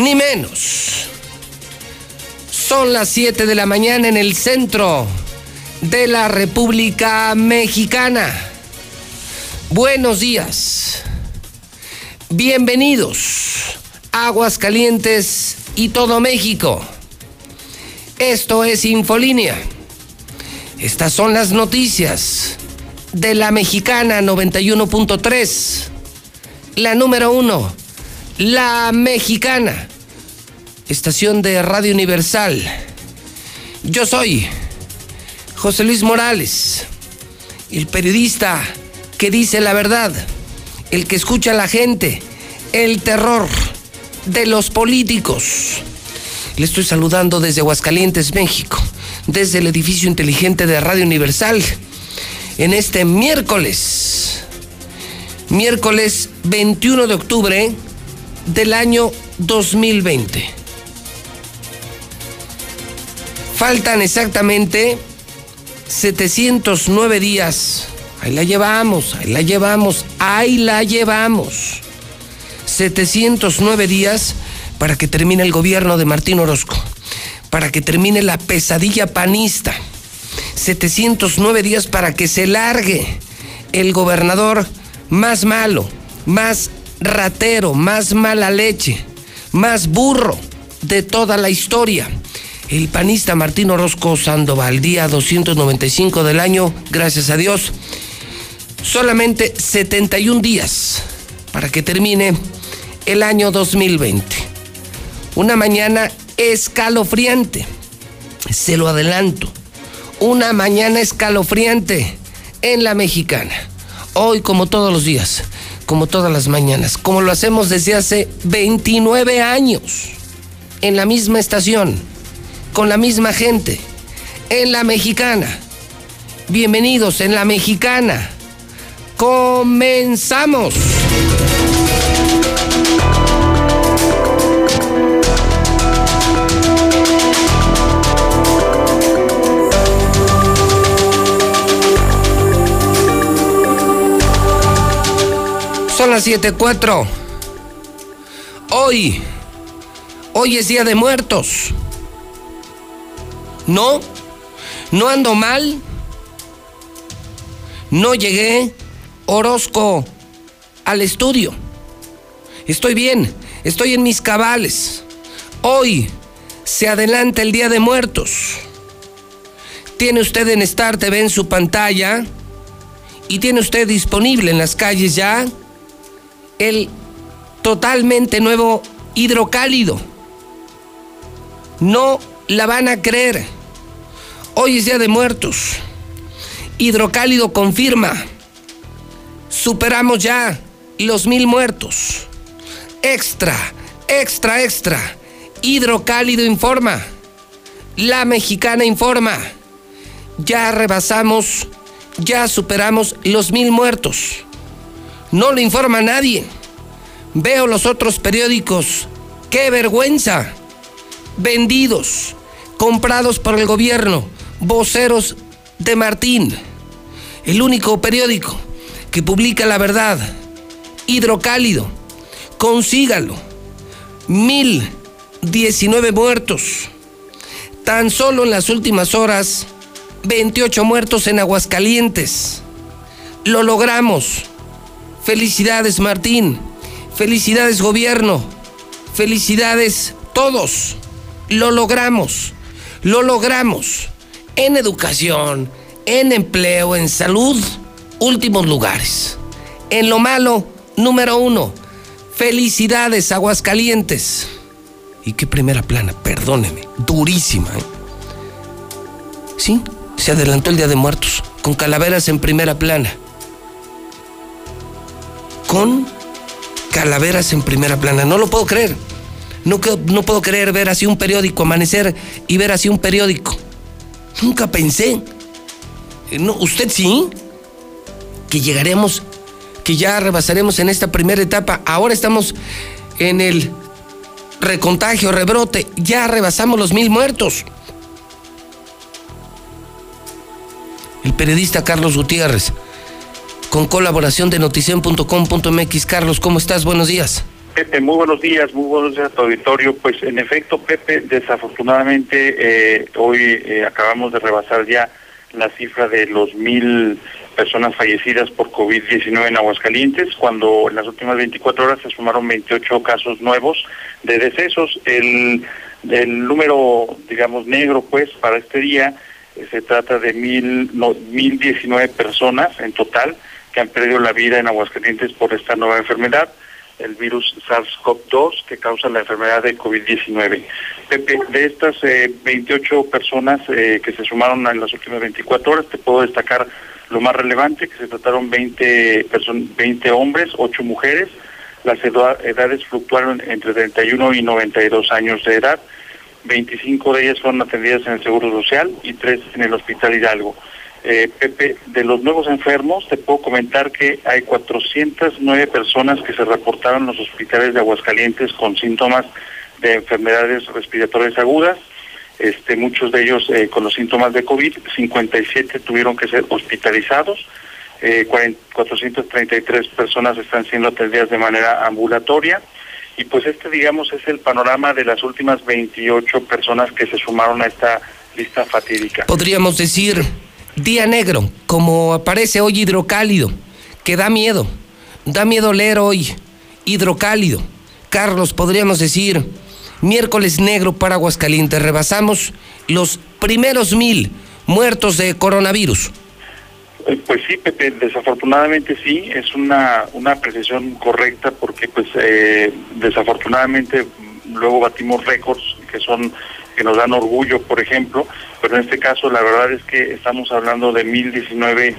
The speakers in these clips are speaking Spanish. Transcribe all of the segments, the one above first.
ni menos. Son las 7 de la mañana en el centro de la República Mexicana. Buenos días. Bienvenidos. Aguas Calientes y todo México. Esto es Infolínea. Estas son las noticias de la Mexicana 91.3. La número uno, la Mexicana, estación de Radio Universal. Yo soy José Luis Morales, el periodista que dice la verdad, el que escucha a la gente, el terror de los políticos. Le estoy saludando desde Aguascalientes, México, desde el edificio inteligente de Radio Universal, en este miércoles, miércoles 21 de octubre del año 2020. Faltan exactamente 709 días. Ahí la llevamos, ahí la llevamos, ahí la llevamos. 709 días para que termine el gobierno de Martín Orozco, para que termine la pesadilla panista. 709 días para que se largue el gobernador más malo, más ratero, más mala leche, más burro de toda la historia. El panista Martín Orozco Sandoval, día 295 del año, gracias a Dios. Solamente 71 días para que termine el año 2020. Una mañana escalofriante, se lo adelanto. Una mañana escalofriante en la mexicana. Hoy, como todos los días, como todas las mañanas, como lo hacemos desde hace 29 años, en la misma estación, con la misma gente, en la mexicana. Bienvenidos en la mexicana. Comenzamos. Son las 7.4. Hoy, hoy es Día de Muertos. No, no ando mal. No llegué, Orozco, al estudio. Estoy bien, estoy en mis cabales. Hoy se adelanta el Día de Muertos. Tiene usted en Star TV en su pantalla y tiene usted disponible en las calles ya el totalmente nuevo hidrocálido. No la van a creer. Hoy es Día de Muertos. Hidrocálido confirma. Superamos ya los mil muertos. Extra, extra, extra. Hidrocálido informa. La mexicana informa. Ya rebasamos, ya superamos los mil muertos. No lo informa nadie. Veo los otros periódicos. ¡Qué vergüenza! Vendidos, comprados por el gobierno, voceros de Martín. El único periódico que publica la verdad. Hidrocálido. Consígalo. Mil diecinueve muertos. Tan solo en las últimas horas, 28 muertos en Aguascalientes. Lo logramos. Felicidades Martín, felicidades gobierno, felicidades todos. Lo logramos, lo logramos. En educación, en empleo, en salud, últimos lugares. En lo malo, número uno. Felicidades Aguascalientes. Y qué primera plana, perdóneme, durísima. ¿eh? Sí, se adelantó el Día de Muertos, con calaveras en primera plana con calaveras en primera plana. No lo puedo creer. No, no puedo creer ver así un periódico, amanecer y ver así un periódico. Nunca pensé. No, ¿Usted sí? Que llegaremos, que ya rebasaremos en esta primera etapa. Ahora estamos en el recontagio, rebrote. Ya rebasamos los mil muertos. El periodista Carlos Gutiérrez, con colaboración de noticien.com.mx. Carlos, ¿cómo estás? Buenos días. Pepe, muy buenos días, muy buenos días a tu auditorio. Pues en efecto, Pepe, desafortunadamente eh, hoy eh, acabamos de rebasar ya la cifra de los mil personas fallecidas por COVID-19 en Aguascalientes, cuando en las últimas 24 horas se sumaron 28 casos nuevos de decesos. El, número, digamos, negro, pues, para este día eh, se trata de mil, no, 1.019 personas en total que han perdido la vida en Aguascalientes por esta nueva enfermedad el virus SARS-CoV-2 que causa la enfermedad de COVID-19. De estas 28 eh, personas eh, que se sumaron en las últimas 24 horas, te puedo destacar lo más relevante, que se trataron 20, 20 hombres, 8 mujeres. Las edades fluctuaron entre 31 y 92 años de edad. 25 de ellas fueron atendidas en el Seguro Social y 3 en el Hospital Hidalgo. Eh, Pepe, de los nuevos enfermos, te puedo comentar que hay 409 personas que se reportaron en los hospitales de Aguascalientes con síntomas de enfermedades respiratorias agudas, este, muchos de ellos eh, con los síntomas de COVID, 57 tuvieron que ser hospitalizados, eh, 433 personas están siendo atendidas de manera ambulatoria, y pues este, digamos, es el panorama de las últimas 28 personas que se sumaron a esta lista fatídica. Podríamos decir Día negro, como aparece hoy hidrocálido, que da miedo. Da miedo leer hoy hidrocálido. Carlos, podríamos decir, miércoles negro para Aguascalientes. Rebasamos los primeros mil muertos de coronavirus. Eh, pues sí, Pepe, desafortunadamente sí, es una, una precisión correcta porque pues eh, desafortunadamente luego batimos récords que son que nos dan orgullo, por ejemplo, pero en este caso la verdad es que estamos hablando de 1019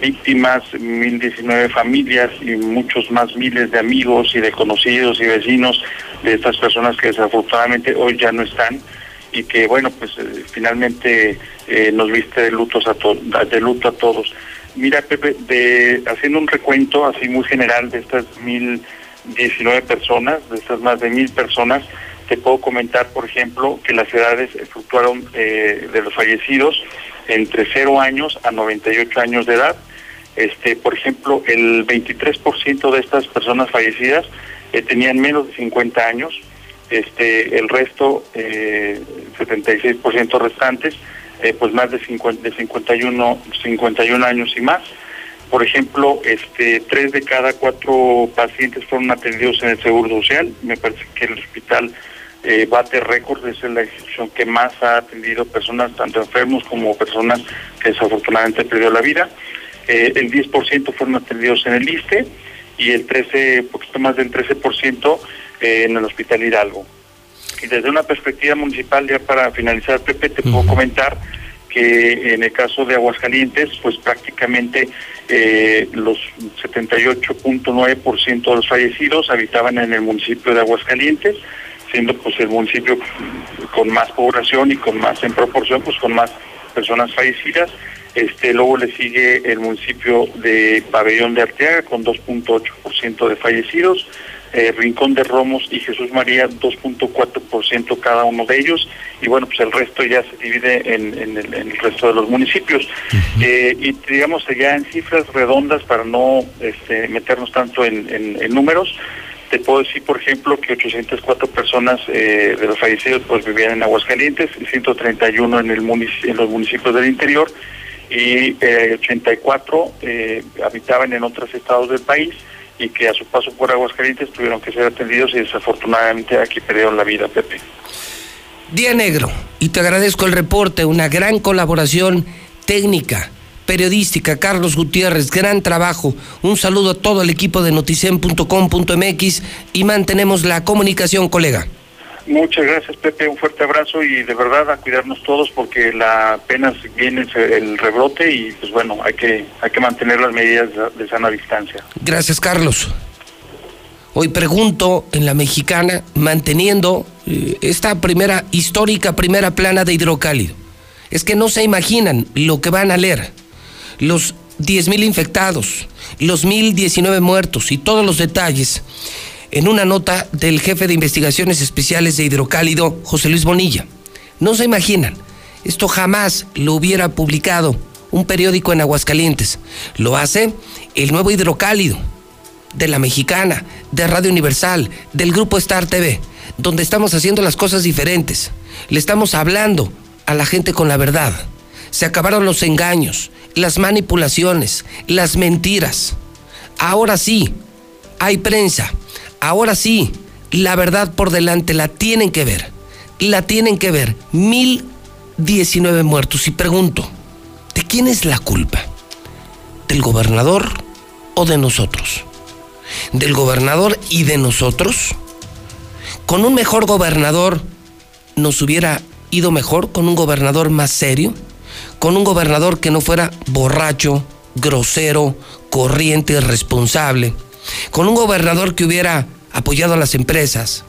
víctimas, 1019 familias y muchos más miles de amigos y de conocidos y vecinos de estas personas que desafortunadamente hoy ya no están y que bueno, pues eh, finalmente eh, nos viste de lutos a de luto a todos. Mira, Pepe, de, haciendo un recuento así muy general de estas 1019 personas, de estas más de mil personas, te puedo comentar, por ejemplo, que las edades fluctuaron eh, de los fallecidos entre 0 años a 98 años de edad. Este, por ejemplo, el 23% de estas personas fallecidas eh, tenían menos de 50 años. Este, el resto, eh, 76% restantes, eh, pues más de, 50, de 51, 51 años y más. Por ejemplo, este, tres de cada cuatro pacientes fueron atendidos en el Seguro Social. Me parece que el hospital eh, bate récords, es la institución que más ha atendido personas, tanto enfermos como personas que desafortunadamente perdió la vida. Eh, el 10% fueron atendidos en el ISTE y el 13, poquito más del 13% eh, en el Hospital Hidalgo. Y desde una perspectiva municipal, ya para finalizar, Pepe, te puedo comentar que en el caso de Aguascalientes, pues prácticamente eh, los 78.9% de los fallecidos habitaban en el municipio de Aguascalientes, siendo pues el municipio con más población y con más en proporción pues con más personas fallecidas. Este, luego le sigue el municipio de Pabellón de Arteaga con 2.8% de fallecidos, eh, Rincón de Romos y Jesús María 2.4% cada uno de ellos. Y bueno pues el resto ya se divide en, el, resto de los municipios. Eh, y digamos ya en cifras redondas para no este, meternos tanto en números te puedo decir, por ejemplo, que 804 personas eh, de los fallecidos pues vivían en Aguascalientes, 131 en, el en los municipios del interior y 84 eh, eh, habitaban en otros estados del país y que a su paso por Aguascalientes tuvieron que ser atendidos y desafortunadamente aquí perdieron la vida, Pepe. Día Negro, y te agradezco el reporte, una gran colaboración técnica periodística, Carlos Gutiérrez, gran trabajo. Un saludo a todo el equipo de noticen.com.mx y mantenemos la comunicación, colega. Muchas gracias, Pepe. Un fuerte abrazo y de verdad a cuidarnos todos porque la apenas viene el rebrote y pues bueno, hay que, hay que mantener las medidas de sana distancia. Gracias, Carlos. Hoy pregunto en la mexicana, manteniendo eh, esta primera histórica primera plana de hidrocálido. Es que no se imaginan lo que van a leer. Los 10.000 infectados, los 1.019 muertos y todos los detalles en una nota del jefe de investigaciones especiales de hidrocálido, José Luis Bonilla. No se imaginan, esto jamás lo hubiera publicado un periódico en Aguascalientes. Lo hace el nuevo hidrocálido de la mexicana, de Radio Universal, del grupo Star TV, donde estamos haciendo las cosas diferentes. Le estamos hablando a la gente con la verdad. Se acabaron los engaños, las manipulaciones, las mentiras. Ahora sí, hay prensa. Ahora sí, la verdad por delante la tienen que ver. La tienen que ver. Mil diecinueve muertos. Y pregunto, ¿de quién es la culpa? ¿Del gobernador o de nosotros? ¿Del gobernador y de nosotros? Con un mejor gobernador nos hubiera ido mejor, con un gobernador más serio, con un gobernador que no fuera borracho, grosero, corriente, irresponsable, con un gobernador que hubiera apoyado a las empresas,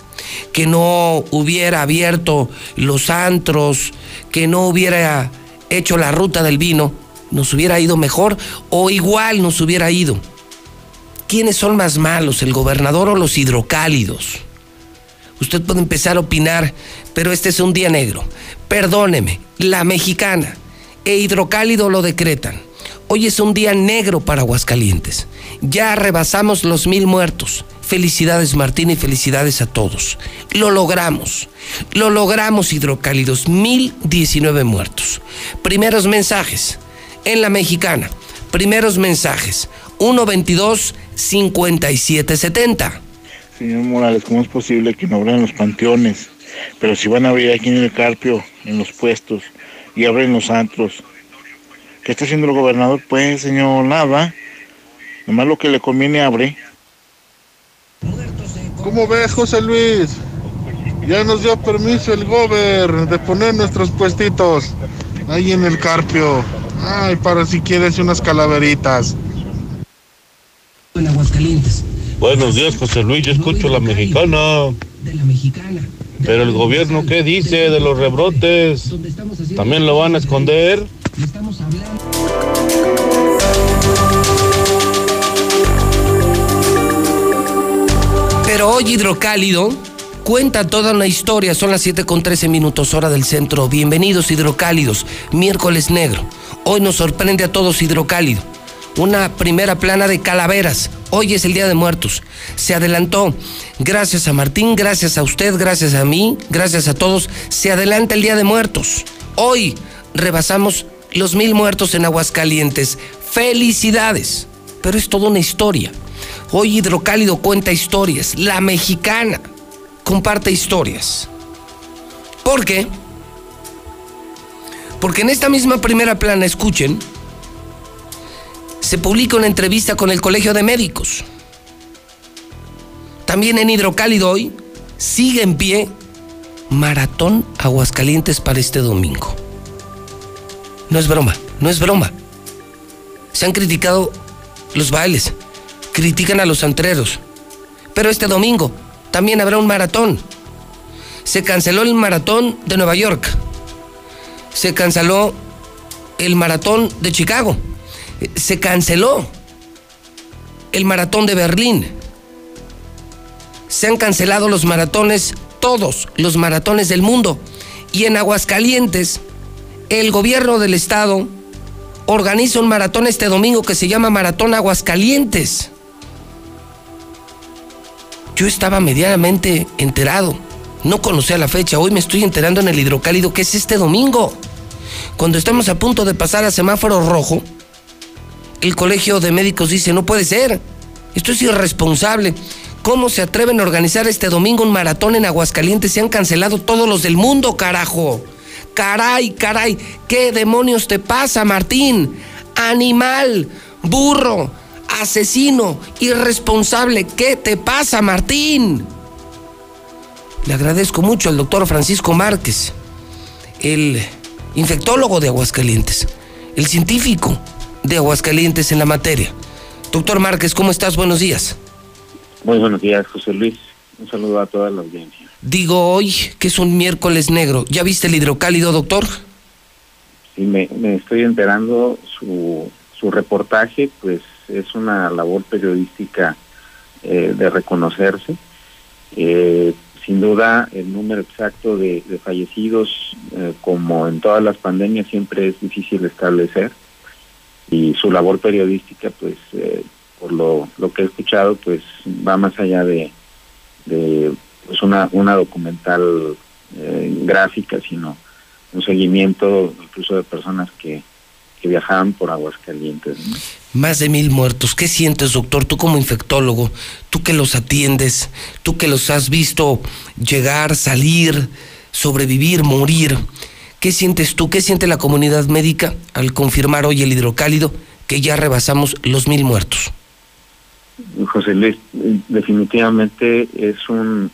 que no hubiera abierto los antros, que no hubiera hecho la ruta del vino, nos hubiera ido mejor o igual nos hubiera ido. ¿Quiénes son más malos, el gobernador o los hidrocálidos? Usted puede empezar a opinar, pero este es un día negro. Perdóneme, la mexicana e hidrocálido lo decretan. Hoy es un día negro para Aguascalientes. Ya rebasamos los mil muertos. Felicidades Martín y felicidades a todos. Lo logramos. Lo logramos hidrocálidos. Mil diecinueve muertos. Primeros mensajes en la mexicana. Primeros mensajes. 122 5770. Señor Morales, ¿cómo es posible que no abran los panteones? Pero si van a abrir aquí en el Carpio, en los puestos, y abren los antros. ¿Qué está haciendo el gobernador? Pues, señor, nada. Nomás lo que le conviene abre. ¿Cómo ves, José Luis? Ya nos dio permiso el gober de poner nuestros puestitos ahí en el Carpio. Ay, para si quieres unas calaveritas. En Aguascalientes. Buenos días, José Luis. Yo escucho la mexicana. De la mexicana. Pero el gobierno, ¿qué dice de los rebrotes? ¿También lo van a esconder? Pero hoy Hidrocálido cuenta toda una historia. Son las 7 con 13 minutos, hora del centro. Bienvenidos, Hidrocálidos. Miércoles negro. Hoy nos sorprende a todos Hidrocálido. Una primera plana de calaveras. Hoy es el Día de Muertos. Se adelantó. Gracias a Martín, gracias a usted, gracias a mí, gracias a todos. Se adelanta el Día de Muertos. Hoy rebasamos los mil muertos en Aguascalientes. Felicidades. Pero es toda una historia. Hoy Hidrocálido cuenta historias. La mexicana comparte historias. ¿Por qué? Porque en esta misma primera plana, escuchen, se publica una entrevista con el Colegio de Médicos. También en Hidrocálido hoy sigue en pie Maratón Aguascalientes para este domingo. No es broma, no es broma. Se han criticado los bailes, critican a los antreros. Pero este domingo también habrá un maratón. Se canceló el maratón de Nueva York. Se canceló el maratón de Chicago. Se canceló el maratón de Berlín. Se han cancelado los maratones, todos los maratones del mundo. Y en Aguascalientes, el gobierno del estado organiza un maratón este domingo que se llama Maratón Aguascalientes. Yo estaba medianamente enterado. No conocía la fecha. Hoy me estoy enterando en el hidrocálido que es este domingo. Cuando estamos a punto de pasar a semáforo rojo, el colegio de médicos dice, no puede ser. Esto es irresponsable. ¿Cómo se atreven a organizar este domingo un maratón en Aguascalientes? Se han cancelado todos los del mundo, carajo. Caray, caray, ¿qué demonios te pasa, Martín? Animal, burro, asesino, irresponsable, ¿qué te pasa, Martín? Le agradezco mucho al doctor Francisco Márquez, el infectólogo de Aguascalientes, el científico de Aguascalientes en la materia. Doctor Márquez, ¿cómo estás? Buenos días. Muy buenos días, José Luis. Un saludo a toda la audiencia. Digo hoy que es un miércoles negro. ¿Ya viste el hidrocálido, doctor? Sí, me, me estoy enterando su, su reportaje, pues es una labor periodística eh, de reconocerse. Eh, sin duda, el número exacto de, de fallecidos, eh, como en todas las pandemias, siempre es difícil establecer. Y su labor periodística, pues, eh, por lo, lo que he escuchado, pues va más allá de, de pues una, una documental eh, gráfica, sino un seguimiento incluso de personas que, que viajaban por Aguascalientes. ¿no? Más de mil muertos. ¿Qué sientes, doctor? Tú como infectólogo, tú que los atiendes, tú que los has visto llegar, salir, sobrevivir, morir. ¿Qué sientes tú? ¿Qué siente la comunidad médica al confirmar hoy el hidrocálido que ya rebasamos los mil muertos? José Luis, definitivamente es un,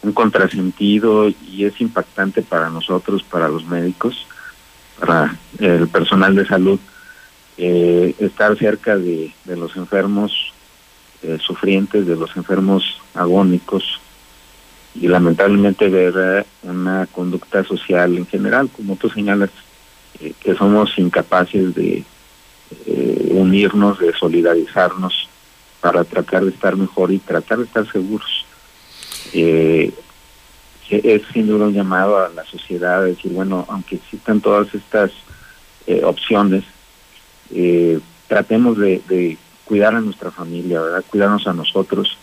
un, contrasentido y es impactante para nosotros, para los médicos, para el personal de salud, eh, estar cerca de, de los enfermos eh, sufrientes, de los enfermos agónicos y lamentablemente ver una conducta social en general, como tú señalas, eh, que somos incapaces de eh, unirnos, de solidarizarnos para tratar de estar mejor y tratar de estar seguros. Eh, es sin duda un llamado a la sociedad a decir, bueno, aunque existan todas estas eh, opciones, eh, tratemos de, cuidar a nuestra familia. Cuidarnos a nosotros.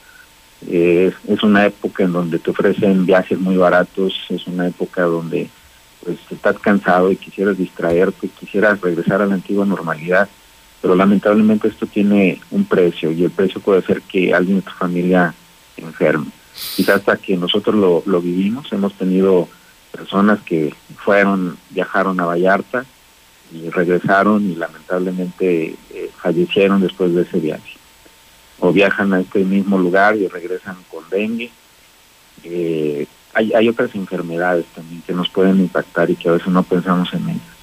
Es, es una época en donde te ofrecen viajes muy baratos, es una época donde pues estás cansado y quisieras distraerte, quisieras regresar a la antigua normalidad, pero lamentablemente esto tiene un precio y el precio puede ser que alguien de tu familia enferme. Quizás hasta que nosotros lo, lo vivimos, hemos tenido personas que fueron, viajaron a Vallarta y regresaron y lamentablemente eh, fallecieron después de ese viaje. O viajan a este mismo lugar y regresan con dengue. Eh, hay, hay otras enfermedades también que nos pueden impactar y que a veces no pensamos en ellas.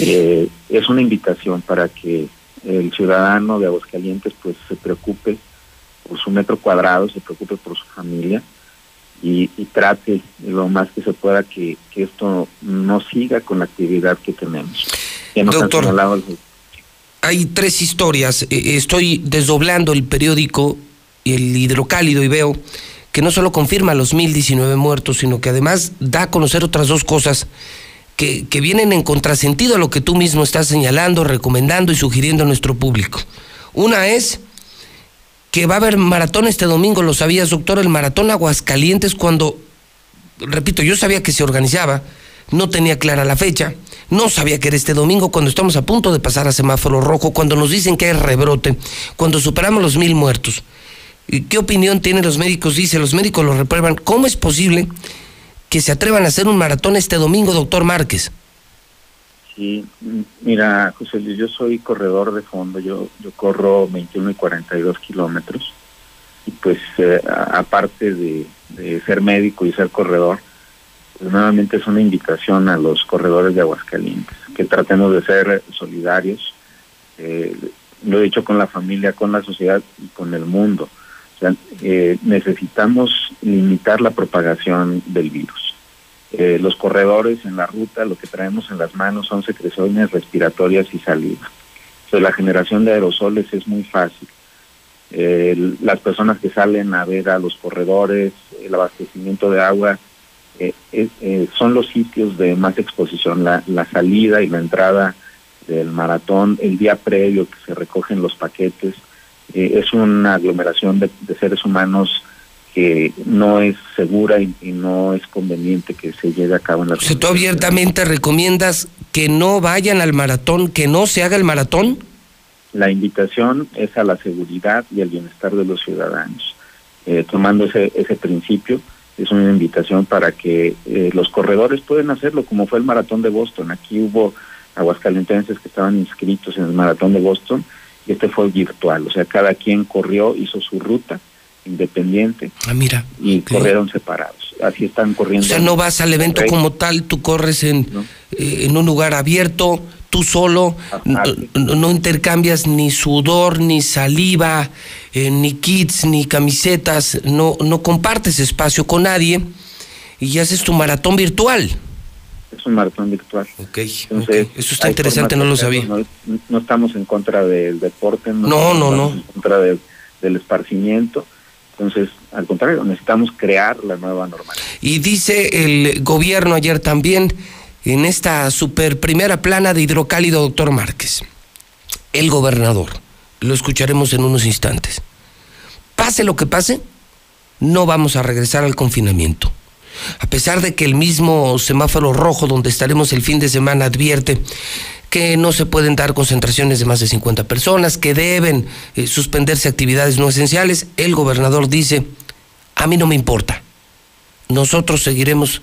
Eh, es una invitación para que el ciudadano de Aguascalientes pues se preocupe por su metro cuadrado, se preocupe por su familia y, y trate lo más que se pueda que, que, esto no siga con la actividad que tenemos. Que nos Doctor, hay tres historias. Estoy desdoblando el periódico El Hidrocálido y veo que no solo confirma los 1019 muertos, sino que además da a conocer otras dos cosas que, que, vienen en contrasentido a lo que tú mismo estás señalando, recomendando y sugiriendo a nuestro público. Una es que va a haber maratón este domingo, lo sabías, doctor, el maratón Aguascalientes, cuando, repito, yo sabía que se organizaba, no tenía clara la fecha, no sabía que era este domingo, cuando estamos a punto de pasar a semáforo rojo, cuando nos dicen que hay rebrote, cuando superamos los mil muertos. ¿Qué opinión tienen los médicos? Dice, los médicos lo reprueban. ¿Cómo es posible que se atrevan a hacer un maratón este domingo, doctor Márquez? Sí, mira, José Luis, yo soy corredor de fondo, yo, yo corro 21 y 42 kilómetros y pues eh, aparte de, ser médico y ser corredor, nuevamente es una invitación a los corredores de Aguascalientes, que tratemos de ser solidarios, eh, lo he dicho con la familia, con la sociedad y con el mundo. O sea, eh, necesitamos limitar la propagación del virus. Eh, los corredores en la ruta, lo que traemos en las manos son secreciones respiratorias y saliva. La generación de aerosoles es muy fácil. Las personas que salen a ver a los corredores, el abastecimiento de agua, son los sitios de más exposición. La, la salida y la entrada del maratón, el día previo que se recogen los paquetes, eh, es una aglomeración de, de, seres humanos que no es segura y, y, no es conveniente que se lleve a cabo en la o sea, ¿Tú abiertamente recomiendas que no vayan al maratón, que no se haga el maratón? La invitación es a la seguridad y al bienestar de los ciudadanos. Eh, tomando ese, ese principio, es una invitación para que eh, los corredores pueden hacerlo, como fue el maratón de Boston. Aquí hubo aguascalentenses que estaban inscritos en el maratón de Boston y este fue virtual, o sea, cada quien corrió, hizo su ruta independiente ah, mira, y okay. corrieron separados. Así están corriendo. O sea, no vas al evento como tal, tú corres en, ¿no? eh, en un lugar abierto, tú solo, no, intercambias ni sudor, ni saliva, eh, ni kits, ni camisetas, no, no compartes espacio con nadie y haces tu maratón virtual. Es un maratón virtual. Ok, Entonces. Eso está interesante, no lo sabía. No, no estamos en contra del deporte, No, estamos no, no. en contra de- del esparcimiento. Entonces, al contrario, necesitamos crear la nueva normalidad. Y dice el gobierno ayer también en esta super primera plana de hidrocálido, doctor Márquez, el gobernador, lo escucharemos en unos instantes. Pase lo que pase, no vamos a regresar al confinamiento. A pesar de que el mismo semáforo rojo donde estaremos el fin de semana advierte que no se pueden dar concentraciones de más de 50 personas, que deben eh, suspenderse actividades no esenciales, el gobernador dice, a mí no me importa. Nosotros seguiremos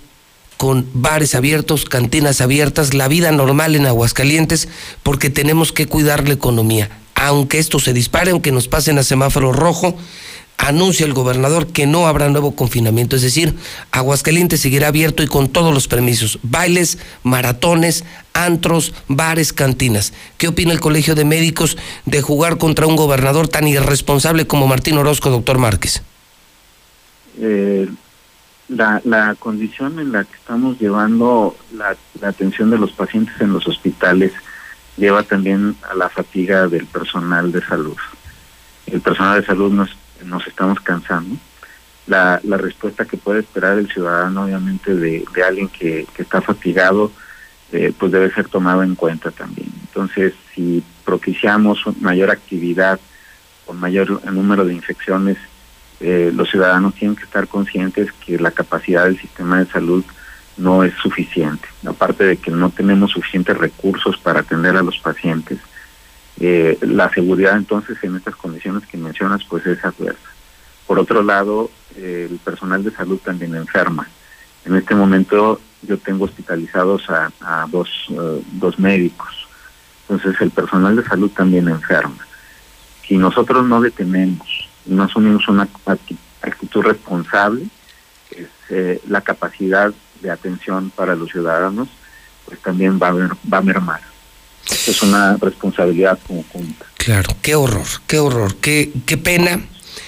con bares abiertos, cantinas abiertas, la vida normal en Aguascalientes, porque tenemos que cuidar la economía. Aunque esto se dispare, aunque nos pasen a semáforo rojo, anuncia el gobernador que no habrá nuevo confinamiento. Es decir, Aguascalientes seguirá abierto y con todos los permisos. Bailes, maratones, antros, bares, cantinas. ¿Qué opina el Colegio de Médicos de jugar contra un gobernador tan irresponsable como Martín Orozco, doctor Márquez? Eh, la, la condición en la que estamos llevando la, la atención de los pacientes en los hospitales lleva también a la fatiga del personal de salud. El personal de salud nos, nos estamos cansando. La, respuesta que puede esperar el ciudadano, obviamente, de, alguien que, que está fatigado, eh, pues debe ser tomado en cuenta también. Entonces, si propiciamos mayor actividad con mayor número de infecciones, eh, los ciudadanos tienen que estar conscientes que la capacidad del sistema de salud no es suficiente. Aparte de que no tenemos suficientes recursos para atender a los pacientes, eh, la seguridad entonces en estas condiciones que mencionas pues es adversa. Por otro lado, eh, el personal de salud también enferma. En este momento yo tengo hospitalizados a, dos, eh, dos médicos. Entonces el personal de salud también enferma. Si nosotros no detenemos, no asumimos una acti- actitud responsable, es, eh, la capacidad de atención para los ciudadanos, pues también va a, ver- va a mermar. Es una responsabilidad conjunta. Claro, qué horror, qué horror, qué, qué pena.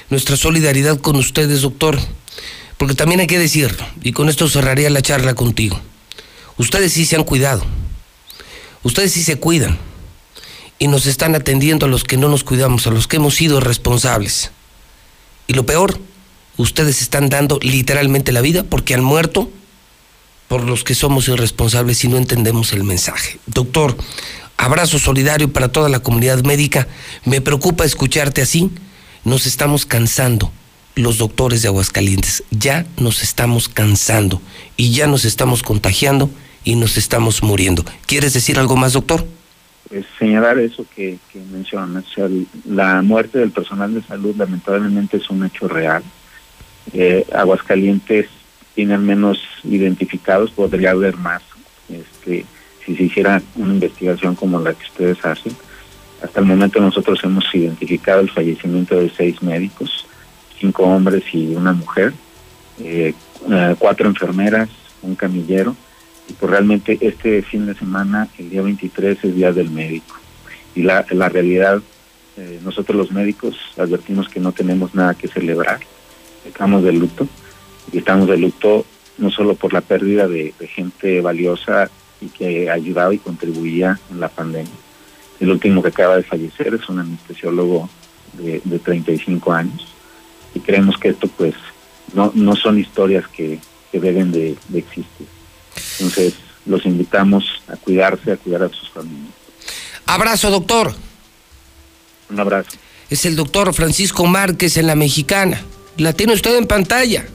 Nuestra solidaridad con ustedes, doctor. Porque también hay que decirlo, y con esto cerraría la charla contigo. Ustedes sí se han cuidado. Ustedes sí se cuidan. Y nos están atendiendo a los que no nos cuidamos, a los que hemos sido responsables. Y lo peor, ustedes están dando literalmente la vida porque han muerto por los que somos irresponsables y no entendemos el mensaje. Doctor, abrazo solidario para toda la comunidad médica. Me preocupa escucharte así. Nos estamos cansando, los doctores de Aguascalientes. Ya nos estamos cansando y ya nos estamos contagiando y nos estamos muriendo. ¿Quieres decir algo más, doctor? Pues, señalar eso que, que mencionas, la muerte del personal de salud lamentablemente es un hecho real. Eh, Aguascalientes tiene al menos identificados, podría haber más, este, si se hiciera una investigación como la que ustedes hacen. Hasta el momento nosotros hemos identificado el fallecimiento de seis médicos, cinco hombres y una mujer, eh, eh, cuatro enfermeras, un camillero, y pues realmente este fin de semana, el día 23, es Día del Médico. Y la, la realidad, eh, nosotros los médicos advertimos que no tenemos nada que celebrar, estamos de luto, y estamos de luto no solo por la pérdida de, de gente valiosa y que ayudaba y contribuía en la pandemia. El último que acaba de fallecer es un anestesiólogo de, de 35 años y creemos que esto pues no, no son historias que, que deben de, de existir. Entonces, los invitamos a cuidarse, a cuidar a sus familias. Abrazo, doctor. Un abrazo. Es el doctor Francisco Márquez en la mexicana. La tiene usted en pantalla.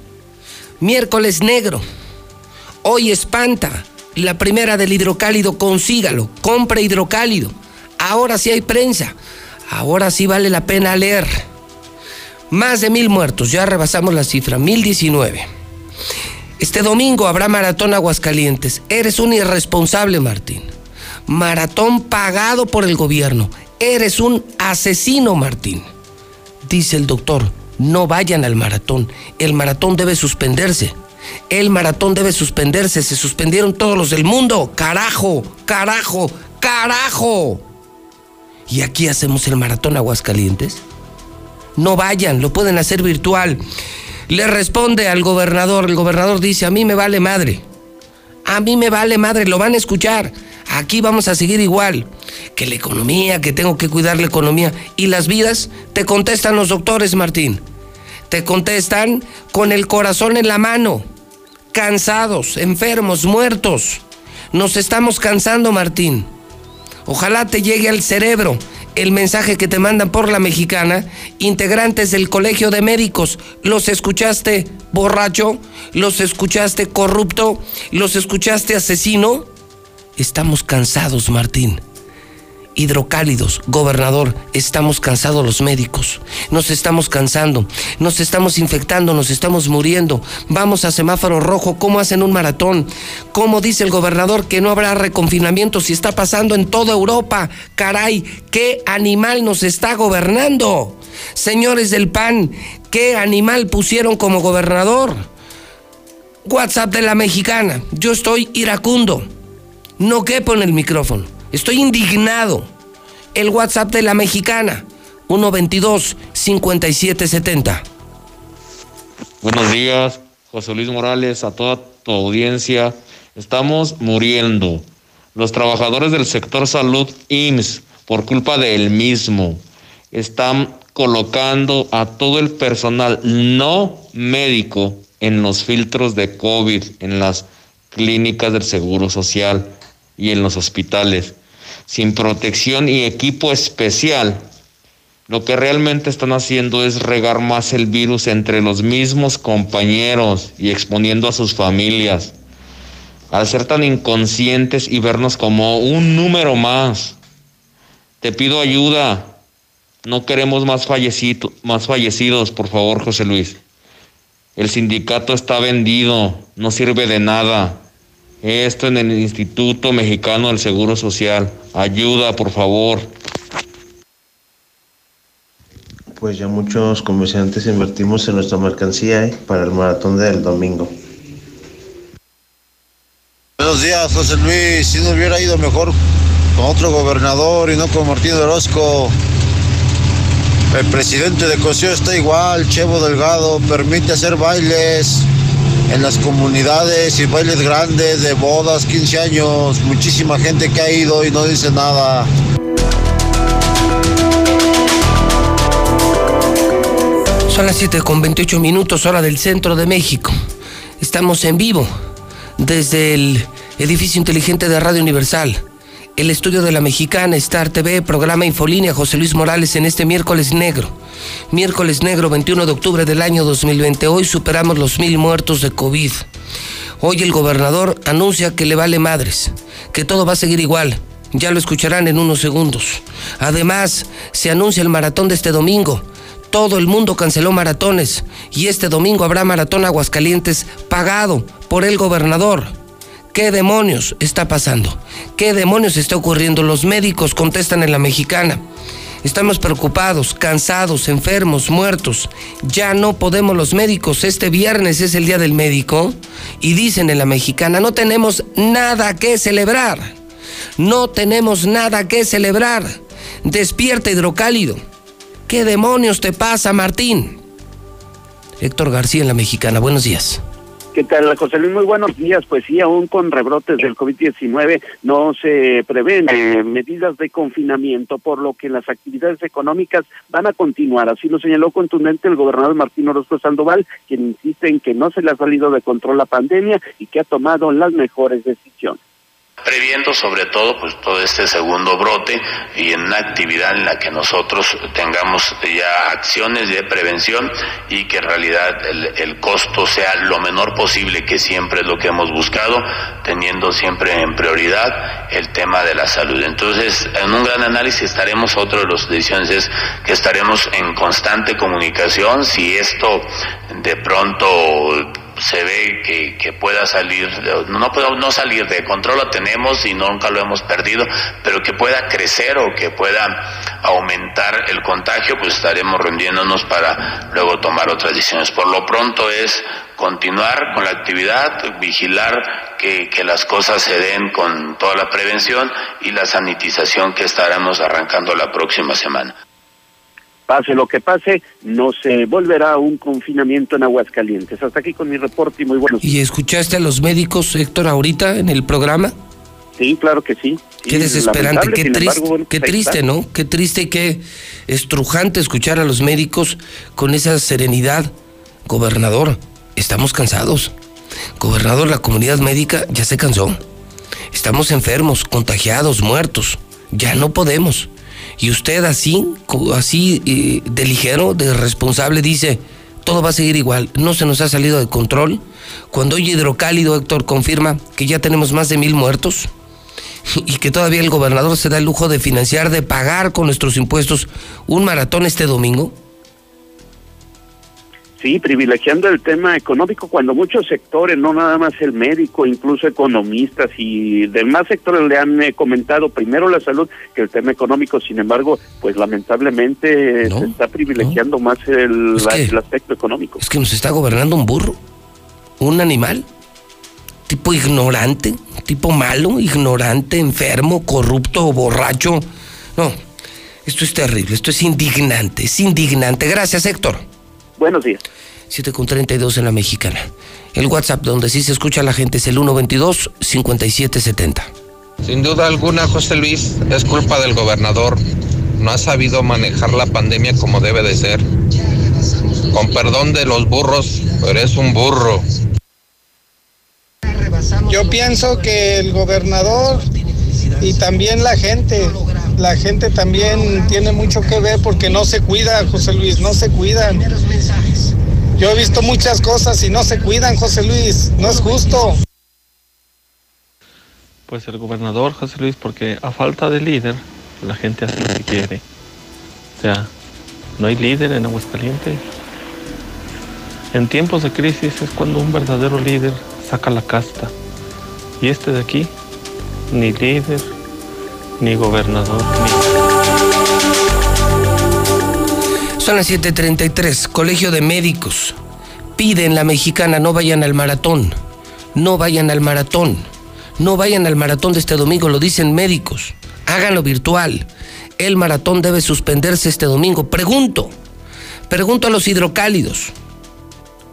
Miércoles negro. Hoy espanta. La primera del hidrocálido, consígalo. Compre hidrocálido. Ahora sí hay prensa. Ahora sí vale la pena leer. Más de mil muertos. Ya rebasamos la cifra. Mil diecinueve. Este domingo habrá maratón Aguascalientes. Eres un irresponsable, Martín. Maratón pagado por el gobierno. Eres un asesino, Martín. Dice el doctor, no vayan al maratón. El maratón debe suspenderse. El maratón debe suspenderse. Se suspendieron todos los del mundo. Carajo, carajo, carajo. Y aquí hacemos el maratón Aguascalientes. No vayan, lo pueden hacer virtual. Le responde al gobernador, el gobernador dice, a mí me vale madre. A mí me vale madre, lo van a escuchar. Aquí vamos a seguir igual. Que la economía, que tengo que cuidar la economía. Y las vidas, te contestan los doctores, Martín. Te contestan con el corazón en la mano. Cansados, enfermos, muertos. Nos estamos cansando, Martín. Ojalá te llegue al cerebro el mensaje que te mandan por la mexicana, integrantes del Colegio de Médicos. ¿Los escuchaste borracho? ¿Los escuchaste corrupto? ¿Los escuchaste asesino? Estamos cansados, Martín. Hidrocálidos, gobernador, estamos cansados los médicos, nos estamos cansando, nos estamos infectando, nos estamos muriendo, vamos a semáforo rojo, ¿cómo hacen un maratón? ¿Cómo dice el gobernador que no habrá reconfinamiento si está pasando en toda Europa? Caray, ¿qué animal nos está gobernando? Señores del PAN, ¿qué animal pusieron como gobernador? WhatsApp de la mexicana, yo estoy iracundo, no quepo en el micrófono. Estoy indignado. El WhatsApp de la mexicana, 122-5770. Buenos días, José Luis Morales, a toda tu audiencia. Estamos muriendo. Los trabajadores del sector salud IMSS, por culpa del mismo, están colocando a todo el personal no médico en los filtros de COVID, en las clínicas del Seguro Social y en los hospitales sin protección y equipo especial, lo que realmente están haciendo es regar más el virus entre los mismos compañeros y exponiendo a sus familias. Al ser tan inconscientes y vernos como un número más, te pido ayuda. No queremos más, más fallecidos, por favor, José Luis. El sindicato está vendido, no sirve de nada. Esto en el Instituto Mexicano del Seguro Social. Ayuda, por favor. Pues ya muchos comerciantes invertimos en nuestra mercancía ¿eh? para el maratón del domingo. Buenos días, José Luis. Si no hubiera ido mejor con otro gobernador y no con Martín Orozco. El presidente de Cosío está igual, Chevo Delgado, permite hacer bailes en las comunidades y bailes grandes de bodas, 15 años, muchísima gente que ha ido y no dice nada. Son las 7 con 28 minutos, hora del centro de México. Estamos en vivo desde el edificio inteligente de Radio Universal, el estudio de la mexicana Star TV, programa Infolínea José Luis Morales en este miércoles negro. Miércoles negro 21 de octubre del año 2020. Hoy superamos los mil muertos de COVID. Hoy el gobernador anuncia que le vale madres, que todo va a seguir igual. Ya lo escucharán en unos segundos. Además, se anuncia el maratón de este domingo. Todo el mundo canceló maratones y este domingo habrá maratón Aguascalientes pagado por el gobernador. ¿Qué demonios está pasando? ¿Qué demonios está ocurriendo? Los médicos contestan en la mexicana. Estamos preocupados, cansados, enfermos, muertos. Ya no podemos los médicos. Este viernes es el día del médico. Y dicen en la mexicana, no tenemos nada que celebrar. No tenemos nada que celebrar. Despierta hidrocálido. ¿Qué demonios te pasa, Martín? Héctor García en la mexicana. Buenos días. ¿Qué tal, José Luis? Muy buenos días. Pues sí, aún con rebrotes del COVID-19 no se prevén eh, medidas de confinamiento, por lo que las actividades económicas van a continuar. Así lo señaló contundente el gobernador Martín Orozco Sandoval, quien insiste en que no se le ha salido de control la pandemia y que ha tomado las mejores decisiones previendo sobre todo pues todo este segundo brote y en una actividad en la que nosotros tengamos ya acciones de prevención y que en realidad el, el, costo sea lo menor posible que siempre es lo que hemos buscado teniendo siempre en prioridad el tema de la salud. Entonces en un gran análisis estaremos otro de las decisiones es que estaremos en constante comunicación. Si esto de pronto se ve que, que pueda salir, no puedo no salir de control lo tenemos y nunca lo hemos perdido, pero que pueda crecer o que pueda aumentar el contagio, pues estaremos rendiéndonos para luego tomar otras decisiones. Por lo pronto es continuar con la actividad, vigilar que, que las cosas se den con toda la prevención y la sanitización que estaremos arrancando la próxima semana pase lo que pase, no se volverá a un confinamiento en Aguascalientes. Hasta aquí con mi reporte y muy buenos ¿Y escuchaste a los médicos, Héctor, ahorita en el programa? Sí, claro que sí. Qué desesperante, qué triste, qué triste, ¿no? Qué triste y qué estrujante escuchar a los médicos con esa serenidad. Gobernador, estamos cansados. Gobernador, la comunidad médica ya se cansó. Estamos enfermos, contagiados, muertos. Ya no podemos. Y usted así, así eh, de ligero, de responsable, dice, todo va a seguir igual, no se nos ha salido de control. Cuando hoy Hidrocálido, Héctor, confirma que ya tenemos más de mil muertos y que todavía el gobernador se da el lujo de financiar, de pagar con nuestros impuestos un maratón este domingo. Sí, privilegiando el tema económico cuando muchos sectores, no nada más el médico, incluso economistas y demás sectores le han eh, comentado primero la salud que el tema económico, sin embargo, pues lamentablemente se está privilegiando más el, el aspecto económico. Es que nos está gobernando un burro, un animal, tipo ignorante, tipo malo, ignorante, enfermo, corrupto, borracho. No, esto es terrible, esto es indignante, es indignante. Gracias, Héctor. Buenos días. 7 con 32 en la mexicana. El WhatsApp donde sí se escucha a la gente es el 122-5770. Sin duda alguna, José Luis, es culpa del gobernador. No ha sabido manejar la pandemia como debe de ser. Con perdón de los burros, pero es un burro. Yo pienso que el gobernador y también la gente, la gente también tiene mucho que ver porque no se cuida, José Luis, no se cuidan. Yo he visto muchas cosas y no se cuidan, José Luis, no es justo. Pues el gobernador, José Luis, porque a falta de líder, la gente hace lo que quiere. O sea, no hay líder en Aguascalientes. En tiempos de crisis es cuando un verdadero líder saca la casta. Y este de aquí, ni líder, ni gobernador, ni... Son las 7:33. Colegio de Médicos. Piden la mexicana, no vayan al maratón. No vayan al maratón. No vayan al maratón de este domingo, lo dicen médicos. Háganlo virtual. El maratón debe suspenderse este domingo. Pregunto. Pregunto a los hidrocálidos.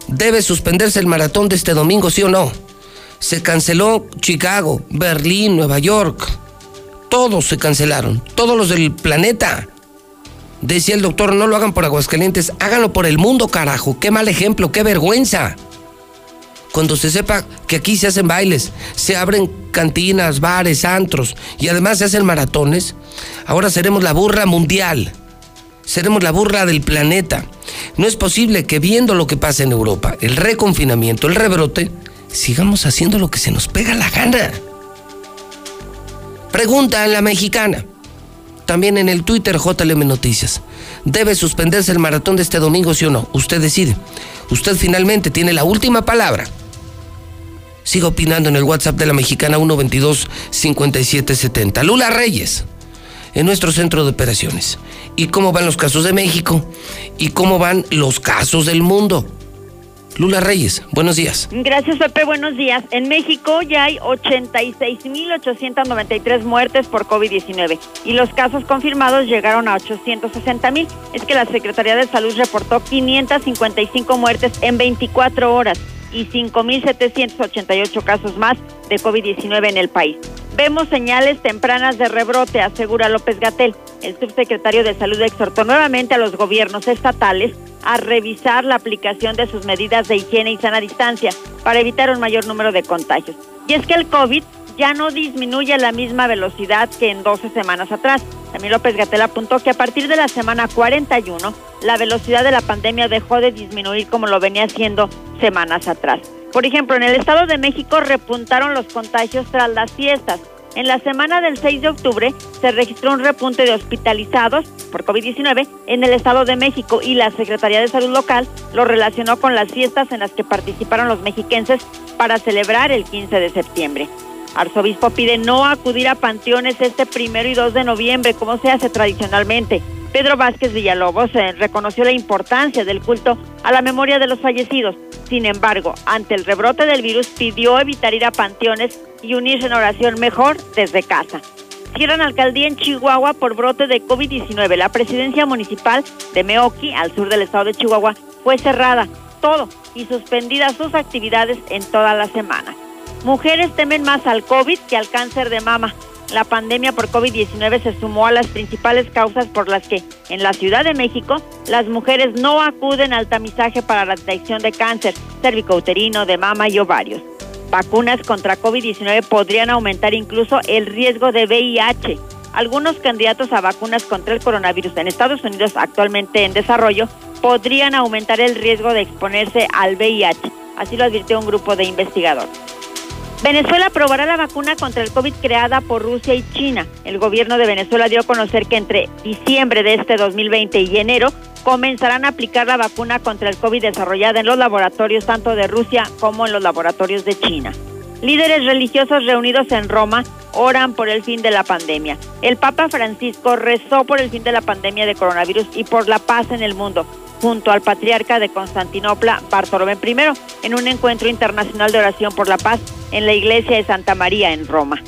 ¿Debe suspenderse el maratón de este domingo, sí o no? Se canceló Chicago, Berlín, Nueva York. Todos se cancelaron. Todos los del planeta. Decía el doctor, no lo hagan por Aguascalientes, háganlo por el mundo, carajo. Qué mal ejemplo, qué vergüenza. Cuando se sepa que aquí se hacen bailes, se abren cantinas, bares, antros y además se hacen maratones, ahora seremos la burra mundial. Seremos la burra del planeta. No es posible que viendo lo que pasa en Europa, el reconfinamiento, el rebrote, sigamos haciendo lo que se nos pega la gana. Pregunta en la mexicana. También en el Twitter JLM Noticias. ¿Debe suspenderse el maratón de este domingo, sí o no? Usted decide. Usted finalmente tiene la última palabra. Sigo opinando en el WhatsApp de la mexicana 122-5770. Lula Reyes, en nuestro centro de operaciones. ¿Y cómo van los casos de México? ¿Y cómo van los casos del mundo? Lula Reyes, buenos días. Gracias, Pepe, buenos días. En México ya hay 86.893 muertes por COVID-19 y los casos confirmados llegaron a 860.000. Es que la Secretaría de Salud reportó 555 muertes en 24 horas y 5.788 casos más de COVID-19 en el país. Vemos señales tempranas de rebrote, asegura López Gatel. El subsecretario de Salud exhortó nuevamente a los gobiernos estatales a revisar la aplicación de sus medidas de higiene y sana distancia para evitar un mayor número de contagios. Y es que el COVID ya no disminuye a la misma velocidad que en 12 semanas atrás. También López Gatel apuntó que a partir de la semana 41, la velocidad de la pandemia dejó de disminuir como lo venía haciendo semanas atrás. Por ejemplo, en el Estado de México repuntaron los contagios tras las fiestas. En la semana del 6 de octubre se registró un repunte de hospitalizados por COVID-19 en el Estado de México y la Secretaría de Salud local lo relacionó con las fiestas en las que participaron los mexiquenses para celebrar el 15 de septiembre. Arzobispo pide no acudir a panteones este primero y 2 de noviembre, como se hace tradicionalmente. Pedro Vázquez Villalobos eh, reconoció la importancia del culto a la memoria de los fallecidos. Sin embargo, ante el rebrote del virus, pidió evitar ir a panteones y unirse en oración mejor desde casa. Cierran alcaldía en Chihuahua por brote de COVID-19. La presidencia municipal de Meoki, al sur del estado de Chihuahua, fue cerrada todo y suspendidas sus actividades en toda la semana. Mujeres temen más al COVID que al cáncer de mama. La pandemia por COVID-19 se sumó a las principales causas por las que en la Ciudad de México las mujeres no acuden al tamizaje para la detección de cáncer cervicouterino, de mama y ovarios. Vacunas contra COVID-19 podrían aumentar incluso el riesgo de VIH. Algunos candidatos a vacunas contra el coronavirus en Estados Unidos actualmente en desarrollo podrían aumentar el riesgo de exponerse al VIH. Así lo advirtió un grupo de investigadores. Venezuela aprobará la vacuna contra el COVID creada por Rusia y China. El gobierno de Venezuela dio a conocer que entre diciembre de este 2020 y enero comenzarán a aplicar la vacuna contra el COVID desarrollada en los laboratorios tanto de Rusia como en los laboratorios de China. Líderes religiosos reunidos en Roma oran por el fin de la pandemia. El Papa Francisco rezó por el fin de la pandemia de coronavirus y por la paz en el mundo junto al patriarca de Constantinopla, Bartolomé I, en un encuentro internacional de oración por la paz en la iglesia de Santa María en Roma.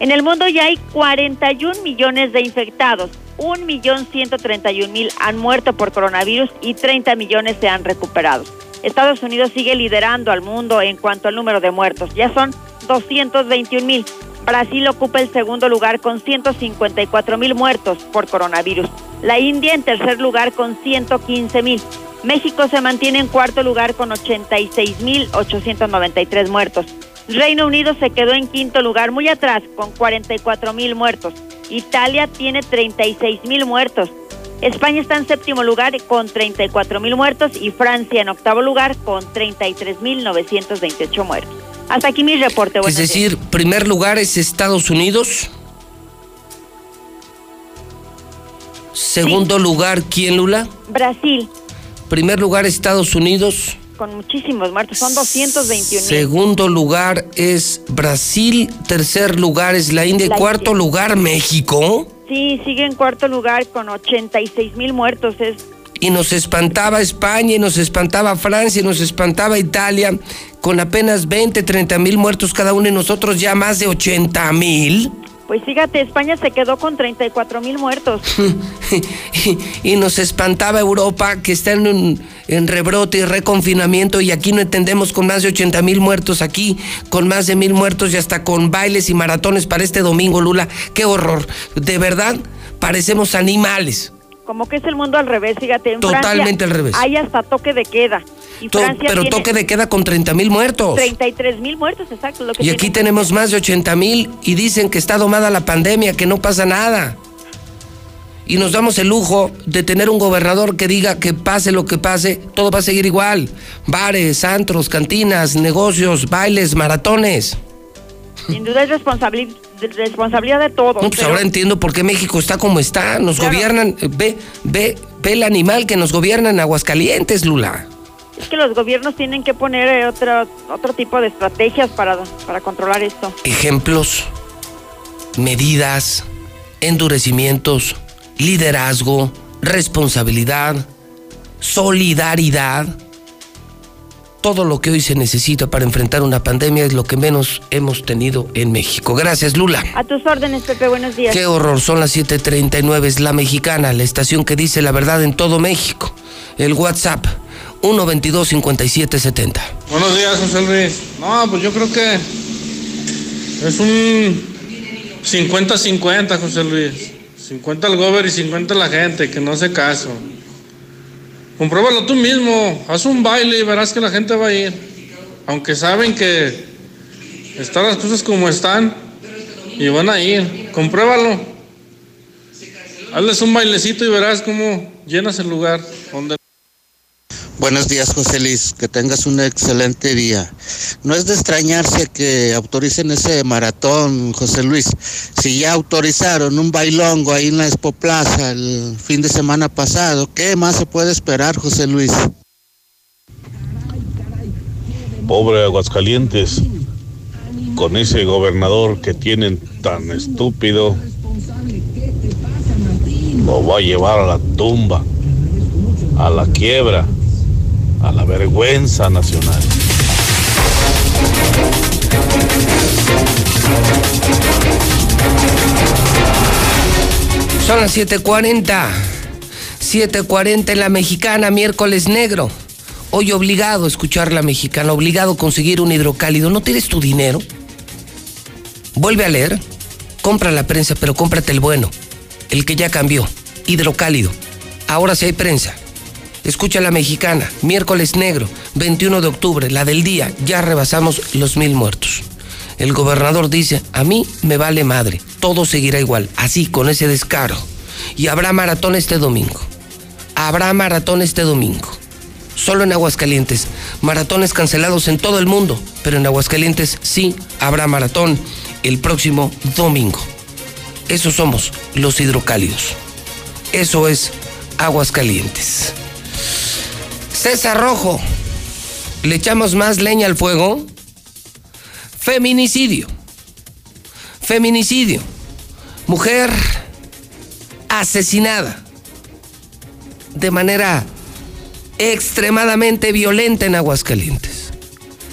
En el mundo ya hay 41 millones de infectados, 1.131.000 han muerto por coronavirus y 30 millones se han recuperado. Estados Unidos sigue liderando al mundo en cuanto al número de muertos, ya son 221 mil. Brasil ocupa el segundo lugar con 154 mil muertos por coronavirus. La India en tercer lugar con 115 mil. México se mantiene en cuarto lugar con 86 mil 893 muertos. Reino Unido se quedó en quinto lugar muy atrás con 44 mil muertos. Italia tiene 36 mil muertos. España está en séptimo lugar con 34 mil muertos y Francia en octavo lugar con 33 mil 928 muertos. Hasta aquí mi reporte. Es decir, primer lugar es Estados Unidos. Segundo lugar, ¿quién, Lula? Brasil. Primer lugar, Estados Unidos. Con muchísimos muertos, son 221 Segundo lugar es Brasil. Tercer lugar es la India. Cuarto lugar, México. Sí, sigue en cuarto lugar con 86 mil muertos. Es y nos espantaba España, y nos espantaba Francia, y nos espantaba Italia, con apenas 20, 30 mil muertos cada uno y nosotros ya más de 80 mil. Pues fíjate, España se quedó con 34 mil muertos. y, nos espantaba Europa, que está en, en rebrote y reconfinamiento, y aquí no entendemos con más de 80 mil muertos, aquí con más de mil muertos y hasta con bailes y maratones para este domingo, Lula. ¡Qué horror! De verdad, parecemos animales como que es el mundo al revés, fíjate. En Totalmente al revés. Hay hasta toque de queda. Y pero toque de queda con 30 mil muertos. 33 mil muertos, exacto. y aquí tenemos más de 80 mil y dicen que está domada la pandemia, que no pasa nada. Y nos damos el lujo de tener un gobernador que diga que pase lo que pase, todo va a seguir igual. Bares, antros, cantinas, negocios, bailes, maratones. Sin duda es responsabilidad responsabilidad de todos. pues ahora entiendo por qué México está como está. Nos gobiernan, ve, ve, ve el animal que nos gobierna en Aguascalientes, Lula. Es que los gobiernos tienen que poner eh, otro, otro tipo de estrategias para, para controlar esto. Ejemplos, medidas, endurecimientos, liderazgo, responsabilidad, solidaridad todo lo que hoy se necesita para enfrentar una pandemia es lo que menos hemos tenido en México. Gracias, Lula. A tus órdenes, Pepe, buenos días. Qué horror, son las 7:39, es la mexicana, la estación que dice la verdad en todo México. El WhatsApp, 122-5770. Buenos días, José Luis. No, pues yo creo que es un 50-50, José Luis. 50 el gober y 50 la gente, que no hace caso. Compruébalo tú mismo, haz un baile y verás que la gente va a ir. Aunque saben que están las cosas como están y van a ir. Compruébalo. Hazles un bailecito y verás cómo llenas el lugar. Donde... Buenos días, José Luis. Que tengas un excelente día. No es de extrañarse que autoricen ese maratón, José Luis. Si ya autorizaron un bailongo ahí en la Expo Plaza el fin de semana pasado, ¿qué más se puede esperar, José Luis? Pobre Aguascalientes, con ese gobernador que tienen tan estúpido, lo va a llevar a la tumba, a la quiebra, a la vergüenza nacional. Son las 7:40. 7:40 en la mexicana, miércoles negro. Hoy obligado a escuchar la mexicana, obligado a conseguir un hidrocálido. ¿No tienes tu dinero? Vuelve a leer. Compra la prensa, pero cómprate el bueno. El que ya cambió. Hidrocálido. Ahora sí hay prensa. Escucha la mexicana, miércoles negro, 21 de octubre, la del día. Ya rebasamos los mil muertos. El gobernador dice, a mí me vale madre, todo seguirá igual, así, con ese descaro. Y habrá maratón este domingo. Habrá maratón este domingo. Solo en Aguascalientes. Maratones cancelados en todo el mundo, pero en Aguascalientes sí habrá maratón el próximo domingo. Esos somos los hidrocálidos. Eso es Aguascalientes. César Rojo, ¿le echamos más leña al fuego? Feminicidio. Feminicidio. Mujer asesinada de manera extremadamente violenta en Aguascalientes.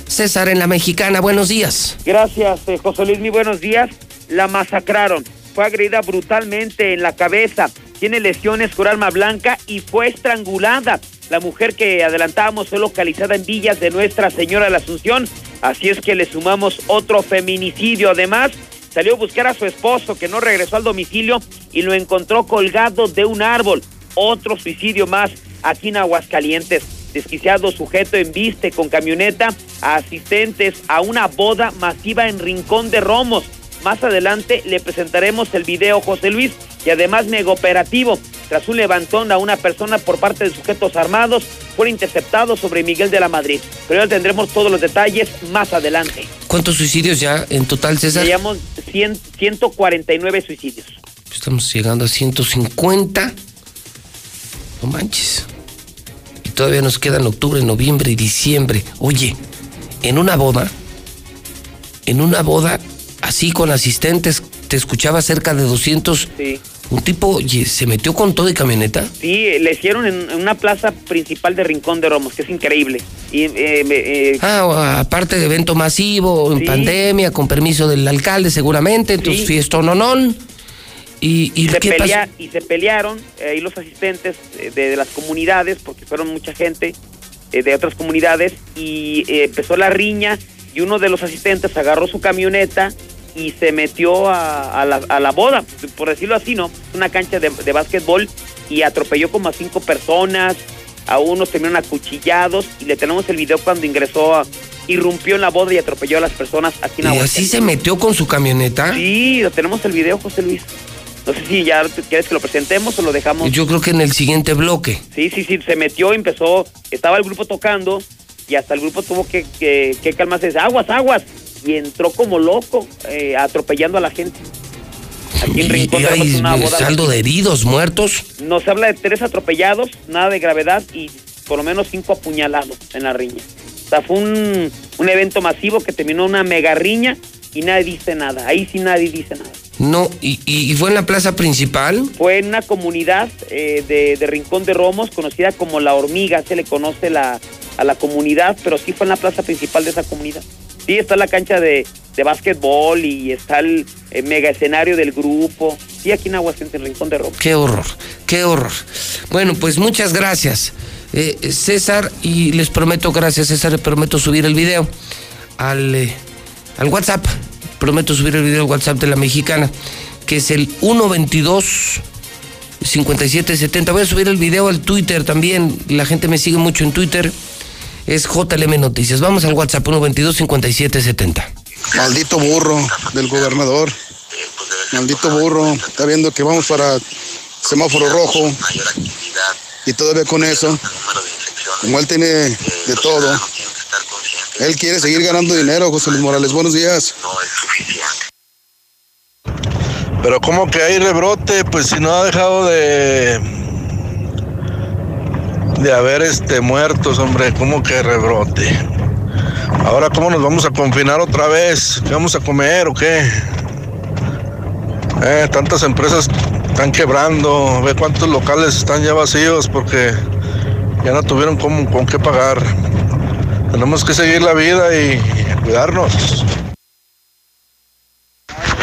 César en la Mexicana, buenos días. Gracias, eh, José Luis, muy buenos días. La masacraron. Fue agredida brutalmente en la cabeza. Tiene lesiones con arma blanca y fue estrangulada. La mujer que adelantábamos fue localizada en Villas de Nuestra Señora de la Asunción. Así es que le sumamos otro feminicidio. Además, salió a buscar a su esposo que no regresó al domicilio y lo encontró colgado de un árbol. Otro suicidio más aquí en Aguascalientes. Desquiciado sujeto en viste con camioneta a asistentes a una boda masiva en Rincón de Romos. Más adelante le presentaremos el video José Luis y además mega operativo. Tras un levantón a una persona por parte de sujetos armados, fueron interceptados sobre Miguel de la Madrid. Pero ya tendremos todos los detalles más adelante. ¿Cuántos suicidios ya en total, César? Llevamos 100, 149 suicidios. Estamos llegando a 150. No manches. Y todavía nos quedan octubre, noviembre y diciembre. Oye, en una boda, en una boda, así con asistentes, te escuchaba cerca de 200. Sí. Un tipo se metió con todo y camioneta. Sí, le hicieron en, una plaza principal de Rincón de Romos, que es increíble. Y, eh, eh, Ah, aparte de evento masivo, en Sí. pandemia, con permiso del alcalde seguramente, entonces Sí. fiesta no Y, y se ¿qué pelea- pasó? y se pelearon eh, ahí los asistentes eh, de, de las comunidades, porque fueron mucha gente de otras comunidades, y eh, empezó la riña, y uno de los asistentes agarró su camioneta y se metió a, a la, a la boda, por decirlo así, ¿no? Una cancha de, de básquetbol y atropelló como a cinco personas, a unos terminaron acuchillados, y le tenemos el video cuando ingresó, a- irrumpió en la boda y atropelló a las personas aquí en ¿Y así Aguascalientes. se metió con su camioneta? Sí, lo tenemos el video, José Luis. No sé si ya quieres que lo presentemos o lo dejamos. Yo creo que en el siguiente bloque. Sí, sí, sí, se metió, empezó, estaba el grupo tocando y hasta el grupo tuvo que, que, que calmarse, dice, aguas, aguas, y entró como loco, eh, atropellando a la gente. Aquí en Rincón hay una boda. saldo de heridos, muertos. Nos habla de tres atropellados, nada de gravedad y por lo menos cinco apuñalados en la riña. O sea, fue un, un evento masivo que terminó una mega riña y nadie dice nada. Ahí sí nadie dice nada. No, y, y- fue en la plaza principal. Fue en una comunidad eh, de, de Rincón de Romos, conocida como La Hormiga, se le conoce la, a la comunidad, pero sí fue en la plaza principal de esa comunidad. Sí, está la cancha de, de básquetbol y está el mega escenario del grupo. Sí, aquí en Aguascalientes, en Rincón de Romos. Qué horror, qué horror. Bueno, pues muchas gracias, eh, César, y les prometo, gracias César, les prometo subir el video al, eh, al WhatsApp. Prometo subir el video al WhatsApp de la mexicana, que es el 122 5770. Voy a subir el video al Twitter también. La gente me sigue mucho en Twitter. Es JLM Noticias. Vamos al WhatsApp 122 5770. Maldito burro del gobernador. Maldito burro. Está viendo que vamos para semáforo rojo. Y todavía con eso Como él tiene de todo. Él quiere seguir ganando dinero, José Luis Morales. Buenos días. Pero como que hay rebrote, pues si no ha dejado de de haber este muertos, hombre, como que rebrote. Ahora cómo nos vamos a confinar otra vez? ¿Qué vamos a comer o qué? Eh, tantas empresas están quebrando, ve cuántos locales están ya vacíos porque ya no tuvieron con, con qué pagar. Tenemos que seguir la vida y cuidarnos.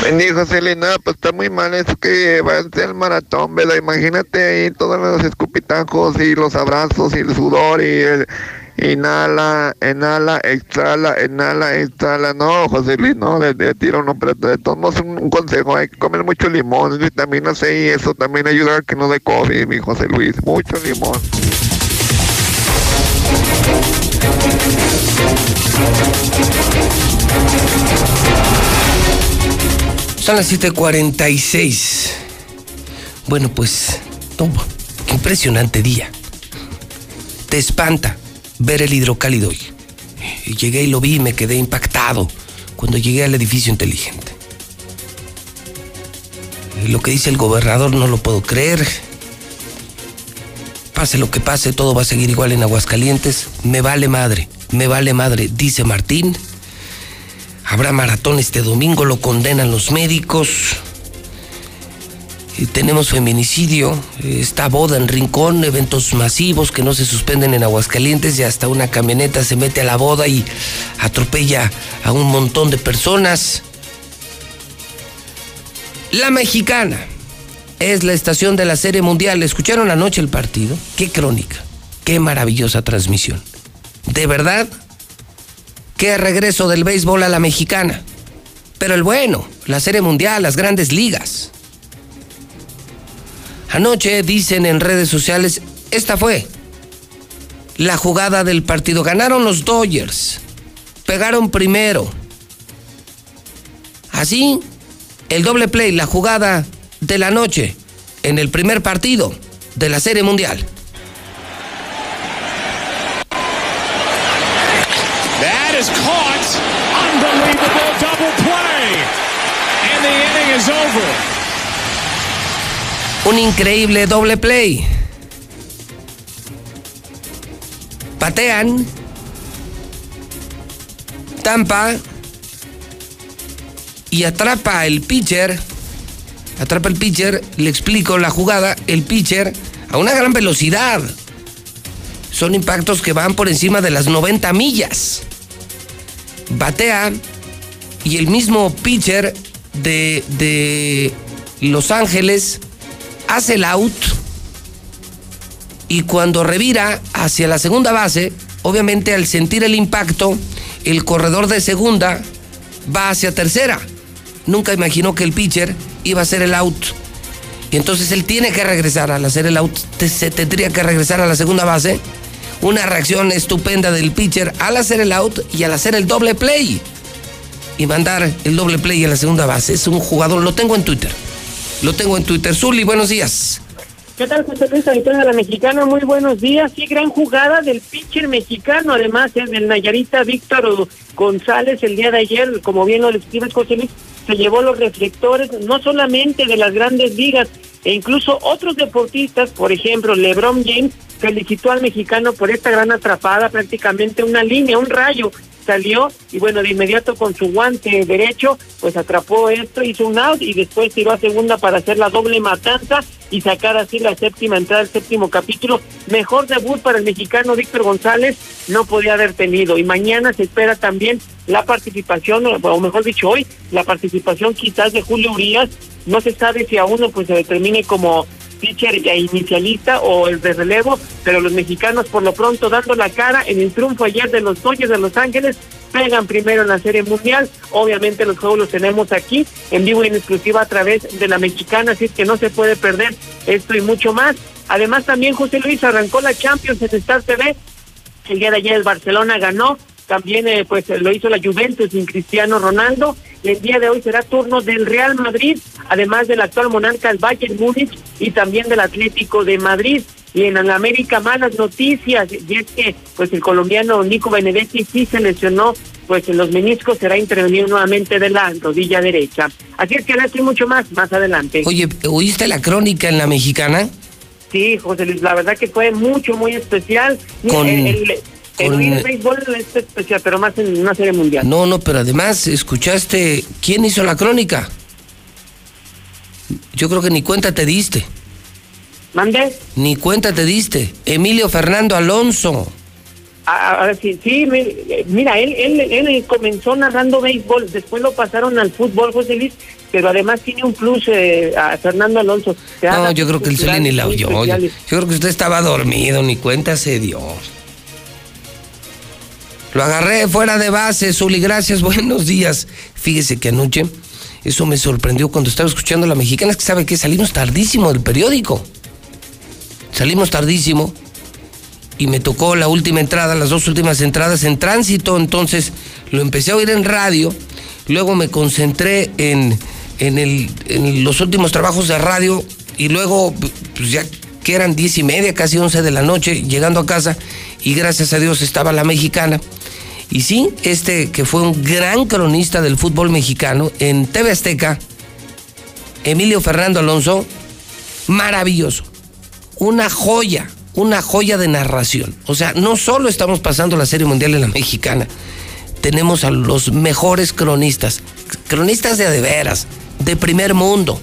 Bendijo Selena, pues está muy mal eso que va a ser el maratón, ¿verdad? Imagínate ahí todos los escupitajos y los abrazos y el sudor y el inhala, inhala, exhala, inhala, exhala. No, José Luis, no, de, de tiro no, pero de todos un, un consejo, hay que comer mucho limón, vitamina C y eso también ayuda a que no dé COVID, mi José Luis, mucho limón. Son las 7:46. Bueno, pues, qué impresionante día. Te espanta ver el hidrocálido hoy. Llegué y lo vi y me quedé impactado cuando llegué al edificio inteligente. Lo que dice el gobernador no lo puedo creer. Pase lo que pase, todo va a seguir igual en Aguascalientes. Me vale madre, me vale madre, dice Martín. Habrá maratón este domingo, lo condenan los médicos. Y tenemos feminicidio, está boda en Rincón, eventos masivos que no se suspenden en Aguascalientes y hasta una camioneta se mete a la boda y atropella a un montón de personas. La mexicana es la estación de la Serie Mundial. ¿Escucharon anoche el partido? Qué crónica, qué maravillosa transmisión. De verdad, qué regreso del béisbol a la mexicana. Pero el bueno, la Serie Mundial, las grandes ligas. Anoche dicen en redes sociales, esta fue la jugada del partido. Ganaron los Dodgers, pegaron primero. Así, el doble play, la jugada de la noche en el primer partido de la Serie Mundial. That is caught. Unbelievable double play. And the inning is over. Un increíble doble play. Patean. Tampa. Y atrapa el pitcher. Atrapa el pitcher. Le explico la jugada. El pitcher a una gran velocidad. Son impactos que van por encima de las 90 millas. Batea. Y el mismo pitcher de, de Los Ángeles hace el out y cuando revira hacia la segunda base, obviamente al sentir el impacto, el corredor de segunda va hacia tercera. Nunca imaginó que el pitcher iba a hacer el out. Y entonces él tiene que regresar al hacer el out, se tendría que regresar a la segunda base. Una reacción estupenda del pitcher al hacer el out y al hacer el doble play. Y mandar el doble play a la segunda base. Es un jugador, lo tengo en Twitter. Lo tengo en Twitter. Zuli, buenos días. ¿Qué tal, José Luis Auditorio de la Mexicana? Muy buenos días. Sí, gran jugada del pitcher mexicano, además es del Nayarita Víctor González el día de ayer, como bien lo describes, José Luis, se llevó los reflectores no solamente de las grandes ligas, e incluso otros deportistas, por ejemplo, LeBron James, felicitó al mexicano por esta gran atrapada, prácticamente una línea, un rayo salió y bueno, de inmediato con su guante derecho, pues atrapó esto, hizo un out y después tiró a segunda para hacer la doble matanza y sacar así la séptima entrada del séptimo capítulo. Mejor debut para el mexicano Víctor González no podía haber tenido y mañana se espera también la participación, o mejor dicho hoy, la participación quizás de Julio Urias. No se sabe si a uno pues se determine como pitcher ya inicialista o el de relevo, pero los mexicanos por lo pronto dando la cara en el triunfo ayer de los Dodgers de Los Ángeles, pegan primero en la Serie Mundial, obviamente los juegos los tenemos aquí en vivo y en exclusiva a través de la mexicana, así que no se puede perder esto y mucho más. Además también José Luis arrancó la Champions en Star TV, el día de ayer el Barcelona ganó, también eh, pues lo hizo la Juventus sin Cristiano Ronaldo. Y el día de hoy será turno del Real Madrid, además del actual monarca el Bayern Múnich y también del Atlético de Madrid. Y en América malas noticias, y es que pues el colombiano Nico Benedetti sí se lesionó, pues en los meniscos será intervenido nuevamente de la rodilla derecha. Así es que ahora estoy mucho más, más adelante. Oye, ¿oíste la crónica en la mexicana? Sí, José Luis, la verdad que fue mucho, muy especial. Con- el, el- el con- el béisbol es especial, pero más en una serie mundial. No, no, pero además, ¿escuchaste quién hizo la crónica? Yo creo que ni cuenta te diste. ¿Mande? Ni cuenta te diste. Emilio Fernando Alonso. A, a ver, sí, sí, mi- mira, él, él, él comenzó narrando béisbol, después lo pasaron al fútbol, José Luis, pero además tiene un plus eh, a Fernando Alonso. No, yo creo que el Zuli ni la oyó. Yo creo que usted estaba dormido, ni cuenta se dio. Lo agarré fuera de base, Zuli, gracias, buenos días. Fíjese que anoche, eso me sorprendió cuando estaba escuchando a la mexicana, es que sabe que salimos tardísimo del periódico. Salimos tardísimo y me tocó la última entrada, las dos últimas entradas en tránsito, entonces lo empecé a oír en radio, luego me concentré en, en, el- en los últimos trabajos de radio y luego, pues ya que eran diez y media, casi once de la noche, llegando a casa y gracias a Dios estaba la mexicana. Y sí, este que fue un gran cronista del fútbol mexicano en TV Azteca, Emilio Fernando Alonso, maravilloso una joya, una joya de narración. O sea, no solo estamos pasando la Serie Mundial en la mexicana, tenemos a los mejores cronistas, cronistas de a de veras, de primer mundo,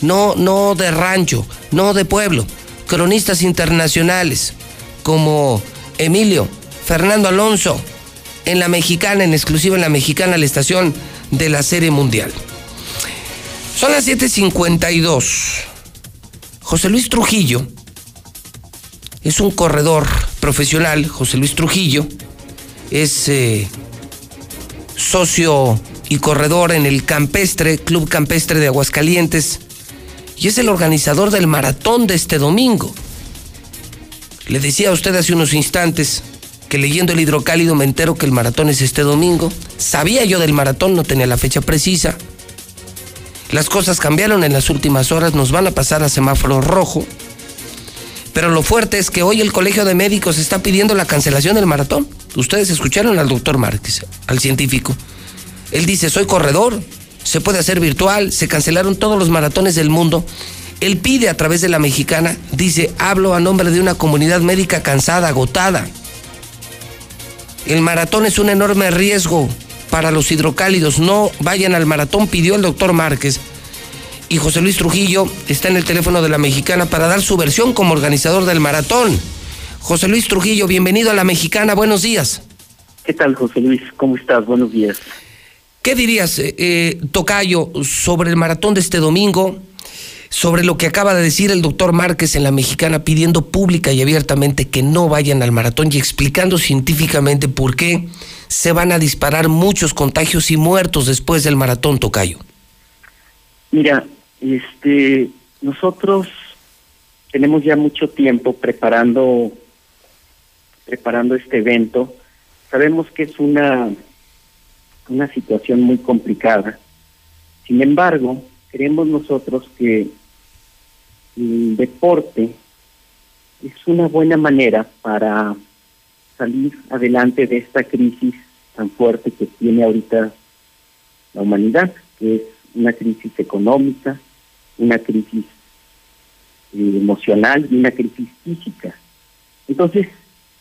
no, no de rancho, no de pueblo, cronistas internacionales, como Emilio, Fernando Alonso, en la mexicana, en exclusiva en la mexicana, la estación de la Serie Mundial. Son las 7:52. José Luis Trujillo es un corredor profesional, José Luis Trujillo, es eh, socio y corredor en el Campestre, Club Campestre de Aguascalientes, y es el organizador del maratón de este domingo. Le decía a usted hace unos instantes que leyendo el hidrocálido me entero que el maratón es este domingo. Sabía yo del maratón, no tenía la fecha precisa. Las cosas cambiaron en las últimas horas, nos van a pasar a semáforo rojo. Pero lo fuerte es que hoy el Colegio de Médicos está pidiendo la cancelación del maratón. Ustedes escucharon al doctor Márquez, al científico. Él dice, soy corredor, se puede hacer virtual, se cancelaron todos los maratones del mundo. Él pide a través de la mexicana, dice, hablo a nombre de una comunidad médica cansada, agotada. El maratón es un enorme riesgo para los hidrocálidos. No vayan al maratón, pidió el doctor Márquez. Y José Luis Trujillo está en el teléfono de la mexicana para dar su versión como organizador del maratón. José Luis Trujillo, bienvenido a la mexicana, buenos días. ¿Qué tal, José Luis? ¿Cómo estás? Buenos días. ¿Qué dirías, eh, eh, Tocayo, sobre el maratón de este domingo? Sobre lo que acaba de decir el doctor Márquez en la mexicana, pidiendo pública y abiertamente que no vayan al maratón y explicando científicamente por qué se van a disparar muchos contagios y muertos después del maratón, Tocayo. Mira, este, nosotros tenemos ya mucho tiempo preparando, preparando este evento. Sabemos que es una, una situación muy complicada. Sin embargo, creemos nosotros que el deporte es una buena manera para salir adelante de esta crisis tan fuerte que tiene ahorita la humanidad, que es una crisis económica, una crisis eh, emocional y una crisis física. Entonces,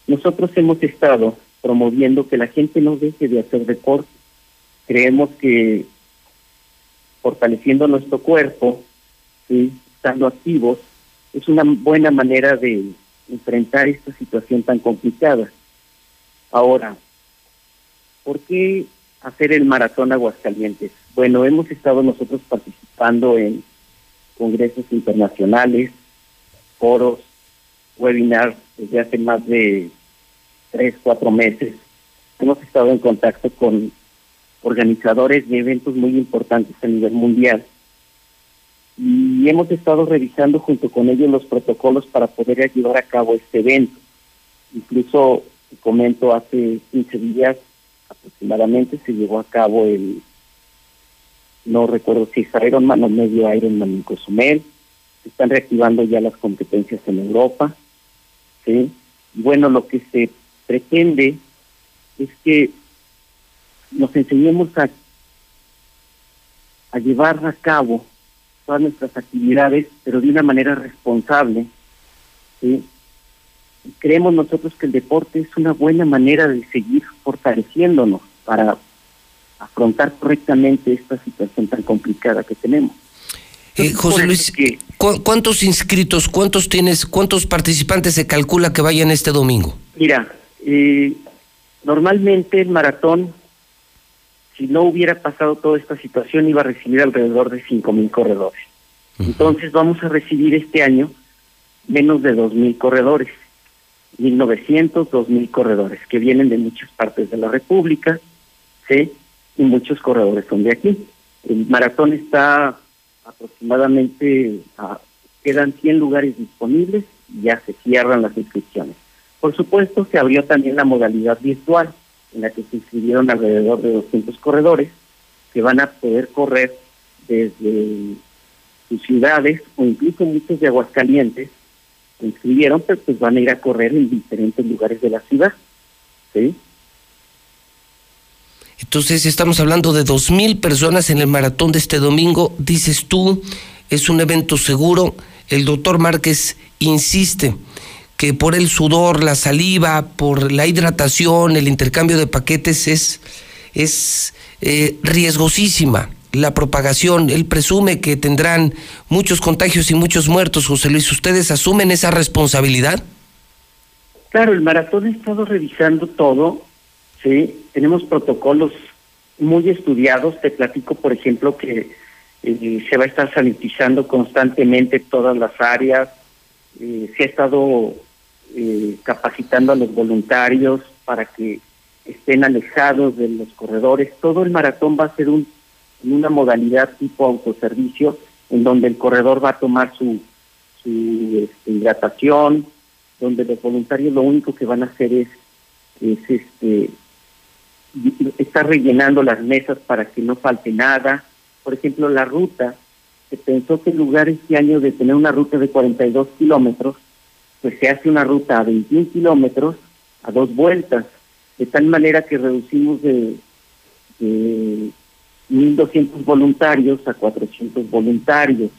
nosotros hemos estado promoviendo que la gente no deje de hacer deporte. Creemos que fortaleciendo nuestro cuerpo, ¿sí? Estando activos, es una buena manera de enfrentar esta situación tan complicada. Ahora, ¿por qué hacer el maratón Aguascalientes? Bueno, hemos estado nosotros participando en congresos internacionales, foros, webinars desde hace más de tres, cuatro meses. Hemos estado en contacto con organizadores de eventos muy importantes a nivel mundial y hemos estado revisando junto con ellos los protocolos para poder llevar a cabo este evento. Incluso, comento, hace 15 días aproximadamente se llevó a cabo el, no recuerdo si es Ironman o medio Ironman en Cozumel, se están reactivando ya las competencias en Europa ¿sí? Bueno, lo que se pretende es que nos enseñemos a, a llevar a cabo todas nuestras actividades, pero de una manera responsable. ¿sí? Creemos nosotros que el deporte es una buena manera de seguir fortaleciéndonos para afrontar correctamente esta situación tan complicada que tenemos. Eh, José Luis, ¿cu- ¿cuántos inscritos, cuántos tienes, cuántos participantes se calcula que vayan este domingo? Mira, eh, normalmente el maratón, si no hubiera pasado toda esta situación, iba a recibir alrededor de cinco mil corredores. Entonces vamos a recibir este año menos de dos mil corredores, 1.900, 2.000 corredores que vienen de muchas partes de la República, ¿sí? Y muchos corredores son de aquí. El maratón está aproximadamente, a- quedan 100 lugares disponibles y ya se cierran las inscripciones. Por supuesto, se abrió también la modalidad virtual, en la que se inscribieron alrededor de 200 corredores que van a poder correr desde sus ciudades o incluso muchos de Aguascalientes se inscribieron, pero pues van a ir a correr en diferentes lugares de la ciudad. ¿sí? Entonces estamos hablando de dos mil personas en el maratón de este domingo. Dices tú, es un evento seguro. El doctor Márquez insiste que por el sudor, la saliva, por la hidratación, el intercambio de paquetes es, es eh, riesgosísima la propagación. Él presume que tendrán muchos contagios y muchos muertos. José Luis, ¿ustedes asumen esa responsabilidad? Claro, el maratón ha estado revisando todo, ¿sí? Tenemos protocolos muy estudiados. Te platico, por ejemplo, que eh, se va a estar sanitizando constantemente todas las áreas. Eh, se ha estado eh, capacitando a los voluntarios para que estén alejados de los corredores. Todo el maratón va a ser un, una modalidad tipo autoservicio, en donde el corredor va a tomar su, este, hidratación, donde los voluntarios lo único que van a hacer es, es este estar rellenando las mesas para que no falte nada. Por ejemplo, la ruta, se pensó que en lugar este año de tener una ruta de 42 kilómetros, pues se hace una ruta a 21 kilómetros a dos vueltas, de tal manera que reducimos de, de 1.200 voluntarios a 400 voluntarios.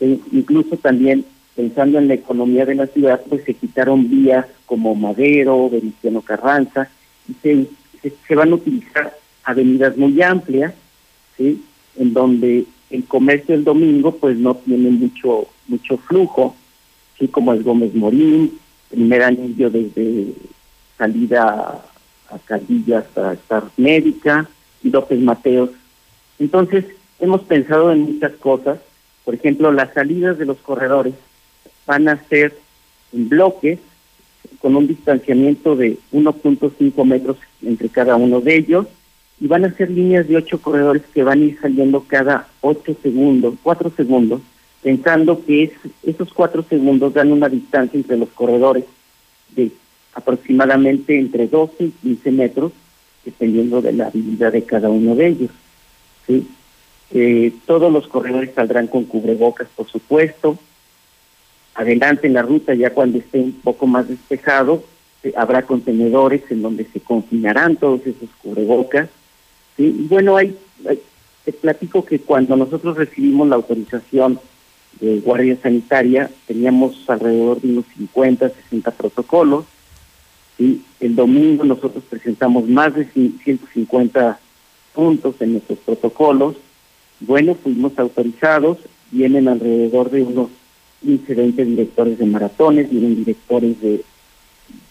E incluso también pensando en la economía de la ciudad, pues se quitaron vías como Madero, Venustiano Carranza, y se, van a utilizar avenidas muy amplias, en donde el comercio el domingo pues no tiene mucho mucho flujo, así como el Gómez Morín, primer anillo desde salida a Caldilla hasta Star Médica y López Mateos. Entonces, hemos pensado en muchas cosas, por ejemplo, las salidas de los corredores van a ser en bloques con un distanciamiento de 1.5 metros entre cada uno de ellos y van a ser líneas de ocho corredores que van a ir saliendo cada ocho segundos, cuatro segundos, pensando que es, esos cuatro segundos dan una distancia entre los corredores de aproximadamente entre 12 y 15 metros, dependiendo de la habilidad de cada uno de ellos. ¿sí? Eh, todos los corredores saldrán con cubrebocas, por supuesto. Adelante en la ruta, ya cuando esté un poco más despejado, eh, habrá contenedores en donde se confinarán todos esos cubrebocas. ¿sí? Bueno, hay, te platico que cuando nosotros recibimos la autorización de Guardia Sanitaria, teníamos alrededor de unos 50, 60 protocolos. ¿sí? El domingo nosotros presentamos más de 150 puntos en nuestros protocolos. Bueno, fuimos autorizados, vienen alrededor de unos 15, 20 directores de maratones, vienen directores de,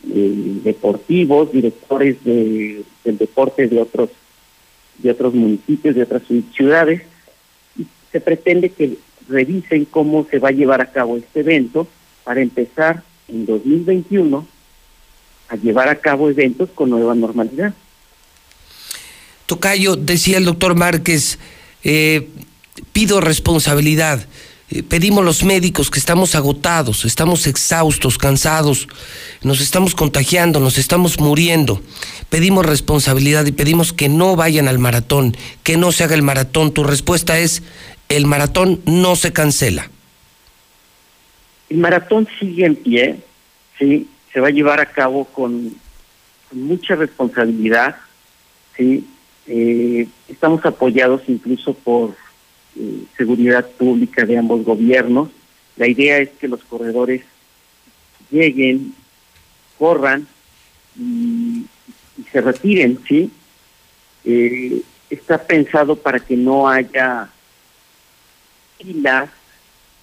de deportivos, directores de, del deporte de otros de otros municipios, de otras ciudades, y se pretende que revisen cómo se va a llevar a cabo este evento para empezar en 2021 a llevar a cabo eventos con nueva normalidad. Tocayo, decía el doctor Márquez, eh, pido responsabilidad. Eh, pedimos los médicos que estamos agotados, estamos exhaustos, cansados, nos estamos contagiando, nos estamos muriendo. Pedimos responsabilidad y pedimos que no vayan al maratón, que no se haga el maratón. Tu respuesta es, el maratón no se cancela. El maratón sigue en pie, sí, se va a llevar a cabo con, mucha responsabilidad, sí, eh, estamos apoyados incluso por eh, seguridad pública de ambos gobiernos. La idea es que los corredores lleguen, corran y, y se retiren, ¿sí? Eh, está pensado para que no haya filas,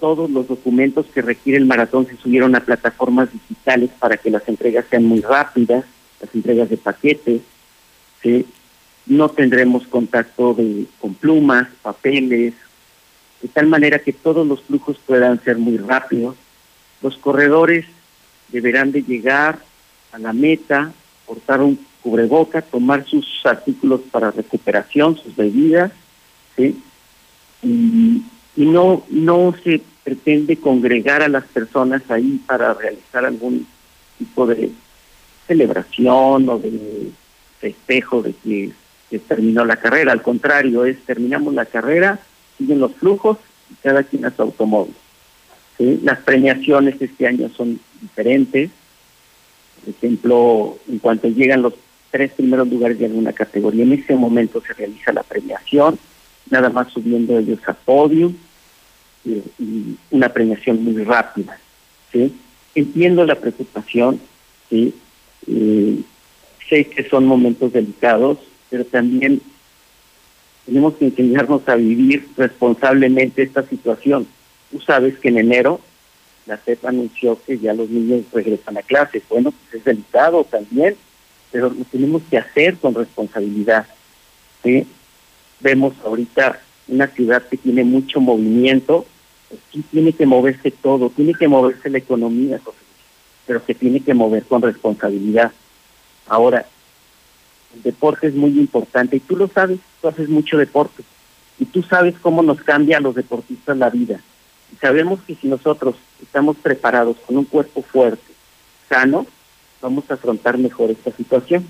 todos los documentos que requiere el maratón se subieron a plataformas digitales para que las entregas sean muy rápidas, las entregas de paquetes, ¿sí? no tendremos contacto de, con plumas, papeles, de tal manera que todos los flujos puedan ser muy rápidos. Los corredores deberán de llegar a la meta, portar un cubreboca, tomar sus artículos para recuperación, sus bebidas, ¿sí? y, y no, no se pretende congregar a las personas ahí para realizar algún tipo de celebración o de festejo de que, que terminó la carrera. Al contrario, es terminamos la carrera, siguen los flujos y cada quien a su automóvil. Las premiaciones este año son diferentes. Por ejemplo, en cuanto llegan los tres primeros lugares de alguna categoría, en ese momento se realiza la premiación, nada más subiendo ellos a podium y, una premiación muy rápida. ¿sí? Entiendo la preocupación, ¿sí? Eh, sé que son momentos delicados, pero también tenemos que enseñarnos a vivir responsablemente esta situación. Tú sabes que en enero la CEP anunció que ya los niños regresan a clases. Bueno, pues es delicado también, pero lo tenemos que hacer con responsabilidad. ¿sí? Vemos ahorita una ciudad que tiene mucho movimiento, tiene que moverse todo, tiene que moverse la economía, José pero se tiene que mover con responsabilidad. Ahora, el deporte es muy importante y tú lo sabes, tú haces mucho deporte y tú sabes cómo nos cambia a los deportistas la vida. Y sabemos que si nosotros estamos preparados con un cuerpo fuerte, sano, vamos a afrontar mejor esta situación.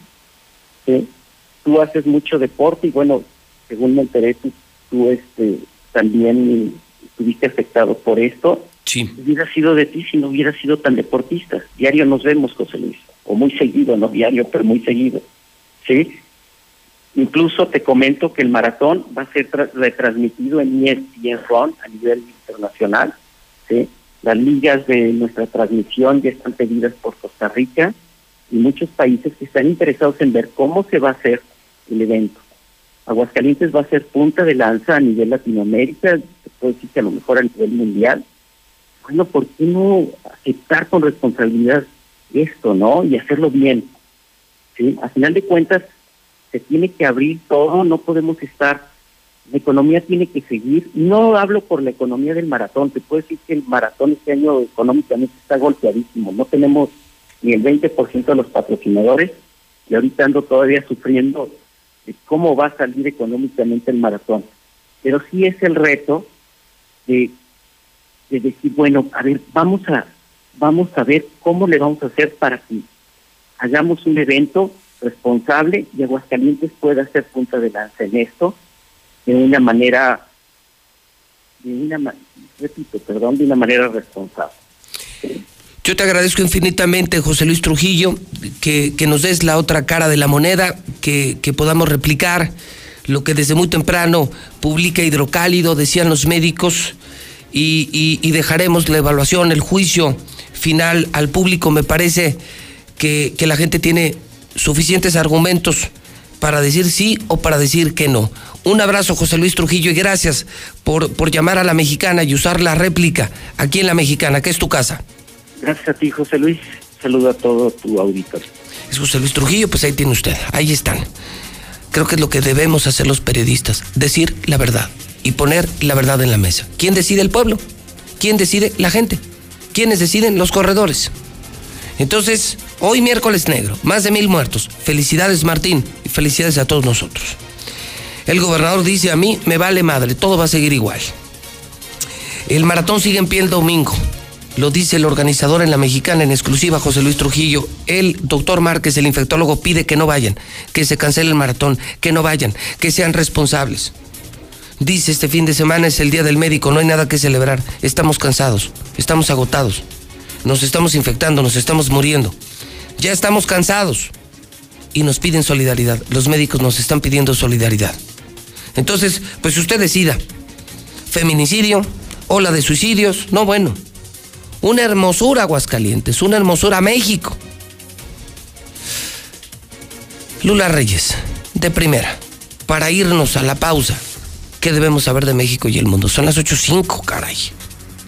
¿sí? Tú haces mucho deporte y bueno, según me enteré, tú, tú este, también estuviste afectado por esto. Sí. Hubiera sido de ti si no hubiera sido tan deportista. Diario nos vemos, José Luis, o muy seguido, no diario, pero muy seguido. ¿sí? Incluso te comento que el maratón va a ser tra- retransmitido en ESPN Run a nivel internacional, ¿sí? Las ligas de nuestra transmisión ya están pedidas por Costa Rica y muchos países que están interesados en ver cómo se va a hacer el evento. Aguascalientes va a ser punta de lanza a nivel Latinoamérica, se puede decir que a lo mejor a nivel mundial. Bueno, ¿por qué no aceptar con responsabilidad esto, no? Y hacerlo bien. ¿sí? A final de cuentas, se tiene que abrir todo, no podemos estar, la economía tiene que seguir. No hablo por la economía del maratón, te puedo decir que el maratón este año económicamente está golpeadísimo, no tenemos ni el 20% de los patrocinadores y ahorita ando todavía sufriendo de cómo va a salir económicamente el maratón. Pero sí es el reto de, de decir, bueno, a ver, vamos a, vamos a ver cómo le vamos a hacer para que hagamos un evento responsable y Aguascalientes pueda ser punta de lanza en esto de una manera, de una, repito, perdón, de una manera responsable. Yo te agradezco infinitamente, José Luis Trujillo, que, que nos des la otra cara de la moneda, que, que podamos replicar lo que desde muy temprano publica Hidrocálido, decían los médicos, y, y- y dejaremos la evaluación, el juicio final al público. Me parece que, que la gente tiene suficientes argumentos para decir sí o para decir que no. Un abrazo, José Luis Trujillo, y gracias por, por llamar a la mexicana y usar la réplica aquí en la mexicana, que es tu casa. Gracias a ti, José Luis. Saludo a todo tu auditorio. Es José Luis Trujillo, pues ahí tiene usted, ahí están. Creo que es lo que debemos hacer los periodistas, decir la verdad y poner la verdad en la mesa. ¿Quién decide el pueblo? ¿Quién decide la gente? ¿Quiénes deciden los corredores? Entonces, hoy miércoles negro, más de mil muertos. Felicidades Martín y felicidades a todos nosotros. El gobernador dice a mí, me vale madre, todo va a seguir igual. El maratón sigue en pie el domingo. Lo dice el organizador en la mexicana en exclusiva, José Luis Trujillo. El doctor Márquez, el infectólogo, pide que no vayan, que se cancele el maratón, que no vayan, que sean responsables. Dice este fin de semana es el día del médico, no hay nada que celebrar. Estamos cansados, estamos agotados. nos estamos infectando, nos estamos muriendo. Ya estamos cansados y nos piden solidaridad. Los médicos nos están pidiendo solidaridad. Entonces, pues usted decida. Feminicidio, ola de suicidios, no bueno. Una hermosura Aguascalientes, una hermosura México. Lula Reyes, de primera, para irnos a la pausa. ¿Qué debemos saber de México y el mundo? Son las 8.05, caray.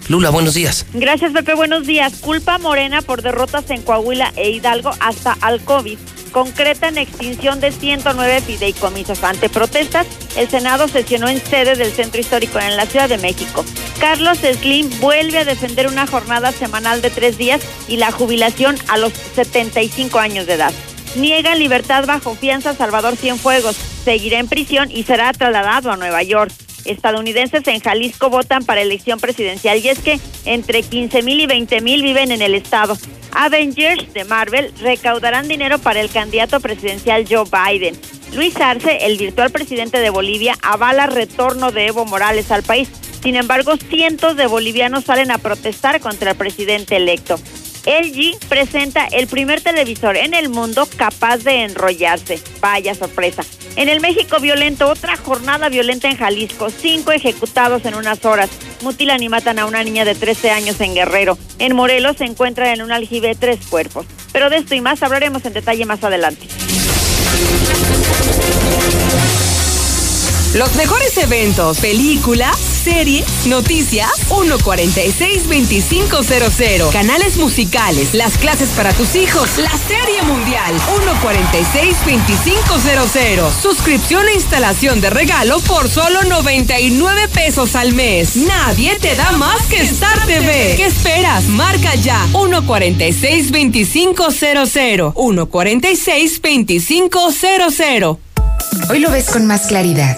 Lula, buenos días. Gracias, Pepe. Buenos días. Culpa Morena por derrotas en Coahuila e Hidalgo hasta al COVID. Concreta en extinción de 109 fideicomisos. Ante protestas, el Senado sesionó en sede del Centro Histórico en la Ciudad de México. Carlos Slim vuelve a defender una jornada semanal de tres días y la jubilación a los 75 años de edad. Niega libertad bajo fianza Salvador Cienfuegos. Seguirá en prisión y será trasladado a Nueva York estadounidenses en Jalisco votan para elección presidencial y es que entre 15 mil y 20 mil viven en el estado. Avengers de Marvel recaudarán dinero para el candidato presidencial Joe Biden. Luis Arce, el virtual presidente de Bolivia, avala retorno de Evo Morales al país. Sin embargo, cientos de bolivianos salen a protestar contra el presidente electo. LG presenta el primer televisor en el mundo capaz de enrollarse. Vaya sorpresa. En el México violento, otra jornada violenta en Jalisco. Cinco ejecutados en unas horas. Mutilan y matan a una niña de 13 años en Guerrero. En Morelos se encuentran en un aljibe tres cuerpos. Pero de esto y más hablaremos en detalle más adelante. Los mejores eventos, películas, series, noticias, 146-2500. Canales musicales, las clases para tus hijos, la serie mundial, 146-2500. Suscripción e instalación de regalo por solo 99 pesos al mes. Nadie te da más que Star TV. ¿Qué esperas? Marca ya, 146-2500. 146-2500. Hoy lo ves con más claridad.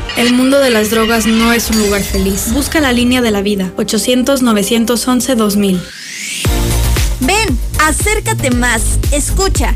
El mundo de las drogas no es un lugar feliz. Busca la línea de la vida. 800-911-2000. Ven, acércate más. Escucha.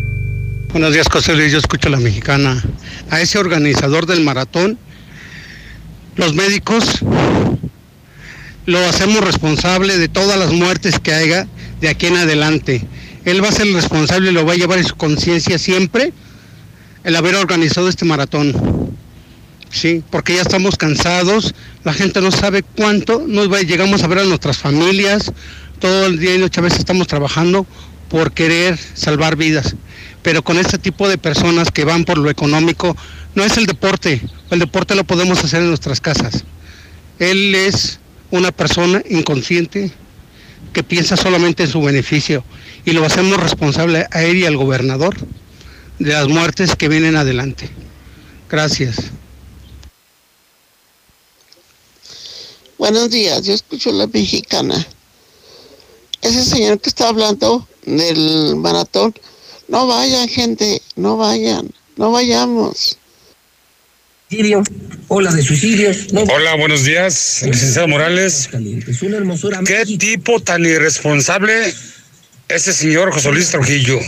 Buenos días, José Luis. Yo escucho a la mexicana. A ese organizador del maratón, los médicos lo hacemos responsable de todas las muertes que haya de aquí en adelante. Él va a ser el responsable y lo va a llevar en su conciencia siempre el haber organizado este maratón. Sí, porque ya estamos cansados, la gente no sabe cuánto, nos va, llegamos a ver a nuestras familias, todo el día y noche a veces estamos trabajando por querer salvar vidas pero con este tipo de personas que van por lo económico, no es el deporte, el deporte lo podemos hacer en nuestras casas. Él es una persona inconsciente que piensa solamente en su beneficio y lo hacemos responsable a él y al gobernador de las muertes que vienen adelante. Gracias. Buenos días, yo escucho la mexicana. ese señor que está hablando del maratón, no vayan gente, no vayan, no vayamos. Ola de suicidios. Hola, buenos días, licenciado Morales. ¿Qué tipo tan irresponsable ese señor José Luis Trujillo?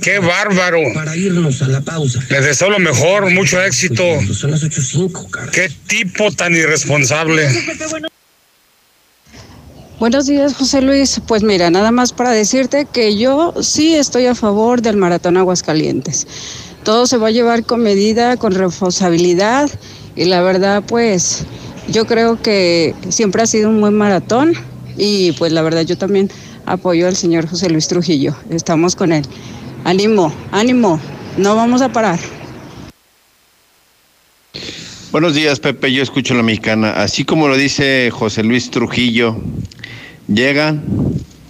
¡Qué bárbaro! Para irnos a la pausa. Le deseo lo mejor, mucho éxito. Son las 8.05, cara. ¡Qué tipo tan irresponsable! Buenos días, José Luis. Pues mira, nada más para decirte que yo sí estoy a favor del Maratón Aguascalientes. Todo se va a llevar con medida, con responsabilidad y la verdad, pues yo creo que siempre ha sido un buen maratón y pues la verdad yo también apoyo al señor José Luis Trujillo. Estamos con él. Ánimo, ánimo, no vamos a parar. Buenos días, Pepe. Yo escucho la mexicana. Así como lo dice José Luis Trujillo, llegan,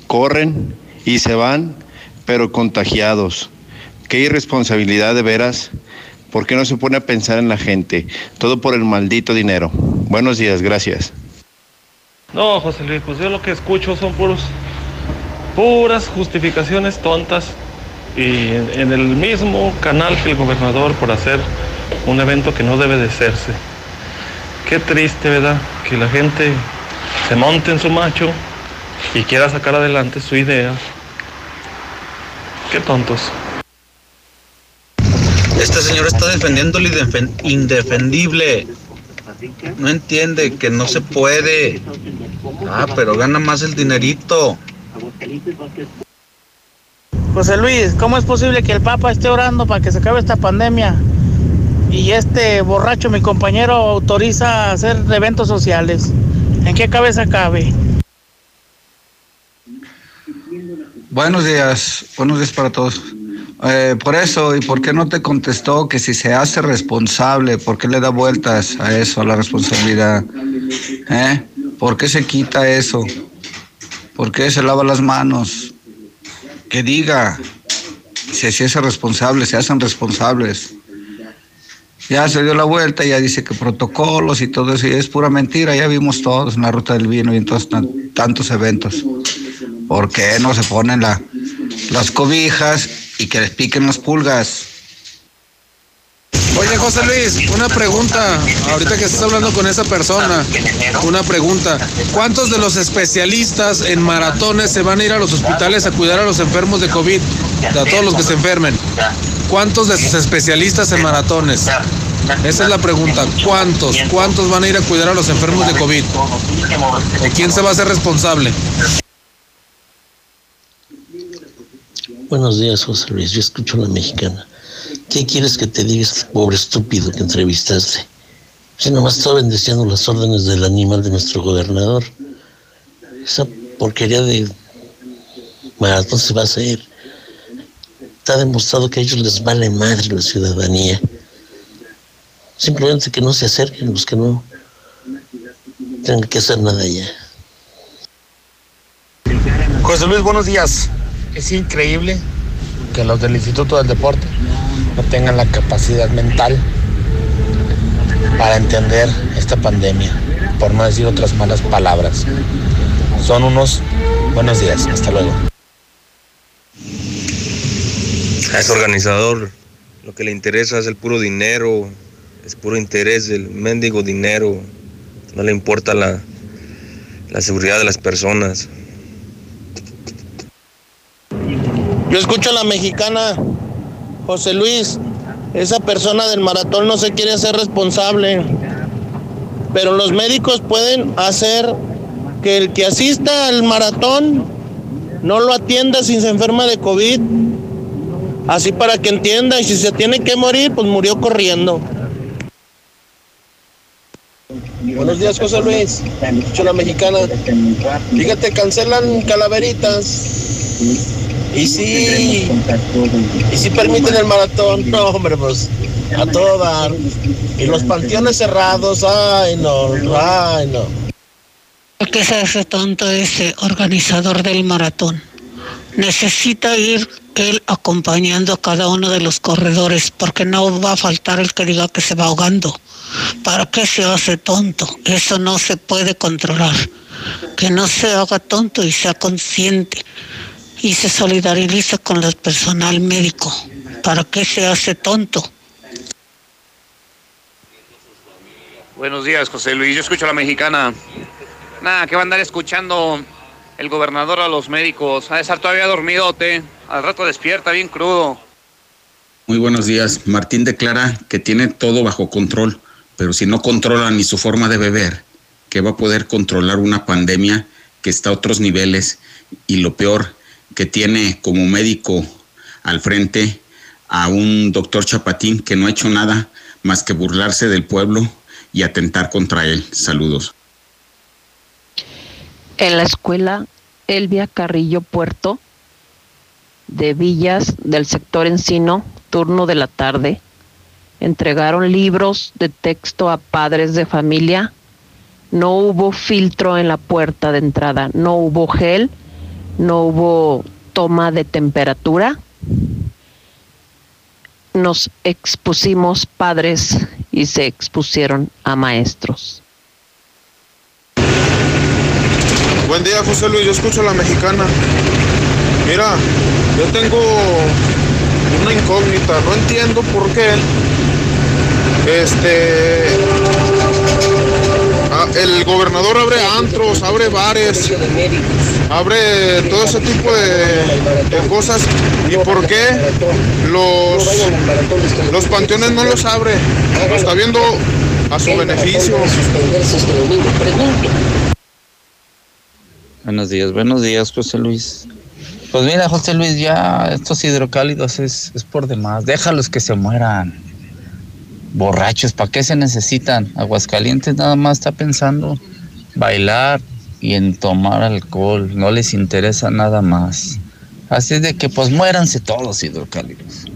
corren y se van, pero contagiados. Qué irresponsabilidad de veras. ¿Por qué no se pone a pensar en la gente? Todo por el maldito dinero. Buenos días, gracias. No, José Luis, pues yo lo que escucho son puros, puras justificaciones tontas y en, el mismo canal que el gobernador por hacer un evento que no debe de hacerse. Qué triste, ¿verdad? Que la gente se monte en su macho y quiera sacar adelante su idea. Qué tontos. Este señor está defendiendo lo indefen- indefendible. No entiende que no se puede. Ah, pero gana más el dinerito. José Luis, ¿cómo es posible que el Papa esté orando para que se acabe esta pandemia? Y este borracho, mi compañero, autoriza hacer eventos sociales. ¿En qué cabeza cabe? Buenos días, buenos días para todos. Eh, por eso, ¿y por qué no te contestó que si se hace responsable, por qué le da vueltas a eso, a la responsabilidad? ¿Eh? ¿Por qué se quita eso? ¿Por qué se lava las manos? Que diga, si se hace responsable, se hacen responsables. Ya se dio la vuelta, ya dice que protocolos y todo eso, y es pura mentira, ya vimos todos en la ruta del vino y en todos tan- tantos eventos. ¿Por qué no se ponen la, las cobijas y que les piquen las pulgas? Oye, José Luis, una pregunta. Ahorita que estás hablando con esa persona, una pregunta. ¿Cuántos de los especialistas en maratones se van a ir a los hospitales a cuidar a los enfermos de COVID? A todos los que se enfermen. ¿Cuántos de sus especialistas en maratones? Esa es la pregunta. ¿Cuántos? ¿Cuántos van a ir a cuidar a los enfermos de COVID? ¿O quién se va a hacer responsable? Buenos días, José Luis. Yo escucho a la mexicana. ¿Qué quieres que te diga este pobre estúpido que entrevistaste? Si nomás está bendeciendo las órdenes del animal de nuestro gobernador. Esa porquería de maratón se va a hacer. Está demostrado que a ellos les vale madre la ciudadanía. Simplemente que no se acerquen los que no tengan que hacer nada ya. José Luis, buenos días. Es increíble que los del Instituto del Deporte no tengan la capacidad mental para entender esta pandemia, por no decir otras malas palabras. Son unos buenos días. Hasta luego. A ese organizador lo que le interesa es el puro dinero, es puro interés del mendigo dinero, no le importa la, la seguridad de las personas. Yo escucho a la mexicana, José Luis, esa persona del maratón no se quiere hacer responsable, pero los médicos pueden hacer que el que asista al maratón no lo atienda si se enferma de COVID, así para que entienda, y si se tiene que morir, pues murió corriendo. Buenos días, José Luis. Escucho la mexicana. Fíjate, cancelan calaveritas. Y sí, y sí permiten el maratón. No, hombre, pues a todo dar. Y los panteones cerrados. Ay, no, ay, no. ¿Por qué se hace tonto ese organizador del maratón? necesita ir él acompañando a cada uno de los corredores, porque no va a faltar el que diga que se va ahogando. ¿Para qué se hace tonto? Eso no se puede controlar. Que no se haga tonto y sea consciente y se solidarice con el personal médico. ¿Para qué se hace tonto? Buenos días, José Luis. Yo escucho a la mexicana. Nada, que va a andar escuchando el gobernador a los médicos. Ha de estar todavía dormidote. Al rato despierta, bien crudo. Muy buenos días. Martín declara que tiene todo bajo control, pero si no controla ni su forma de beber, que va a poder controlar una pandemia que está a otros niveles y lo peor, que tiene como médico al frente a un doctor Chapatín que no ha hecho nada más que burlarse del pueblo y atentar contra él. Saludos. En la escuela Elvia Carrillo Puerto de Villas del sector Encino, turno de la tarde, entregaron libros de texto a padres de familia. No hubo filtro en la puerta de entrada, no hubo gel, no hubo toma de temperatura. Nos expusimos padres y se expusieron a maestros. Buen día, José Luis. Yo escucho a la mexicana. Mira, yo tengo una incógnita. No entiendo por qué. Este. El gobernador abre antros, abre bares, abre todo ese tipo de, de cosas. ¿Y por qué los, los panteones no los abre? Lo está viendo a su beneficio. Buenos días, buenos días, José Luis. Pues mira, José Luis, ya estos hidrocálidos es, es por demás. Déjalos que se mueran. Borrachos, ¿para qué se necesitan? Aguascalientes nada más está pensando bailar y en tomar alcohol. No les interesa nada más. Así es de que pues muéranse todos hidrocálidos.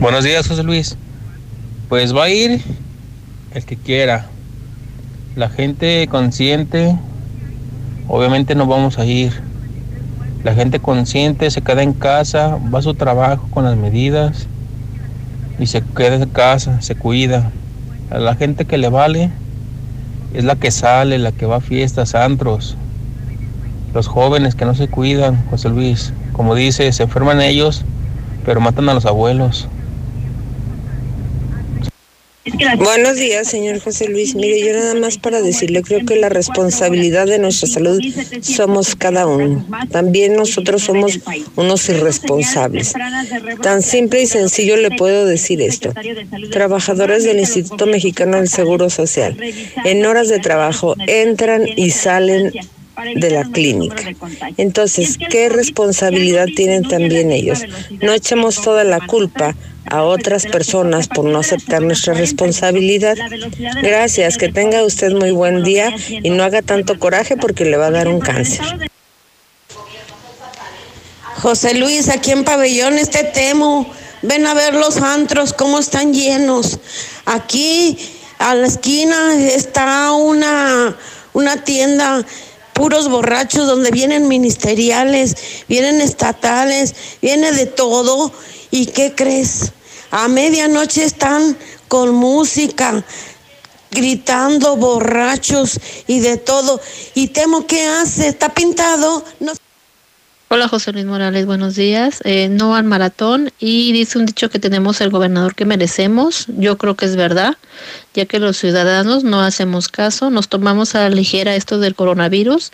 Buenos días, José Luis. Pues va a ir el que quiera. La gente consciente, obviamente no vamos a ir. La gente consciente se queda en casa, va a su trabajo con las medidas y se queda en casa, se cuida. A la gente que le vale es la que sale, la que va a fiestas, antros. Los jóvenes que no se cuidan, José Luis, como dice, se enferman ellos, pero matan a los abuelos. Buenos días, señor José Luis. Mire, yo nada más para decirle, creo que la responsabilidad de nuestra salud somos cada uno. También nosotros somos unos irresponsables. Tan simple y sencillo le puedo decir esto. Trabajadores del Instituto Mexicano del Seguro Social, en horas de trabajo entran y salen de la clínica. Entonces, ¿qué responsabilidad tienen también ellos? No echemos toda la culpa a otras personas por no aceptar nuestra responsabilidad. Gracias, que tenga usted muy buen día y no haga tanto coraje porque le va a dar un cáncer. José Luis, aquí en Pabellones te temo. Ven a ver los antros, cómo están llenos. Aquí a la esquina está una, una tienda, puros borrachos, donde vienen ministeriales, vienen estatales, viene de todo. ¿Y qué crees? A medianoche están con música, gritando borrachos y de todo. Y temo que hace, está pintado. No Hola José Luis Morales, buenos días. Eh, no al maratón y dice un dicho que tenemos el gobernador que merecemos. Yo creo que es verdad, ya que los ciudadanos no hacemos caso, nos tomamos a la ligera esto del coronavirus,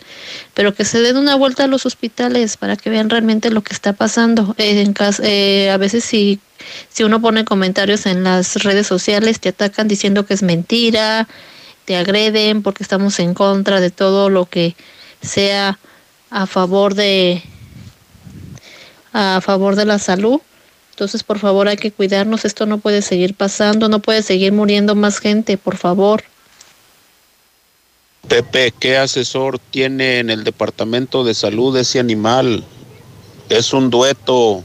pero que se den una vuelta a los hospitales para que vean realmente lo que está pasando. Eh, en cas- eh, a veces si, si uno pone comentarios en las redes sociales te atacan diciendo que es mentira, te agreden porque estamos en contra de todo lo que sea a favor de a favor de la salud. Entonces, por favor, hay que cuidarnos. Esto no puede seguir pasando, no puede seguir muriendo más gente, por favor. Pepe, ¿qué asesor tiene en el departamento de salud ese animal? Es un dueto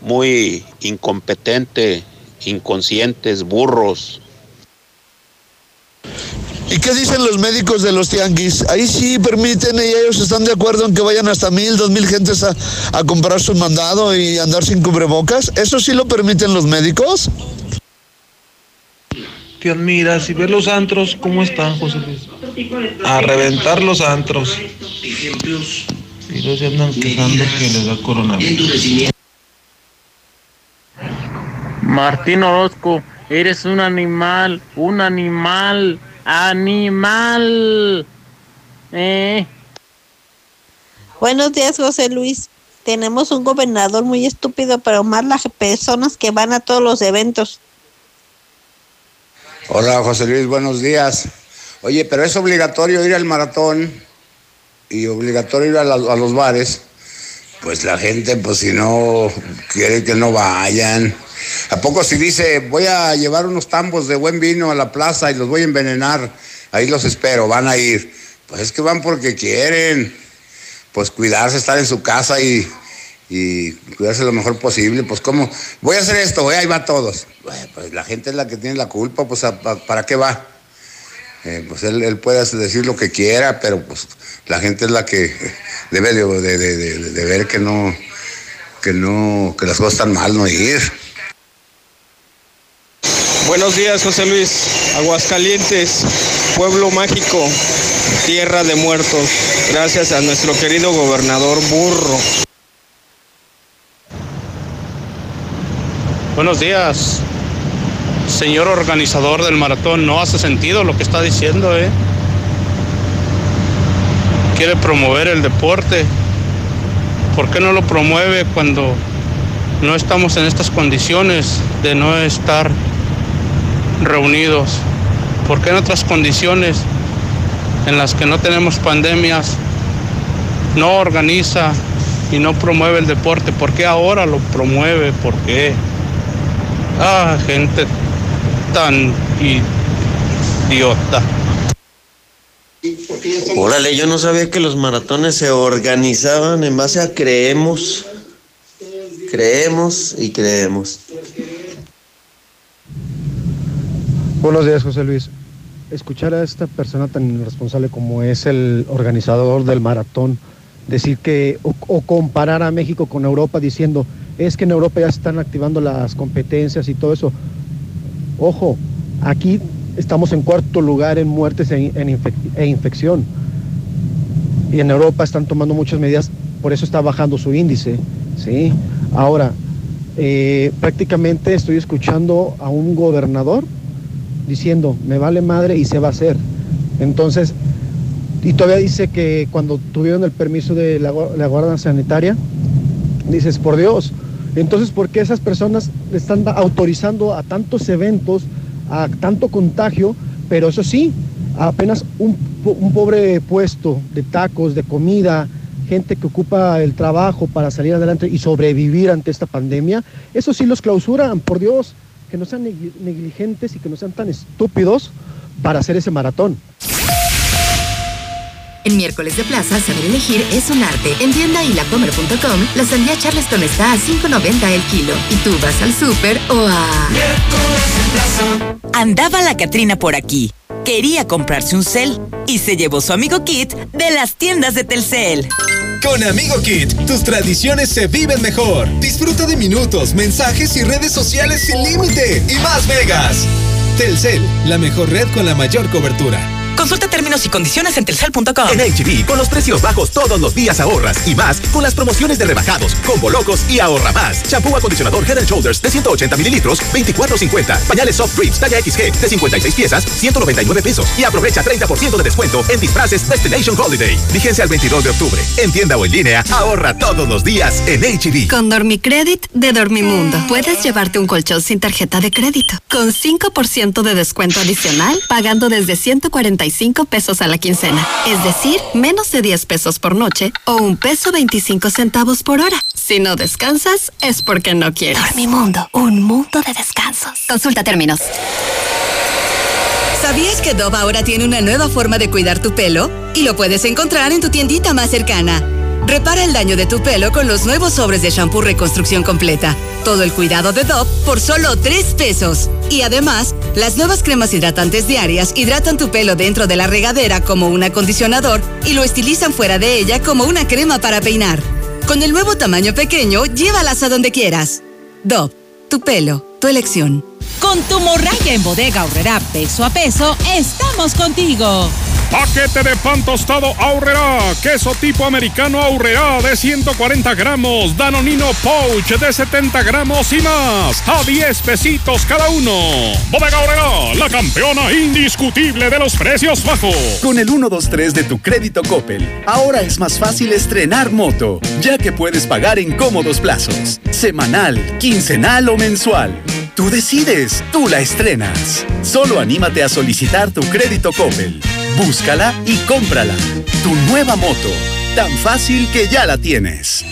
muy incompetente, inconscientes, burros. ¿Y qué dicen los médicos de los tianguis? Ahí sí permiten y ellos están de acuerdo en que vayan hasta mil, dos mil gentes a, a comprar su mandado y andar sin cubrebocas. ¿Eso sí lo permiten los médicos? Te admiras y ves los antros, ¿cómo están, José Luis? A reventar los antros. Y los andan quejando que les da coronavirus. Martín Orozco, eres un animal, un animal, animal. Eh. Buenos días, José Luis. Tenemos un gobernador muy estúpido, pero más las personas que van a todos los eventos. Hola, José Luis, buenos días. Oye, pero es obligatorio ir al maratón y obligatorio ir a, la- a los bares. Pues la gente, pues si no quiere que no vayan. ¿A poco si dice, voy a llevar unos tambos de buen vino a la plaza y los voy a envenenar? Ahí los espero, van a ir. Pues es que van porque quieren. Pues cuidarse, estar en su casa y, y cuidarse lo mejor posible. Pues cómo, voy a hacer esto, eh, ahí va todos. Pues la gente es la que tiene la culpa, pues ¿a- pa- ¿para qué va? Eh, pues él, él puede decir lo que quiera, pero pues la gente es la que debe de, de- de- de- de ver que no, que no, que las cosas están mal, no ir. Buenos días, José Luis. Aguascalientes, pueblo mágico, tierra de muertos. Gracias a nuestro querido gobernador Burro. Buenos días, señor organizador del maratón. No hace sentido lo que está diciendo, ¿eh? Quiere promover el deporte. ¿Por qué no lo promueve cuando no estamos en estas condiciones de no estar reunidos? ¿Por qué en otras condiciones en las que no tenemos pandemias no organiza y no promueve el deporte? ¿Por qué ahora lo promueve? ¿Por qué? Ah, gente tan idiota. Órale, yo no sabía que los maratones se organizaban en base a creemos, creemos y creemos. Buenos días, José Luis. Escuchar a esta persona tan irresponsable como es el organizador del maratón decir que o, o comparar a México con Europa diciendo es que en Europa ya se están activando las competencias y todo eso. Ojo, aquí estamos en cuarto lugar en muertes e, en e infección. Y en Europa están tomando muchas medidas, por eso está bajando su índice. ¿sí? Ahora, eh, prácticamente estoy escuchando a un gobernador diciendo, me vale madre y se va a hacer. Entonces, y todavía dice que cuando tuvieron el permiso de la, gua- la Guardia Sanitaria, dices, por Dios, entonces, ¿por qué esas personas están autorizando a tantos eventos, a tanto contagio, pero eso sí, apenas un, un pobre puesto de tacos, de comida, gente que ocupa el trabajo para salir adelante y sobrevivir ante esta pandemia, eso sí los clausuran, por Dios, que no sean negli- negligentes y que no sean tan estúpidos para hacer ese maratón. En miércoles de plaza, saber elegir es un arte. En tienda y lacomer.com, la sandía Charleston está a 5.90 el kilo. Y tú vas al súper o a... Andaba la Catrina por aquí. Quería comprarse un cel y se llevó su amigo Kit de las tiendas de Telcel. Con Amigo Kit, tus tradiciones se viven mejor. Disfruta de minutos, mensajes y redes sociales sin límite y más megas. Telcel, la mejor red con la mayor cobertura. Consulta términos y condiciones en telcel.com. En HB, con los precios bajos todos los días ahorras y más con las promociones de rebajados, combo locos y ahorra más. Shampoo acondicionador Head and Shoulders de 180 mililitros, 24.50. Pañales Soft Drips talla XG de 56 piezas, 199 pesos. Y aprovecha 30% de descuento en disfraces Destination Holiday. Vigencia al 22 de octubre. En tienda o en línea, ahorra todos los días en HB. Con Dormicredit de Dormimundo puedes llevarte un colchón sin tarjeta de crédito con 5% de descuento adicional pagando desde 145 pesos a la quincena. Es decir, menos de 10 pesos por noche o un peso 25 centavos por hora. Si no descansas es porque no quieres. Dormimundo, un mundo de descansos. Consulta términos. ¿Sabías que Dove ahora tiene una nueva forma de cuidar tu pelo? Y lo puedes encontrar en tu tiendita más cercana. Repara el daño de tu pelo con los nuevos sobres de shampoo Reconstrucción Completa. Todo el cuidado de Dove por solo 3 pesos. Y además, las nuevas cremas hidratantes diarias hidratan tu pelo dentro de la regadera como un acondicionador y lo estilizan fuera de ella como una crema para peinar. Con el nuevo tamaño pequeño, llévalas a donde quieras. Dove, tu pelo, tu elección. Con tu morralla en bodega ahorrará peso a peso, estamos contigo. Paquete de pan tostado ahorrará. Queso tipo americano ahorrará de 140 gramos. Danonino Pouch de 70 gramos y más. A 10 pesitos cada uno. Bodega ahorrará, la campeona indiscutible de los precios bajos. Con el 123 de tu crédito Coppel, ahora es más fácil estrenar moto, ya que puedes pagar en cómodos plazos. Semanal, quincenal o mensual. Tú decides, tú la estrenas. Solo anímate a solicitar tu crédito Coppel. Búscala y cómprala. Tu nueva moto. Tan fácil que ya la tienes.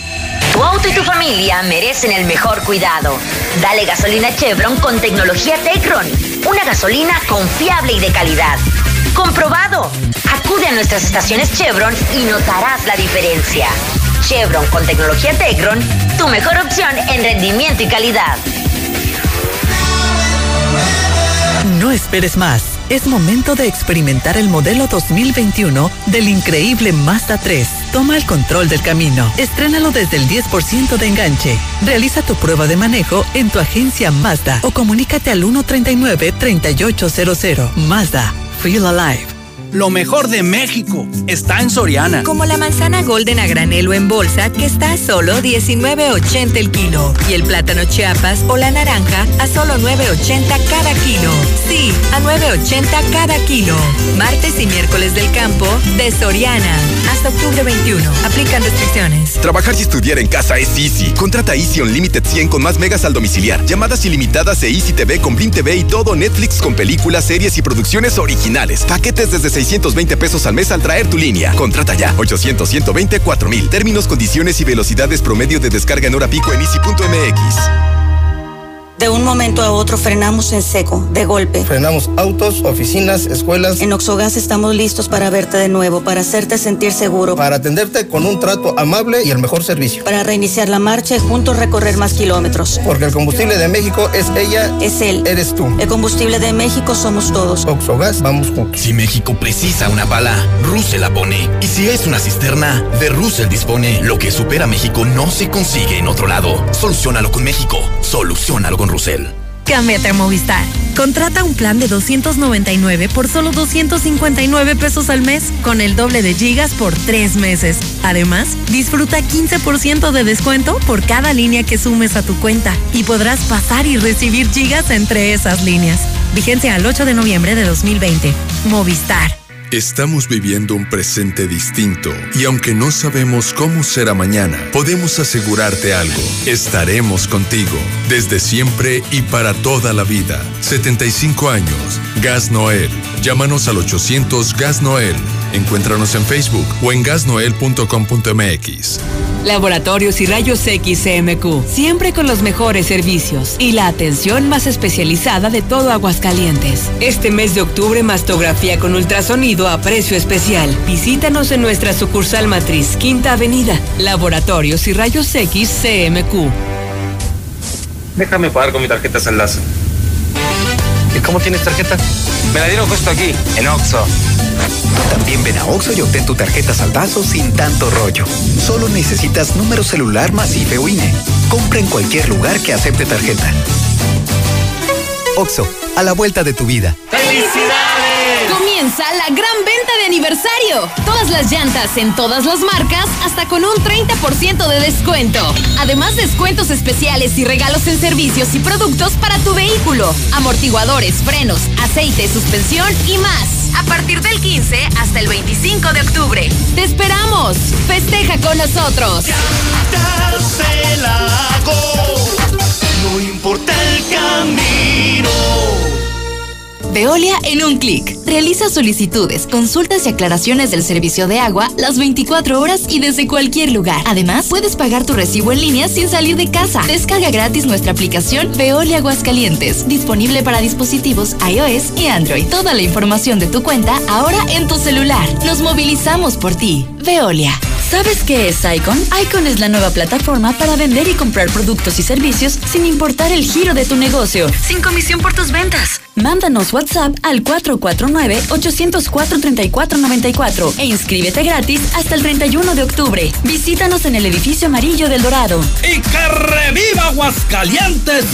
Tu auto y tu familia merecen el mejor cuidado. Dale gasolina Chevron con tecnología Tecron. Una gasolina confiable y de calidad. Comprobado. Acude a nuestras estaciones Chevron y notarás la diferencia. Chevron con tecnología Tecron, tu mejor opción en rendimiento y calidad. No esperes más. Es momento de experimentar el modelo 2021 del increíble Mazda 3. Toma el control del camino. Estrénalo desde el 10% de enganche. Realiza tu prueba de manejo en tu agencia Mazda o comunícate al 139-3800. Mazda. Feel Alive. Lo mejor de México está en Soriana. Como la manzana golden a granelo en bolsa que está a solo 19.80 el kilo. Y el plátano chiapas o la naranja a solo 9.80 cada kilo. Sí, a 9.80 cada kilo. Martes y miércoles del campo de Soriana. Hasta octubre 21. Aplican restricciones. Trabajar y estudiar en casa es easy. Contrata Easy Unlimited 100 con más megas al domiciliar. Llamadas ilimitadas e Easy TV con Blim TV y todo Netflix con películas, series y producciones originales. Paquetes desde 620 pesos al mes al traer tu línea. Contrata ya. 800 120 4000. Términos, condiciones y velocidades promedio de descarga en hora pico en easy.mx. De un momento a otro frenamos en seco, de golpe. Frenamos autos, oficinas, escuelas. En Oxogas estamos listos para verte de nuevo, para hacerte sentir seguro. Para atenderte con un trato amable y el mejor servicio. Para reiniciar la marcha y juntos recorrer más kilómetros. Porque el combustible de México es ella. Es él. Eres tú. El combustible de México somos todos. Oxogas, vamos juntos. Si México precisa una bala, Russell la pone. Y si es una cisterna, de Russell dispone. Lo que supera México no se consigue en otro lado. Solucionalo con México. Solucionalo con Russell. Cámbiate a Movistar. Contrata un plan de 299 por solo 259 pesos al mes, con el doble de gigas por tres meses. Además, disfruta 15% de descuento por cada línea que sumes a tu cuenta y podrás pasar y recibir gigas entre esas líneas. Vigencia al 8 de noviembre de 2020. Movistar. Estamos viviendo un presente distinto y aunque no sabemos cómo será mañana, podemos asegurarte algo. Estaremos contigo desde siempre y para toda la vida. 75 años. Gas Noel. Llámanos al 800 Gas Noel. Encuéntranos en Facebook o en gasnoel.com.mx. Laboratorios y Rayos X CMQ, siempre con los mejores servicios y la atención más especializada de todo Aguascalientes. Este mes de octubre, mastografía con ultrasonido a precio especial. Visítanos en nuestra sucursal matriz, Quinta Avenida. Laboratorios y Rayos X CMQ. Déjame pagar con mi tarjeta Saldazo. ¿Y cómo tienes tarjeta? Me la dieron justo aquí, en Oxxo. También ven a Oxxo y obtén tu tarjeta saldazo sin tanto rollo. Solo necesitas número celular más IFE o INE. Compra en cualquier lugar que acepte tarjeta. Oxxo, a la vuelta de tu vida. ¡Felicidades! Comienza la gran venta aniversario. Todas las llantas en todas las marcas hasta con un 30% de descuento. Además, descuentos especiales y regalos en servicios y productos para tu vehículo. Amortiguadores, frenos, aceite, suspensión y más. A partir del 15 hasta el 25 de octubre. ¡Te esperamos! ¡Festeja con nosotros! se la hago, no importa el camino. Veolia en un clic. Realiza solicitudes, consultas y aclaraciones del servicio de agua las 24 horas y desde cualquier lugar. Además, puedes pagar tu recibo en línea sin salir de casa. Descarga gratis nuestra aplicación Veolia Aguascalientes, disponible para dispositivos iOS y Android. Toda la información de tu cuenta ahora en tu celular. Nos movilizamos por ti. Veolia. ¿Sabes qué es Icon? Icon es la nueva plataforma para vender y comprar productos y servicios sin importar el giro de tu negocio. Sin comisión por tus ventas. Mándanos WhatsApp al 449-804-3494 e inscríbete gratis hasta el 31 de octubre. Visítanos en el edificio amarillo del Dorado. ¡Y que reviva Aguascalientes!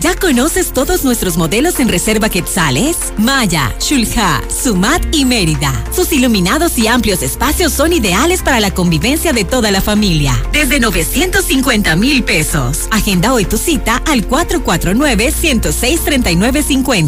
¿Ya conoces todos nuestros modelos en Reserva Quetzales? Maya, Shulha, Sumat y Mérida. Sus iluminados y amplios espacios son ideales para la convivencia de toda la familia. Desde 950 mil pesos. Agenda hoy tu cita al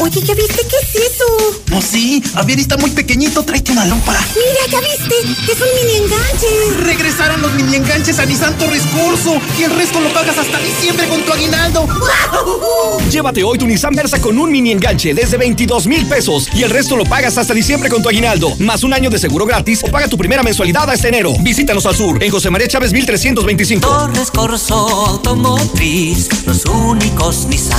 Oye, ¿ya viste qué es eso? Oh, sí, Javier está muy pequeñito, tráete una lámpara. Mira, ¿ya viste? Es un mini enganche. Regresaron los mini enganches a Nissan Torres Curso y el resto lo pagas hasta diciembre con tu aguinaldo. Llévate hoy tu Nissan Versa con un mini enganche desde 22 mil pesos y el resto lo pagas hasta diciembre con tu aguinaldo, más un año de seguro gratis o paga tu primera mensualidad hasta enero. Visítanos al sur, en José María Chávez 1325. Torres Corso Automotriz, los únicos Nissan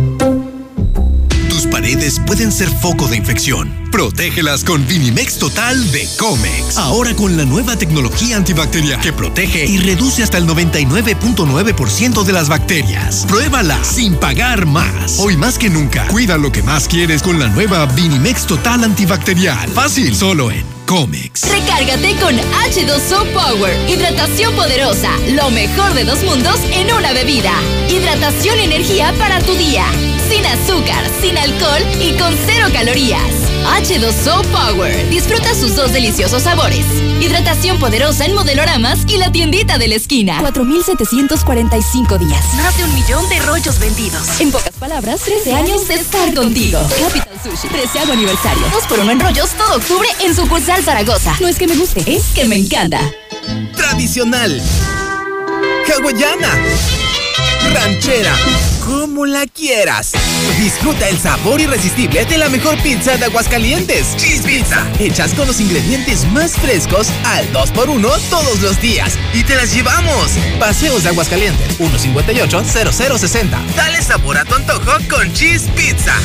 Tus paredes pueden ser foco de infección. Protégelas con Vinimex Total de Comex. Ahora con la nueva tecnología antibacterial que protege y reduce hasta el 99.9% de las bacterias. Pruébala sin pagar más. Hoy más que nunca, cuida lo que más quieres con la nueva Vinimex Total antibacterial. Fácil, solo en Recárgate con H2O Power. Hidratación poderosa. Lo mejor de dos mundos en una bebida. Hidratación y energía para tu día. Sin azúcar, sin alcohol y con cero calorías. H2O Power. Disfruta sus dos deliciosos sabores. Hidratación poderosa en modeloramas y la tiendita de la esquina. 4,745 días. Más de un millón de rollos vendidos. En pocas palabras, 13 años de estar contigo. Capital Sushi. 13 aniversario. Dos por uno en rollos todo octubre en sucursal Zaragoza. No es que me guste, es que me encanta. Tradicional. Hawaiana. Ranchera. Como la quieras. Disfruta el sabor irresistible de la mejor pizza de Aguascalientes. Cheese Pizza. Hechas con los ingredientes más frescos al 2x1 todos los días. Y te las llevamos. Paseos de Aguascalientes. 158-0060. Dale sabor a tu antojo con Cheese Pizza.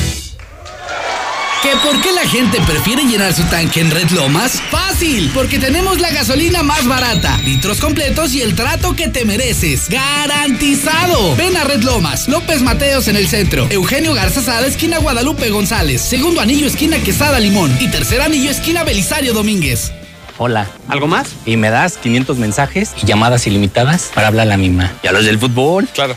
¿Que por qué la gente prefiere llenar su tanque en Red Lomas? ¡Fácil! Porque tenemos la gasolina más barata, litros completos y el trato que te mereces. ¡Garantizado! Ven a Red Lomas, López Mateos en el centro, Eugenio Garza Sada, esquina Guadalupe González, segundo anillo, esquina Quesada Limón y tercer anillo, esquina Belisario Domínguez. Hola. ¿Algo más? Y me das 500 mensajes y llamadas ilimitadas para hablar a la misma. ¿Y a los del fútbol? Claro.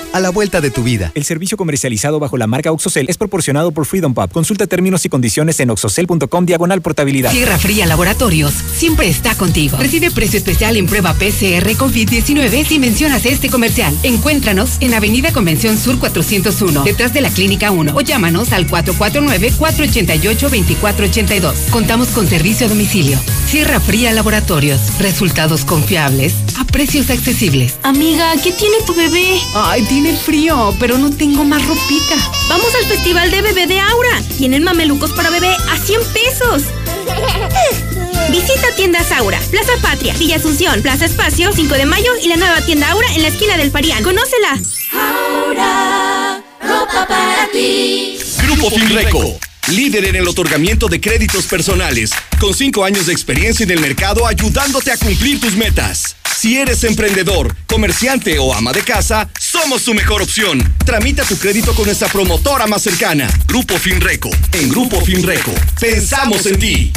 a la vuelta de tu vida. El servicio comercializado bajo la marca OXOCEL es proporcionado por Freedom Pub. Consulta términos y condiciones en oxocel.com diagonal portabilidad. Tierra Fría Laboratorios siempre está contigo. Recibe precio especial en prueba PCR COVID-19 si mencionas este comercial. Encuéntranos en Avenida Convención Sur 401, detrás de la Clínica 1 o llámanos al 449-488-2482. Contamos con servicio a domicilio. Sierra Fría Laboratorios. Resultados confiables a precios accesibles. Amiga, ¿qué tiene tu bebé? Ay, tiene frío, pero no tengo más ropita. Vamos al festival de bebé de Aura. Tienen mamelucos para bebé a 100 pesos. Visita tiendas Aura, Plaza Patria, Villa Asunción, Plaza Espacio, 5 de mayo y la nueva tienda Aura en la esquina del Parián. ¡Conócela! Aura, ropa para ti. Grupo Finreco. Líder en el otorgamiento de créditos personales, con cinco años de experiencia en el mercado ayudándote a cumplir tus metas. Si eres emprendedor, comerciante o ama de casa, somos tu mejor opción. Tramita tu crédito con nuestra promotora más cercana, Grupo Finreco. En Grupo Finreco, pensamos en ti.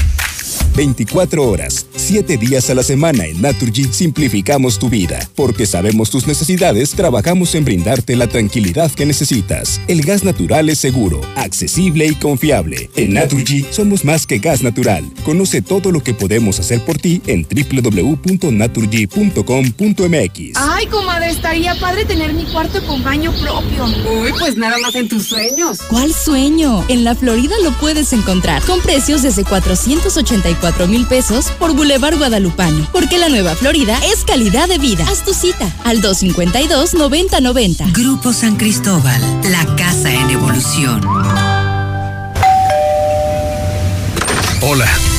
24 horas, 7 días a la semana en Naturgy simplificamos tu vida. Porque sabemos tus necesidades, trabajamos en brindarte la tranquilidad que necesitas. El gas natural es seguro, accesible y confiable. En Naturgy somos más que gas natural. Conoce todo lo que podemos hacer por ti en www.naturgy.com.mx. Ay, comadre, estaría padre tener mi cuarto con baño propio. Uy, pues nada más en tus sueños. ¿Cuál sueño? En la Florida lo puedes encontrar con precios desde 480 84 mil pesos por Boulevard Guadalupano. Porque la Nueva Florida es calidad de vida. Haz tu cita al 252-9090. Grupo San Cristóbal, la casa en evolución. Hola,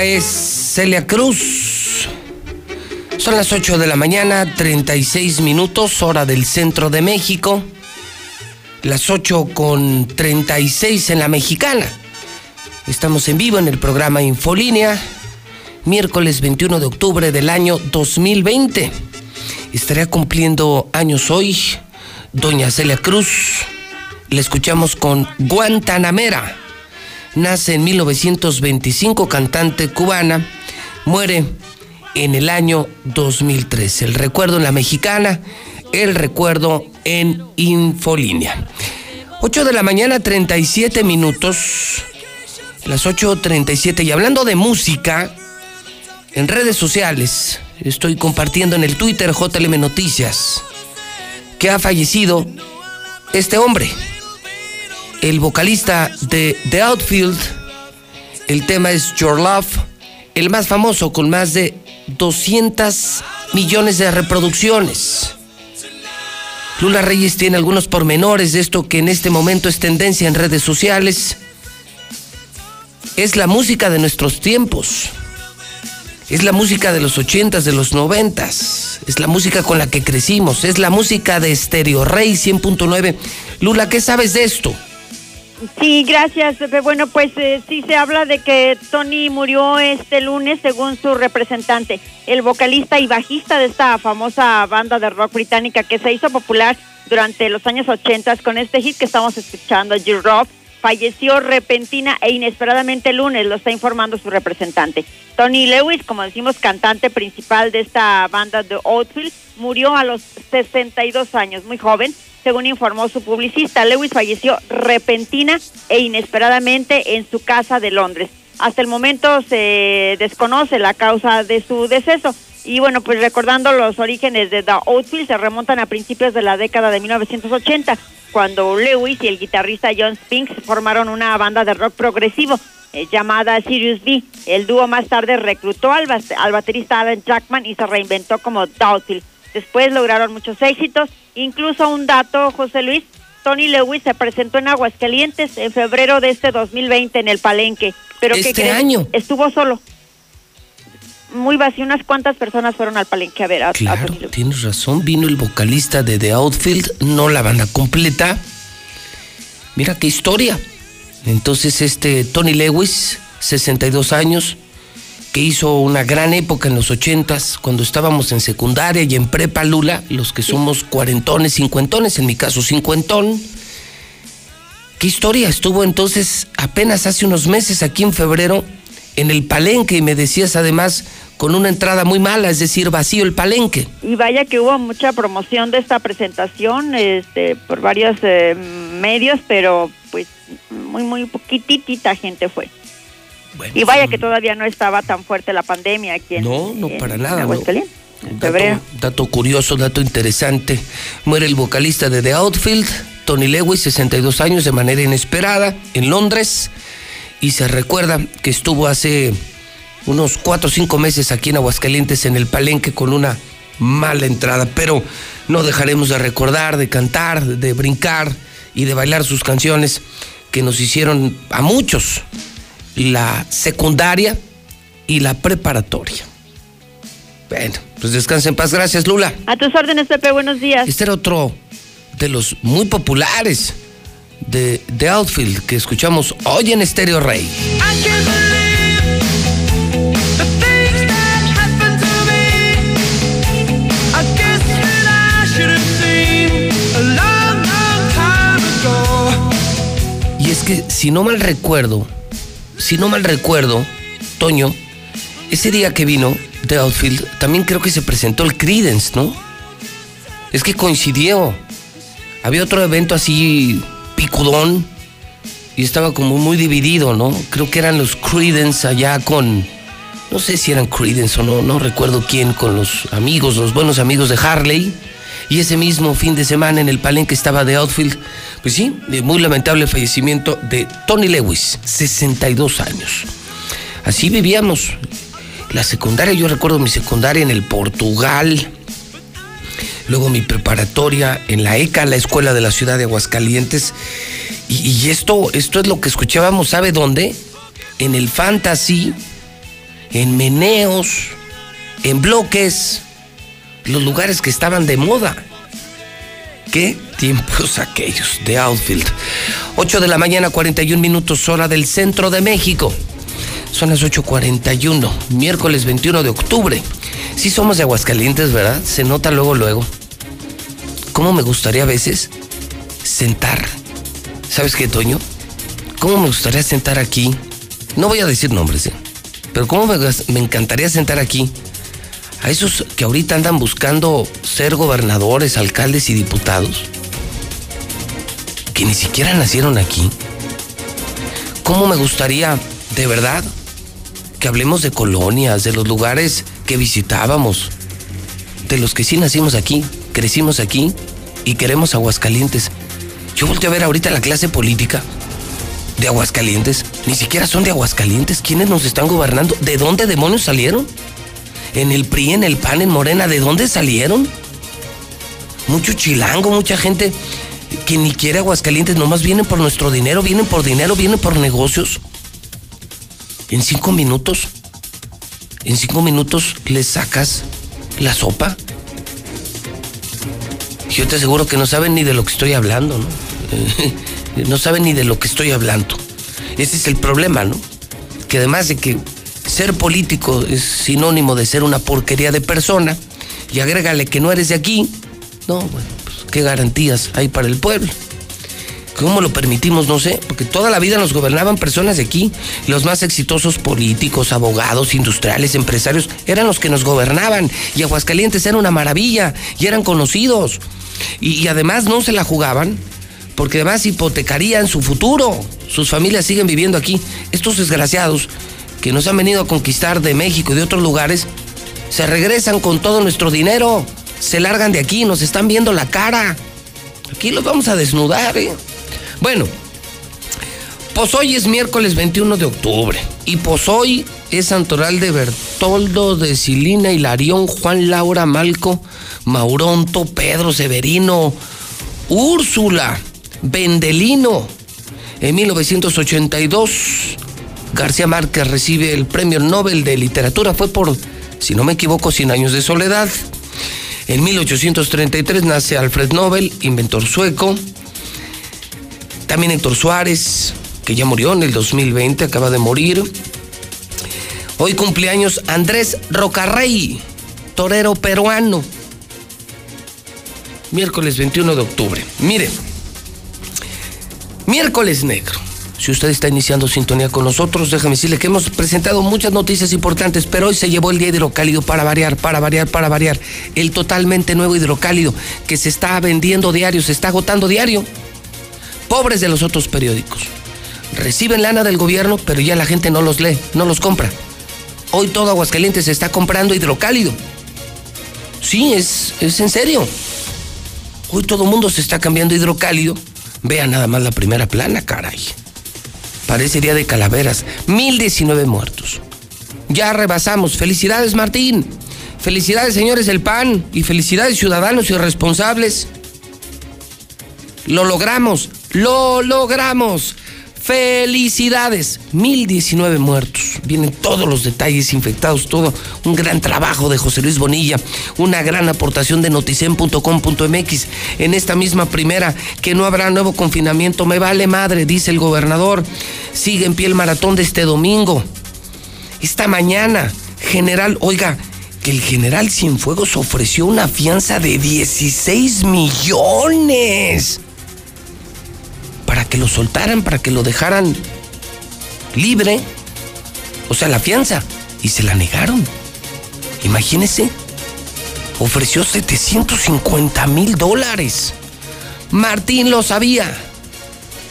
Es Celia Cruz. Son las 8 de la mañana, 36 minutos, hora del centro de México. Las 8 con 36 en la mexicana. Estamos en vivo en el programa Infolínea, miércoles 21 de octubre del año 2020. Estaría cumpliendo años hoy doña Celia Cruz. La escuchamos con Guantanamera. Nace en 1925, cantante cubana. Muere en el año 2003. El recuerdo en la mexicana, el recuerdo en Infolínea. 8 de la mañana, 37 minutos. Las 8.37. Y hablando de música, en redes sociales, estoy compartiendo en el Twitter JLM Noticias que ha fallecido este hombre, el vocalista de The Outfield. El tema es Your Love, el más famoso con más de 200 millones de reproducciones. Lula Reyes tiene algunos pormenores de esto que en este momento es tendencia en redes sociales. Es la música de nuestros tiempos. Es la música de los ochentas, de los noventas. Es la música con la que crecimos. Es la música de Stereo Rey 100.9. Lula, ¿qué sabes de esto? Sí, gracias. Bueno, pues eh, sí se habla de que Tony murió este lunes, según su representante, el vocalista y bajista de esta famosa banda de rock británica que se hizo popular durante los años 80 con este hit que estamos escuchando, You Rock, falleció repentina e inesperadamente el lunes, lo está informando su representante. Tony Lewis, como decimos, cantante principal de esta banda de Outfield, murió a los 62 años, muy joven, según informó su publicista. Lewis falleció repentina e inesperadamente en su casa de Londres. Hasta el momento se desconoce la causa de su deceso. Y bueno, pues recordando los orígenes de The Outfield, se remontan a principios de la década de 1980, cuando Lewis y el guitarrista John Spinks formaron una banda de rock progresivo eh, llamada Sirius B. El dúo más tarde reclutó al, al baterista Alan Jackman y se reinventó como The Outfield. Después lograron muchos éxitos, incluso un dato, José Luis, Tony Lewis se presentó en Aguascalientes en febrero de este 2020 en el Palenque. Pero ¿qué Este año. Estuvo solo. Muy vacío, unas cuantas personas fueron al Palenque a ver a, a Claro, Tony Lewis. tienes razón. Vino el vocalista de The Outfield, no la banda completa. Mira qué historia. Entonces, este Tony Lewis, 62 años, que hizo una gran época en los 80s, cuando estábamos en secundaria y en prepa Lula, los que somos cuarentones, cincuentones, en mi caso cincuentón, ¿Qué historia? Estuvo entonces apenas hace unos meses aquí en febrero en el palenque y me decías además con una entrada muy mala, es decir, vacío el palenque. Y vaya que hubo mucha promoción de esta presentación este, por varios eh, medios, pero pues muy, muy poquitita gente fue. Y vaya que todavía no estaba tan fuerte la pandemia aquí en No, no, en- para nada. ¿no? Aguascalientes, en Dato, febrero. dato curioso, dato interesante. Muere el vocalista de The Outfield, Tony Lewis, 62 años, de manera inesperada, en Londres. Y se recuerda que estuvo hace unos 4 o 5 meses aquí en Aguascalientes, en el Palenque, con una mala entrada. Pero no dejaremos de recordar, de cantar, de brincar y de bailar sus canciones que nos hicieron a muchos la secundaria y la preparatoria. Bueno, pues descansa en paz. Gracias, Lula. A tus órdenes, Pepe, buenos días. Este era otro de los muy populares de The Outfield que escuchamos hoy en Estéreo Rey. Y es que, si no mal recuerdo, si no mal recuerdo, Toño, ese día que vino The Outfield, también creo que se presentó el Credence, ¿no? Es que coincidió. Había otro evento así picudón y estaba como muy dividido, ¿no? Creo que eran los Credence allá con. No sé si eran Credence o no, no recuerdo quién, con los amigos, los buenos amigos de Harley. Y ese mismo fin de semana en el palenque estaba de Outfield. Pues sí, muy lamentable fallecimiento de Tony Lewis, 62 años. Así vivíamos. La secundaria, yo recuerdo mi secundaria en el Portugal. Luego mi preparatoria en la ECA, la escuela de la ciudad de Aguascalientes. Y, y esto, esto es lo que escuchábamos, ¿sabe dónde? En el Fantasy, en Meneos, en Bloques, los lugares que estaban de moda. ¿Qué tiempos aquellos de Outfield? 8 de la mañana, 41 minutos, hora del centro de México. Son las 8.41, miércoles 21 de octubre. Sí somos de Aguascalientes, ¿verdad? Se nota luego, luego. ¿Cómo me gustaría a veces sentar? ¿Sabes qué, Toño? ¿Cómo me gustaría sentar aquí? No voy a decir nombres, ¿eh? Pero ¿cómo me, me encantaría sentar aquí a esos que ahorita andan buscando ser gobernadores, alcaldes y diputados? Que ni siquiera nacieron aquí. ¿Cómo me gustaría, de verdad, que hablemos de colonias, de los lugares que visitábamos, de los que sí nacimos aquí, crecimos aquí y queremos Aguascalientes? Yo volteo a ver ahorita la clase política de Aguascalientes. Ni siquiera son de Aguascalientes. ¿Quiénes nos están gobernando? ¿De dónde demonios salieron? En el PRI, en el PAN, en Morena, ¿de dónde salieron? Mucho chilango, mucha gente que ni quiere Aguascalientes, nomás vienen por nuestro dinero, vienen por dinero, vienen por negocios. En cinco minutos, en cinco minutos les sacas la sopa. Yo te aseguro que no saben ni de lo que estoy hablando, ¿no? no saben ni de lo que estoy hablando. Ese es el problema, ¿no? Que además de que ser político es sinónimo de ser una porquería de persona, y agrégale que no eres de aquí, no, bueno, pues qué garantías hay para el pueblo. ¿Cómo lo permitimos? No sé, porque toda la vida nos gobernaban personas de aquí. Los más exitosos políticos, abogados, industriales, empresarios, eran los que nos gobernaban. Y Aguascalientes era una maravilla y eran conocidos. Y, y además no se la jugaban porque además hipotecarían su futuro. Sus familias siguen viviendo aquí. Estos desgraciados que nos han venido a conquistar de México y de otros lugares, se regresan con todo nuestro dinero, se largan de aquí, nos están viendo la cara. Aquí los vamos a desnudar, ¿eh? Bueno, pues hoy es miércoles 21 de octubre y pues hoy es santoral de Bertoldo, de Silina, Hilarión, Juan, Laura, Malco, Mauronto, Pedro, Severino, Úrsula, Vendelino. En 1982, García Márquez recibe el Premio Nobel de Literatura. Fue por, si no me equivoco, 100 años de soledad. En 1833 nace Alfred Nobel, inventor sueco. También Héctor Suárez, que ya murió en el 2020, acaba de morir. Hoy cumpleaños Andrés Rocarrey, torero peruano. Miércoles 21 de octubre. Mire, Miércoles negro. Si usted está iniciando sintonía con nosotros, déjame decirle que hemos presentado muchas noticias importantes, pero hoy se llevó el día hidrocálido para variar, para variar, para variar. El totalmente nuevo hidrocálido que se está vendiendo diario, se está agotando diario. Pobres de los otros periódicos. Reciben lana del gobierno, pero ya la gente no los lee, no los compra. Hoy todo Aguascalientes se está comprando hidrocálido. Sí, es, es en serio. Hoy todo el mundo se está cambiando hidrocálido. Vea nada más la primera plana, caray. Parece día de calaveras. 1019 muertos. Ya rebasamos. Felicidades, Martín. Felicidades, señores del PAN. Y felicidades, ciudadanos y responsables. Lo logramos. Lo logramos. Felicidades. 1019 muertos. Vienen todos los detalles infectados, todo un gran trabajo de José Luis Bonilla, una gran aportación de noticen.com.mx. En esta misma primera, que no habrá nuevo confinamiento, me vale madre, dice el gobernador. Sigue en pie el maratón de este domingo. Esta mañana, general, oiga, que el general Cienfuegos ofreció una fianza de 16 millones para que lo soltaran, para que lo dejaran libre. O sea, la fianza. Y se la negaron. Imagínese. Ofreció 750 mil dólares. Martín lo sabía.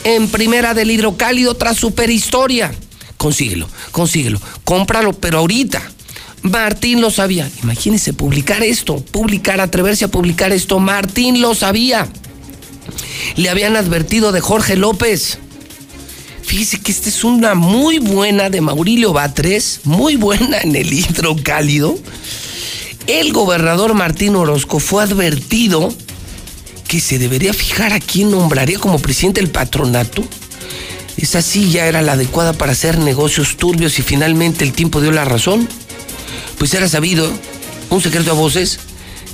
En primera del hidrocálido tras superhistoria. Consíguelo, consíguelo. Cómpralo, pero ahorita. Martín lo sabía. Imagínese publicar esto, publicar, atreverse a publicar esto. Martín lo sabía le habían advertido de Jorge López. Fíjese que esta es una muy buena de Maurilio Batres, muy buena en el hidrocálido. El gobernador Martín Orozco fue advertido que se debería fijar a quién nombraría como presidente del patronato. Esa silla era la adecuada para hacer negocios turbios y finalmente el tiempo dio la razón. Pues era sabido, un secreto a voces,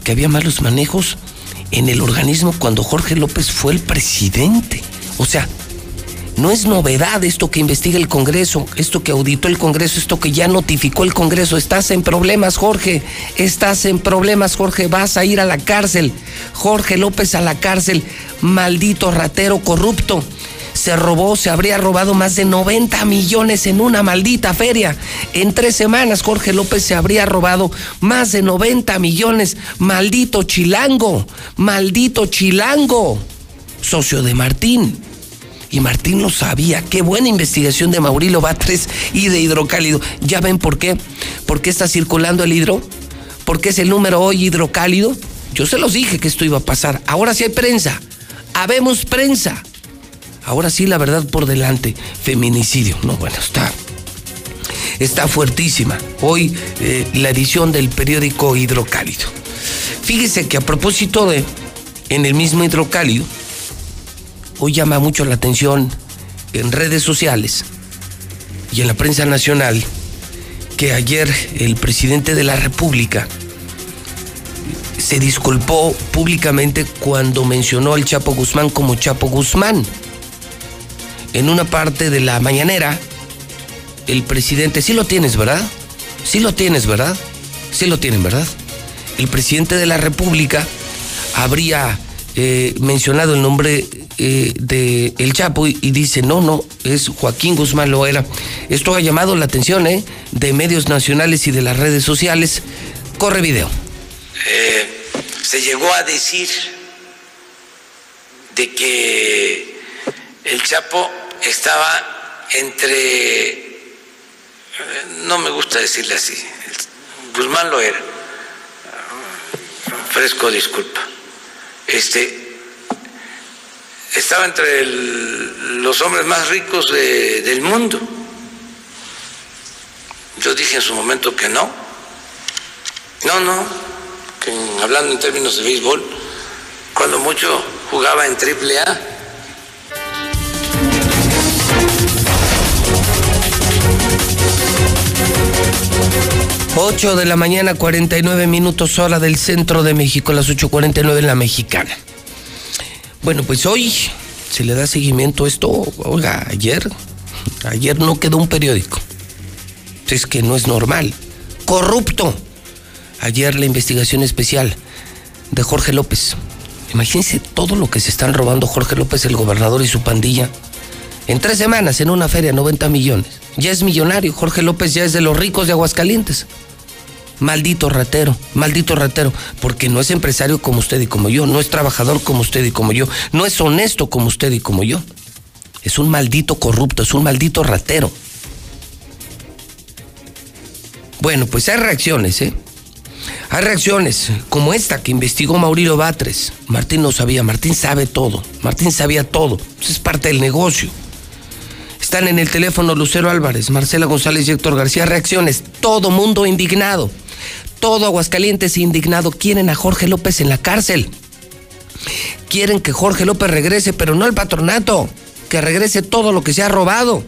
que había malos manejos en el organismo cuando Jorge López fue el presidente. O sea, no es novedad esto que investiga el Congreso, esto que auditó el Congreso, esto que ya notificó el Congreso. Estás en problemas, Jorge. Estás en problemas, Jorge. Vas a ir a la cárcel. Jorge López a la cárcel. Maldito ratero corrupto se robó, se habría robado más de 90 millones en una maldita feria. En tres semanas Jorge López se habría robado más de 90 millones. Maldito chilango, maldito chilango, socio de Martín. Y Martín lo sabía. Qué buena investigación de Maurilo Batres y de Hidrocálido. ¿Ya ven por qué? ¿Por qué está circulando el hidro? ¿Por qué es el número hoy Hidrocálido? Yo se los dije que esto iba a pasar. Ahora sí hay prensa. Habemos prensa. Ahora sí, la verdad por delante. Feminicidio. No, bueno, está. Está fuertísima. Hoy eh, la edición del periódico Hidrocálido. Fíjese que a propósito de, en el mismo Hidrocálido, hoy llama mucho la atención en redes sociales y en la prensa nacional que ayer el presidente de la República se disculpó públicamente cuando mencionó al Chapo Guzmán como Chapo Guzmán en una parte de la mañanera, el presidente, sí lo tienes, ¿verdad? Sí lo tienes, ¿verdad? Sí lo tienen, ¿verdad? El presidente de la República habría eh, mencionado el nombre eh, de El Chapo y, dice, no, no, es Joaquín Guzmán Loera. Esto ha llamado la atención ¿eh? de medios nacionales y de las redes sociales. Corre video. se llegó a decir de que el Chapo estaba entre, no me gusta decirle así, Guzmán lo era, fresco disculpa, este, estaba entre los hombres más ricos del mundo. Yo dije en su momento que no, no, no, que hablando en términos de béisbol, cuando mucho jugaba en triple A 8 de la mañana, 49 minutos hora del centro de México, las 8.49 en la mexicana. Bueno, pues hoy se le da seguimiento a esto. Oiga, ayer, ayer no quedó un periódico. Es que no es normal. Corrupto. Ayer la investigación especial de Jorge López. Imagínense todo lo que se están robando Jorge López, el gobernador y su pandilla. En tres semanas, en una feria, 90 millones. Ya es millonario. Jorge López ya es de los ricos de Aguascalientes. Maldito ratero, maldito ratero, porque no es empresario como usted y como yo, no es trabajador como usted y como yo, no es honesto como usted y como yo. Es un maldito corrupto, es un maldito ratero. Bueno, pues hay reacciones, ¿eh? Hay reacciones como esta que investigó Mauricio Batres. Martín no sabía, Martín sabe todo, Martín sabía todo, Eso es parte del negocio. Están en el teléfono Lucero Álvarez, Marcela González y Héctor García. Reacciones, todo mundo indignado. Todo Aguascalientes indignado. Quieren a Jorge López en la cárcel. Quieren que Jorge López regrese, pero no el patronato. Que regrese todo lo que se ha robado.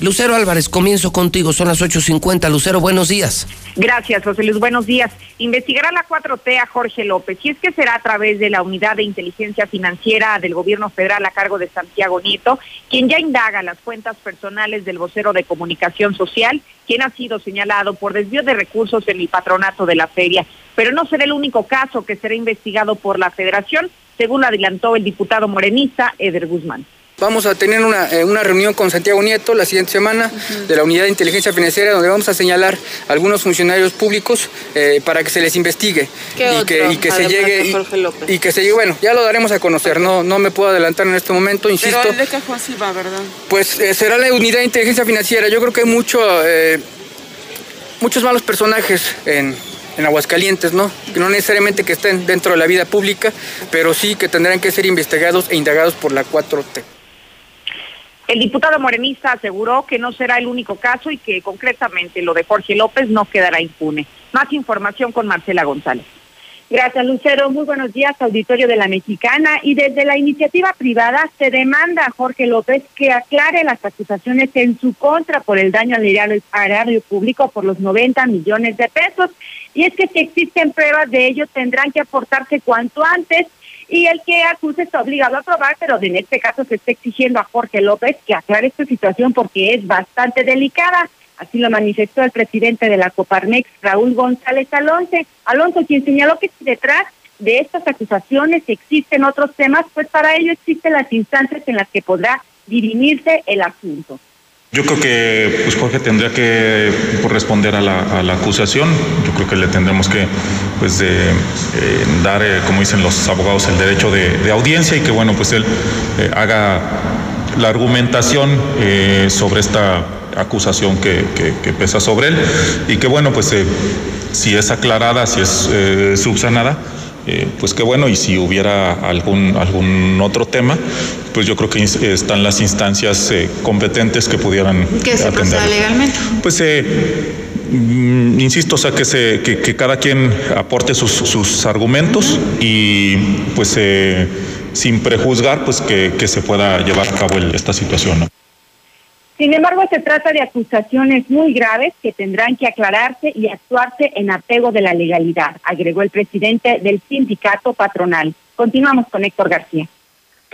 Lucero Álvarez, comienzo contigo. Son las 8.50. Lucero, buenos días. Gracias, José Luis. Buenos días. Investigará la 4T a Jorge López. Y es que será a través de la Unidad de Inteligencia Financiera del Gobierno Federal a cargo de Santiago Nieto, quien ya indaga las cuentas personales del vocero de comunicación social, quien ha sido señalado por desvío de recursos en el patronato de la feria. Pero no será el único caso que será investigado por la Federación, según adelantó el diputado morenista Eder Guzmán. Vamos a tener una, eh, una, reunión con Santiago Nieto la siguiente semana de la Unidad de Inteligencia Financiera donde vamos a señalar algunos funcionarios públicos eh, para que se les investigue y, que, y que se llegue y, y, que se llegue, bueno, ya lo daremos a conocer, no, no me puedo adelantar en este momento, insisto. Pero el de Cajón sí va, ¿verdad? Pues eh, será la Unidad de Inteligencia Financiera, yo creo que hay mucho, muchos malos personajes en, en Aguascalientes, ¿no? Que no necesariamente que estén dentro de la vida pública, pero sí que tendrán que ser investigados e indagados por la 4T. El diputado morenista aseguró que no será el único caso y que concretamente lo de Jorge López no quedará impune. Más información con Marcela González. Gracias, Lucero. Muy buenos días, auditorio de la Mexicana. Y desde la iniciativa privada se demanda a Jorge López que aclare las acusaciones en su contra por el daño al erario público por los 90 millones de pesos. Y es que si existen pruebas de ello, tendrán que aportarse cuanto antes y el que acuse está obligado a probar, pero en este caso se está exigiendo a Jorge López que aclare esta situación porque es bastante delicada. Así lo manifestó el presidente de la Coparmex, Raúl González Alonso, Alonso, quien señaló que detrás de estas acusaciones existen otros temas, pues para ello existen las instancias en las que podrá dirimirse el asunto. Yo creo que pues Jorge tendría que responder a la, acusación. Yo creo que le tendremos que pues de, eh, dar, eh, como dicen los abogados, el derecho de, audiencia y que bueno pues él eh, haga la argumentación sobre esta acusación que, que, que, pesa sobre él y que bueno pues si es aclarada, si es subsanada, eh, pues qué bueno, y si hubiera algún, algún otro tema, pues yo creo que están las instancias eh, competentes que pudieran ¿Qué se proceda legalmente? Pues eh, mm, insisto, o sea, que, se, que, que cada quien aporte sus, sus argumentos y pues sin prejuzgar, pues que, que, se pueda llevar a cabo el, esta situación. ¿no? Sin embargo, se trata de acusaciones muy graves que tendrán que aclararse y actuarse en apego de la legalidad, agregó el presidente del sindicato patronal. Continuamos con Héctor García.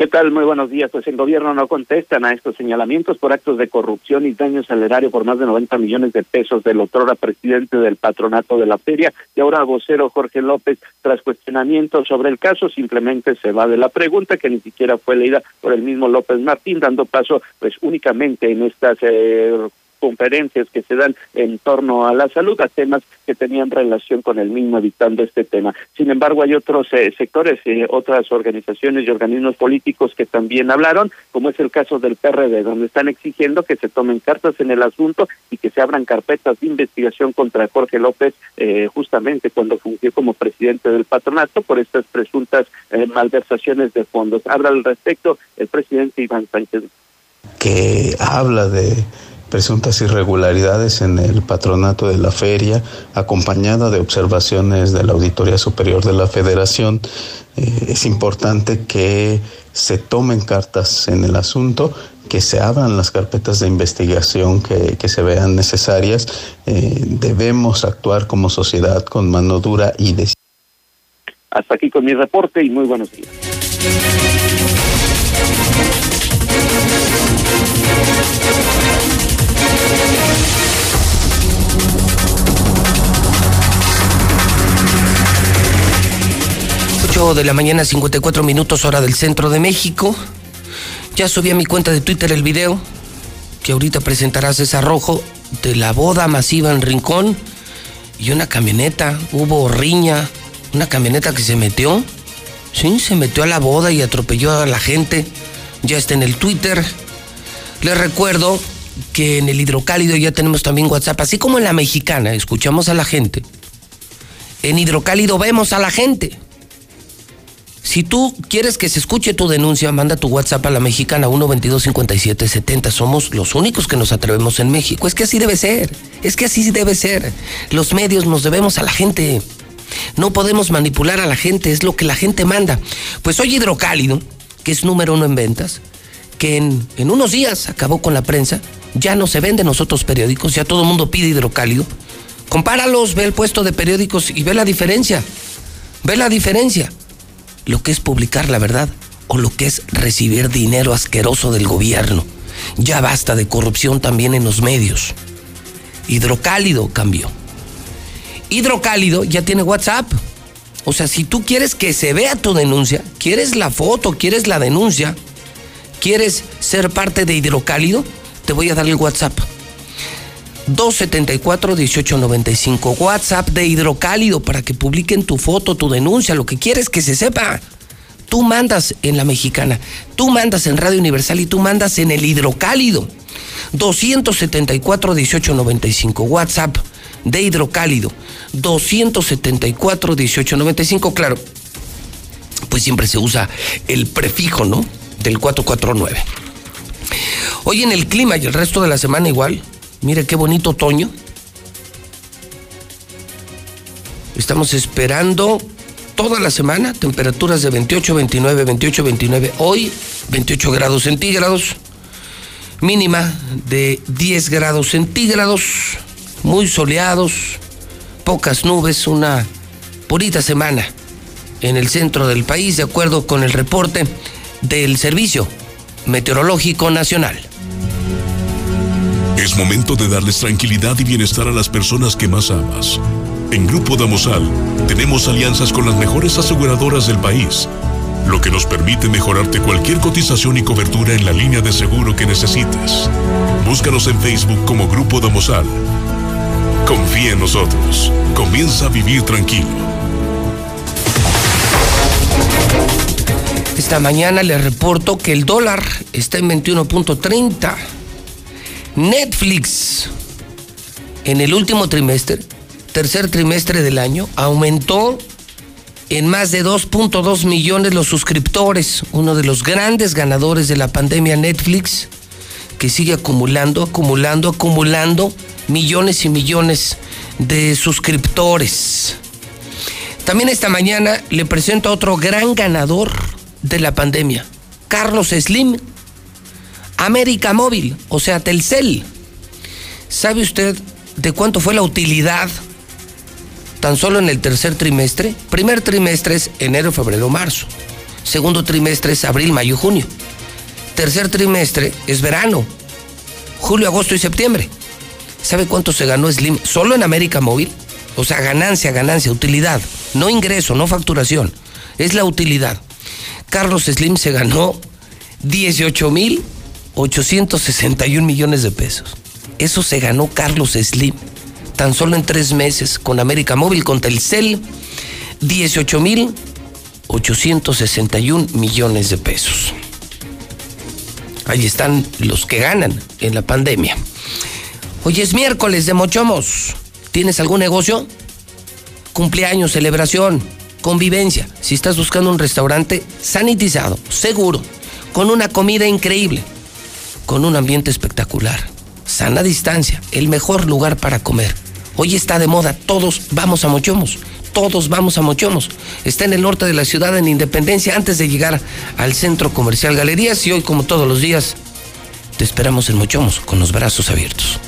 ¿Qué tal? Muy buenos días. Pues el gobierno no contestan a estos señalamientos por actos de corrupción y daños al erario por más de 90 millones de pesos del otrora presidente del patronato de la feria y ahora vocero Jorge López, tras cuestionamientos sobre el caso, simplemente se va de la pregunta que ni siquiera fue leída por el mismo López Martín, dando paso pues únicamente en estas eh, conferencias que se dan en torno a la salud, a temas que tenían relación con el mismo evitando este tema. Sin embargo, hay otros eh, sectores, eh, otras organizaciones y organismos políticos que también hablaron, como es el caso del PRD, donde están exigiendo que se tomen cartas en el asunto y que se abran carpetas de investigación contra Jorge López, eh, justamente cuando fungió como presidente del patronato por estas presuntas eh, malversaciones de fondos. Habla al respecto el presidente Iván Sánchez. Que habla de presuntas irregularidades en el patronato de la feria, acompañada de observaciones de la Auditoría Superior de la Federación. Eh, es importante que se tomen cartas en el asunto, que se abran las carpetas de investigación que, que se vean necesarias. Eh, debemos actuar como sociedad con mano dura y de... Hasta aquí con mi reporte y muy buenos días. De la mañana, 54 minutos hora del centro de México. Ya subí a mi cuenta de Twitter el video que ahorita presentará César Rojo de la boda masiva en Rincón y una camioneta. Hubo riña, una camioneta que se metió. Sí, se metió a la boda y atropelló a la gente. Ya está en el Twitter. Les recuerdo que en el hidrocálido ya tenemos también WhatsApp, así como en la mexicana, escuchamos a la gente. En hidrocálido vemos a la gente. Si tú quieres que se escuche tu denuncia, manda tu WhatsApp a la mexicana 1225770. Somos los únicos que nos atrevemos en México. Es que así debe ser. Es que así debe ser. Los medios nos debemos a la gente. No podemos manipular a la gente, es lo que la gente manda. Pues hoy Hidrocálido, que es número uno en ventas, que en, en unos días acabó con la prensa, ya no se venden los otros periódicos, ya todo el mundo pide Hidrocálido. Compáralos, ve el puesto de periódicos y ve la diferencia. Ve la diferencia lo que es publicar la verdad o lo que es recibir dinero asqueroso del gobierno. Ya basta de corrupción también en los medios. Hidrocálido cambió. Hidrocálido ya tiene WhatsApp. O sea, si tú quieres que se vea tu denuncia, quieres la foto, quieres la denuncia, quieres ser parte de Hidrocálido, te voy a dar el WhatsApp. 274-1895. WhatsApp de Hidrocálido para que publiquen tu foto, tu denuncia, lo que quieres que se sepa. Tú mandas en la mexicana, tú mandas en Radio Universal y tú mandas en el Hidrocálido. 274-1895. WhatsApp de Hidrocálido. 274-1895. Claro, pues siempre se usa el prefijo, ¿no? Del 449. Hoy en el clima y el resto de la semana igual. Mire qué bonito otoño. Estamos esperando toda la semana temperaturas de 28, 29, 28, 29. Hoy 28 grados centígrados. Mínima de 10 grados centígrados. Muy soleados. Pocas nubes. Una bonita semana en el centro del país, de acuerdo con el reporte del Servicio Meteorológico Nacional. Es momento de darles tranquilidad y bienestar a las personas que más amas. En Grupo Damosal tenemos alianzas con las mejores aseguradoras del país, lo que nos permite mejorarte cualquier cotización y cobertura en la línea de seguro que necesites. Búscanos en Facebook como Grupo Damosal. Confía en nosotros. Comienza a vivir tranquilo. Esta mañana les reporto que el dólar está en 21.30. Netflix en el último trimestre, tercer trimestre del año, aumentó en más de 2.2 millones los suscriptores, uno de los grandes ganadores de la pandemia Netflix, que sigue acumulando, acumulando, acumulando millones y millones de suscriptores. También esta mañana le presento a otro gran ganador de la pandemia, Carlos Slim, América Móvil, o sea, Telcel. ¿Sabe usted de cuánto fue la utilidad tan solo en el tercer trimestre? Primer trimestre es enero, febrero, marzo. Segundo trimestre es abril, mayo, junio. Tercer trimestre es verano, julio, agosto y septiembre. ¿Sabe cuánto se ganó Slim solo en América Móvil? O sea, ganancia, ganancia, utilidad. No ingreso, no facturación. Es la utilidad. Carlos Slim se ganó 18 mil 861 millones de pesos. Eso se ganó Carlos Slim tan solo en tres meses con América Móvil, con Telcel, 18 mil 861 millones de pesos. Ahí están los que ganan en la pandemia. Hoy es miércoles de Mochomos. ¿Tienes algún negocio? Cumpleaños, celebración, convivencia. Si estás buscando un restaurante sanitizado, seguro, con una comida increíble, con un ambiente espectacular, sana distancia, el mejor lugar para comer. Hoy está de moda, todos vamos a Mochomos, todos vamos a Mochomos. Está en el norte de la ciudad, en Independencia, antes de llegar al centro comercial Galerías y hoy, como todos los días, te esperamos en Mochomos con los brazos abiertos.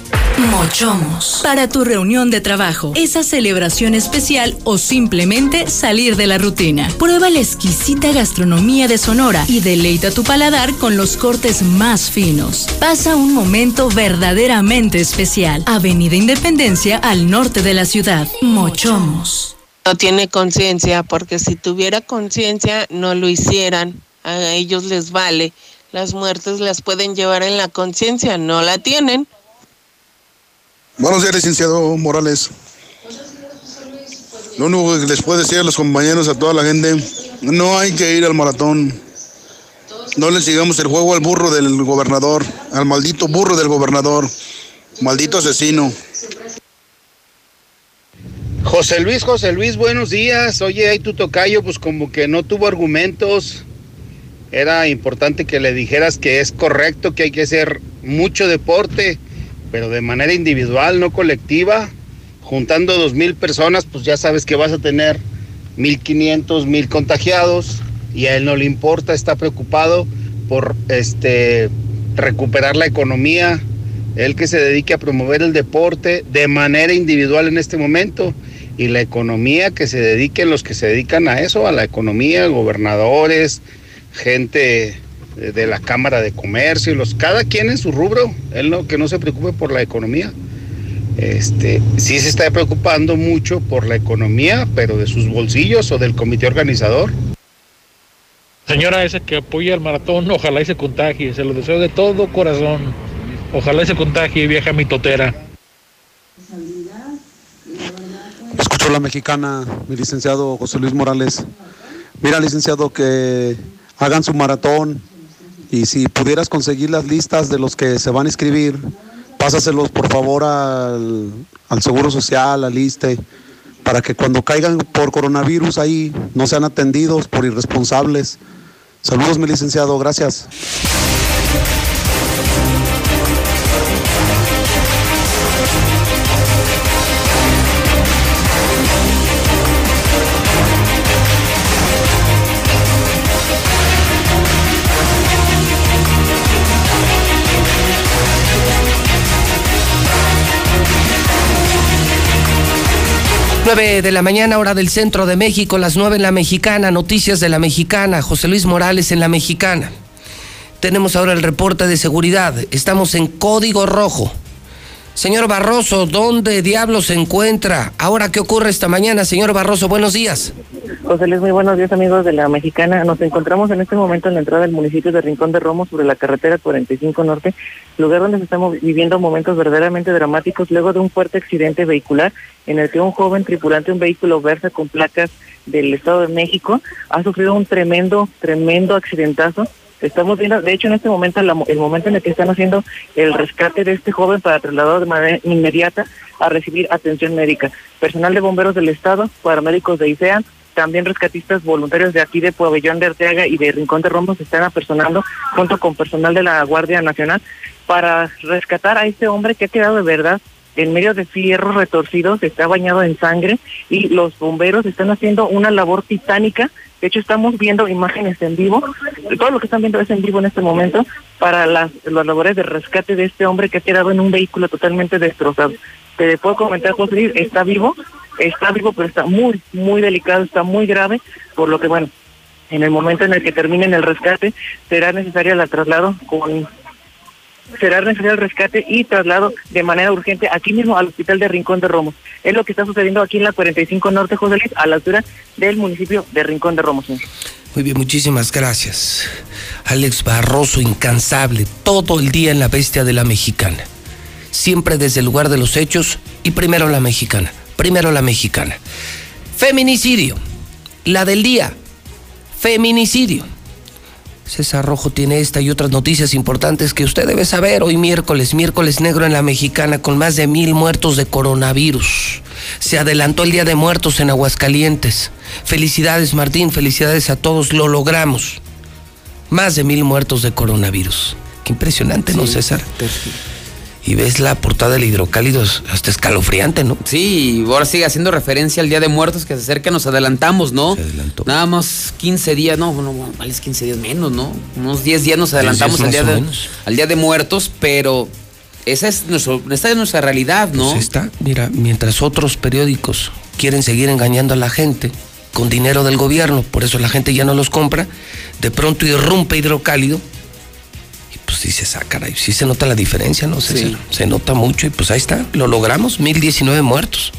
Mochomos. Para tu reunión de trabajo, esa celebración especial o simplemente salir de la rutina. Prueba la exquisita gastronomía de Sonora y deleita tu paladar con los cortes más finos. Pasa un momento verdaderamente especial. Avenida Independencia al norte de la ciudad. Mochomos. No tiene conciencia porque si tuviera conciencia no lo hicieran. A ellos les vale las muertes las pueden llevar en la conciencia, no la tienen. Buenos días, licenciado Morales. Lo único que les puedo decir a los compañeros, a toda la gente, no hay que ir al maratón. No le sigamos el juego al burro del gobernador, al maldito burro del gobernador, maldito asesino. José Luis, José Luis, buenos días. Oye, ahí tu tocayo, pues como que no tuvo argumentos. Era importante que le dijeras que es correcto, que hay que hacer mucho deporte, pero de manera individual, no colectiva. Juntando dos mil personas, pues ya sabes que vas a tener mil quinientos, mil contagiados y a él no le importa, está preocupado por este recuperar la economía, él que se dedique a promover el deporte de manera individual en este momento y la economía que se dediquen los que se dedican a eso, a la economía, gobernadores, gente de la Cámara de Comercio, los, cada quien en su rubro, él no, que no se preocupe por la economía. Este, sí se está preocupando mucho por la economía, pero de sus bolsillos o del comité organizador. Señora esa que apoya el maratón, ojalá y se contagie, se lo deseo de todo corazón. Ojalá y se contagie y viaje mi totera. Escucho la mexicana, mi licenciado José Luis Morales. Mira, licenciado, que hagan su maratón y si pudieras conseguir las listas de los que se van a inscribir, pásaselos por favor al, al Seguro Social, al ISTE, para que cuando caigan por coronavirus ahí no sean atendidos por irresponsables. Saludos, mi licenciado, gracias. 9 de la mañana, hora del centro de México, las 9 en la mexicana, noticias de la mexicana, José Luis Morales en la mexicana. Tenemos ahora el reporte de seguridad, estamos en código rojo. Señor Barroso, ¿dónde diablos se encuentra? Ahora, ¿qué ocurre esta mañana, señor Barroso? Buenos días. José Luis, muy buenos días, amigos de la Mexicana. Nos encontramos en este momento en la entrada del municipio de Rincón de Romo sobre la carretera 45 Norte, lugar donde estamos viviendo momentos verdaderamente dramáticos luego de un fuerte accidente vehicular en el que un joven tripulante de un vehículo versa con placas del Estado de México ha sufrido un tremendo, tremendo accidentazo Estamos viendo, de hecho, en este momento, el momento en el que están haciendo el rescate de este joven para trasladarlo de manera inmediata a recibir atención médica. Personal de bomberos del Estado, paramédicos de ICEA, también rescatistas voluntarios de aquí de Pabellón de Arteaga y de Rincón de Rombo se están apersonando junto con personal de la Guardia Nacional para rescatar a este hombre que ha quedado de verdad en medio de fierros retorcidos, está bañado en sangre y los bomberos están haciendo una labor titánica. De hecho, estamos viendo imágenes en vivo. Todo lo que están viendo es en vivo en este momento para las, las labores de rescate de este hombre que ha quedado en un vehículo totalmente destrozado. Te puedo comentar, José, está vivo, está vivo, pero está muy, muy delicado, está muy grave, por lo que, bueno, en el momento en el que terminen el rescate, será necesario la traslado con será necesario el rescate y traslado de manera urgente aquí mismo al hospital de Rincón de Romos. Es lo que está sucediendo aquí en la 45 Norte, José Luis, a la altura del municipio de Rincón de Romos. Muy bien, muchísimas gracias. Alex Barroso, incansable, todo el día en la bestia de la mexicana. Siempre desde el lugar de los hechos y primero la mexicana, primero la mexicana. Feminicidio, la del día, feminicidio. César Rojo tiene esta y otras noticias importantes que usted debe saber hoy miércoles, miércoles negro en la mexicana con más de mil muertos de coronavirus. Se adelantó el Día de Muertos en Aguascalientes. Felicidades Martín, felicidades a todos, lo logramos. Más de mil muertos de coronavirus. Qué impresionante, ¿no, César? Y ves la portada del hidrocálido, hasta escalofriante, ¿no? Sí, ahora sigue haciendo referencia al Día de Muertos que se acerca, nos adelantamos, ¿no? Se adelantó. Nada más 15 días, no, bueno, vale, 15 días menos, ¿no? Unos 10 días nos adelantamos al día, de, al día de Muertos, pero esa es, nuestro, esta es nuestra realidad, ¿no? Pues está, mira, mientras otros periódicos quieren seguir engañando a la gente con dinero del gobierno, por eso la gente ya no los compra, de pronto irrumpe hidrocálido pues sí se saca, sí se nota la diferencia, ¿no? Se, se nota mucho y pues ahí está, lo logramos, 1019 muertos.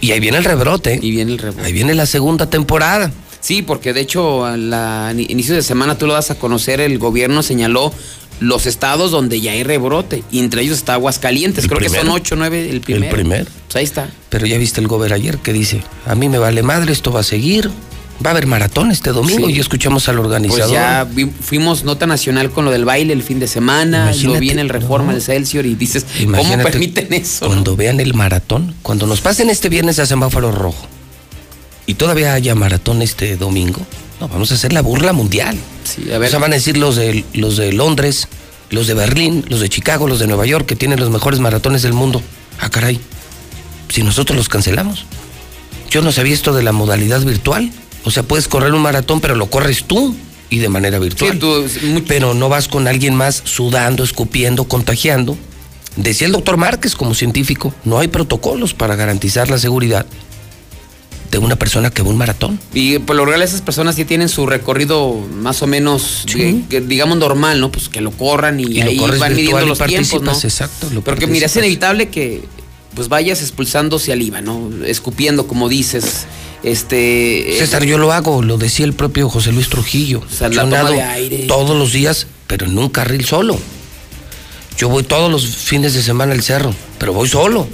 Y ahí viene el rebrote. Y viene el rebrote. Ahí viene la segunda temporada. Sí, porque de hecho al inicio de semana tú lo das a conocer, el gobierno señaló los estados donde ya hay rebrote, y entre ellos está Aguascalientes, creo que son ocho, nueve, el primero. El primer. Pues ahí está. Pero ya viste el gobernador ayer que dice, a mí me vale madre, esto va a seguir. Va a haber maratón este domingo Sí. y escuchamos al organizador. Pues ya vi- fuimos nota nacional con lo del baile el fin de semana, lo Imagínate, vi en el Reforma, el Celsior y dices, ¿cómo permiten eso? Cuando vean el maratón, cuando nos pasen este viernes a semáforo rojo y todavía haya maratón este domingo, no, vamos a hacer la burla mundial. Sí, a ver. O sea, van a decir los de, los de Londres, los de Berlín, los de Chicago, los de Nueva York, que tienen los mejores maratones del mundo. Ah, caray. Si nosotros los cancelamos. Yo no sabía esto de la modalidad virtual. O sea, puedes correr un maratón, pero lo corres tú y de manera virtual. Pero no vas con alguien más sudando, escupiendo, contagiando. Decía el doctor Márquez como científico, no hay protocolos para garantizar la seguridad de una persona que va un maratón. Y por lo general esas personas sí tienen su recorrido más o menos, que- digamos, normal, ¿no? Pues que lo corran y, Y lo ahí corres van midiendo los tiempos, ¿no? exacto, lo Pero que mira, es inevitable que pues vayas expulsando saliva, ¿no? Escupiendo, como dices. Este. César, yo lo hago, lo decía el propio José Luis Trujillo. sea, yo nado todos los días, pero en un carril solo. Yo voy todos los fines de semana al cerro, pero voy solo.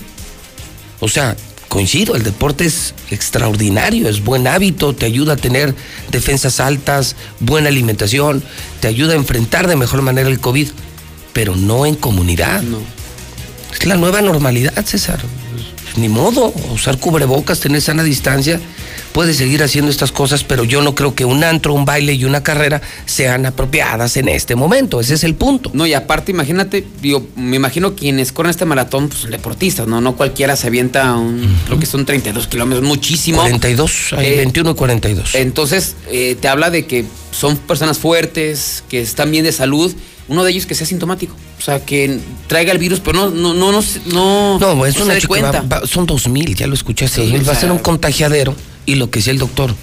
O sea, coincido, el deporte es extraordinario, es buen hábito, te ayuda a tener defensas altas, buena alimentación, te ayuda a enfrentar de mejor manera el COVID, pero no en comunidad. Es la nueva normalidad, César. Ni modo, usar cubrebocas, tener sana distancia, puedes seguir haciendo estas cosas, pero yo no creo que un antro, un baile y una carrera sean apropiadas en este momento. Ese es el punto. No, y aparte, imagínate, digo, me imagino quienes corren este maratón, pues deportistas, ¿no? No cualquiera se avienta un, creo que son 32 kilómetros, muchísimo. 42, hay Eh, 21 y 42. Entonces, eh, te habla de que son personas fuertes, que están bien de salud. Uno de ellos que sea sintomático. O sea, que traiga el virus, pero no, no, no, no, no, No, es no un se va- cuenta. va- son 2000, ya lo escuchaste. Sí, 2000 va o a ser un contagiadero. Y lo que decía el doctor,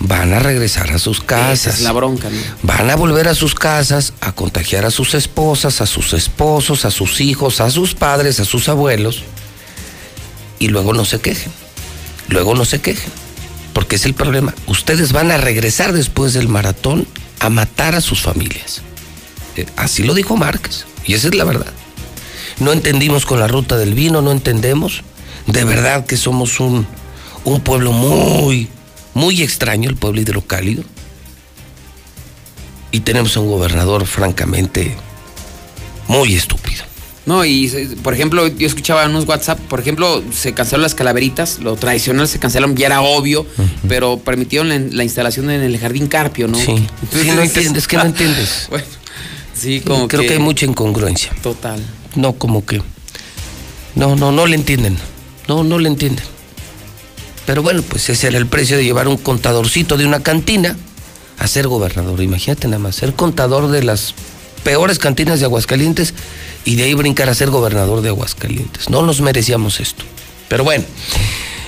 van a regresar a sus casas. Esa es la bronca, ¿no? Van a volver a sus casas a contagiar a sus esposas, a sus esposos, a sus hijos, a sus padres, a sus abuelos. Y luego no se quejen. Luego no se quejen. Porque es el problema. Ustedes van a regresar después del maratón a matar a sus familias. Eh, Así lo dijo Márquez. Y esa es la verdad. No entendimos con la ruta del vino, no entendemos. De verdad que somos un, un pueblo muy, muy extraño, el pueblo hidrocálido. Y tenemos a un gobernador francamente muy estúpido. No, y se- por ejemplo, yo escuchaba en unos WhatsApp, por ejemplo, se cancelaron las calaveritas, lo tradicional se cancelaron, ya era obvio, pero permitieron la, la instalación en el jardín Carpio, ¿no? Sí, sí, no entiendes, que no entiendes. bueno, sí, como Creo que... hay mucha incongruencia. Total. No, como que. No, no, no le entienden. No, no le entienden. Pero bueno, pues ese era el precio de llevar un contadorcito de una cantina a ser gobernador. Imagínate nada más, ser contador de las peores cantinas de Aguascalientes y de ahí brincar a ser gobernador de Aguascalientes. No nos merecíamos esto. Pero bueno,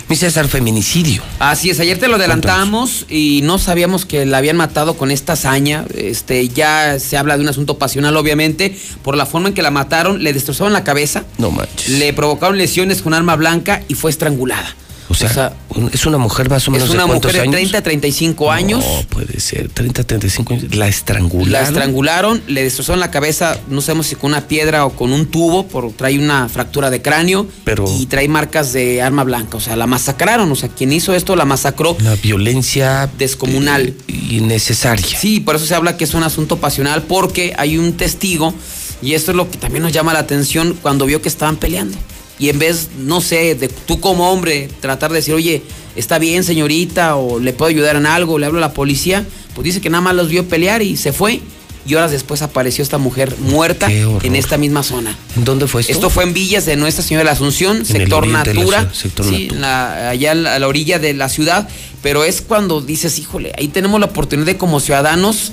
mi César, feminicidio. Así es, ayer te lo adelantamos y no sabíamos que la habían matado con esta hazaña. Este, ya se habla de un asunto pasional, obviamente, por la forma en que la mataron, le destrozaron la cabeza, No manches. le provocaron lesiones con arma blanca y fue estrangulada. O sea, es una mujer más o menos es de una cuántos mujer de años? 30 a 35 años. No, puede ser, 30, 35 años. La estrangularon. La estrangularon, le destrozaron la cabeza, no sabemos si con una piedra o con un tubo, por, trae una fractura de cráneo Pero- y trae marcas de arma blanca. O sea, la masacraron. O sea, quien hizo esto la masacró. Una violencia descomunal. innecesaria. Sí, por eso se habla que es un asunto pasional, porque hay un testigo, y esto es lo que también nos llama la atención cuando vio que estaban peleando. Y en vez, no sé, de tú como hombre tratar de decir, oye, está bien señorita, o le puedo ayudar en algo, le hablo a la policía, pues dice que nada más los vio pelear y se fue. Y horas después apareció esta mujer muerta en esta misma zona. ¿En dónde fue esto? Esto fue en Villas de Nuestra Señora de la Asunción, sector la Natura, ciudad, sector sí, Natura. en la- allá a la, a la orilla de la ciudad, pero es cuando dices, híjole, ahí tenemos la oportunidad de como ciudadanos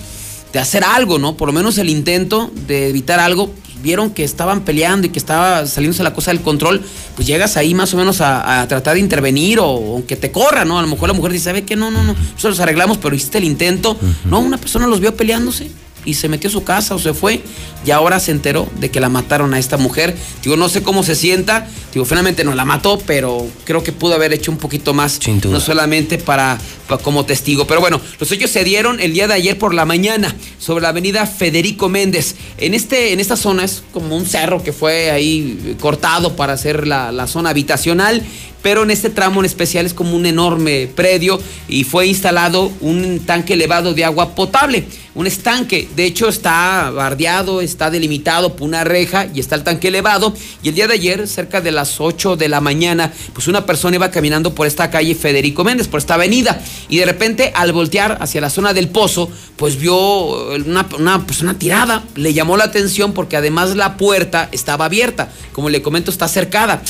de hacer algo, ¿no? Por lo menos el intento de evitar algo. Vieron que estaban peleando y que estaba saliéndose la cosa del control, pues llegas ahí más o menos a, a tratar de intervenir o aunque te corra, ¿no? A lo mejor la mujer dice, ¿sabe qué? No, no, no, nosotros los arreglamos, pero hiciste el intento. No, una persona los vio peleándose. Y se metió a su casa o se fue y ahora se enteró de que la mataron a esta mujer. Digo, no sé cómo se sienta, digo, finalmente no la mató, pero creo que pudo haber hecho un poquito más, no solamente para, para, como testigo. Pero bueno, los hechos se dieron el día de ayer por la mañana sobre la avenida Federico Méndez. En, este, en esta zona es como un cerro que fue ahí cortado para hacer la, la zona habitacional pero en este tramo en especial es como un enorme predio y fue instalado un tanque elevado de agua potable, un estanque. De hecho está bardeado, está delimitado por una reja y está el tanque elevado. Y el día de ayer, cerca de las 8 de la mañana, pues una persona iba caminando por esta calle Federico Méndez, por esta avenida, y de repente al voltear hacia la zona del pozo, pues vio una, una, una tirada. Le llamó la atención porque además la puerta estaba abierta. Como le comento, está cercada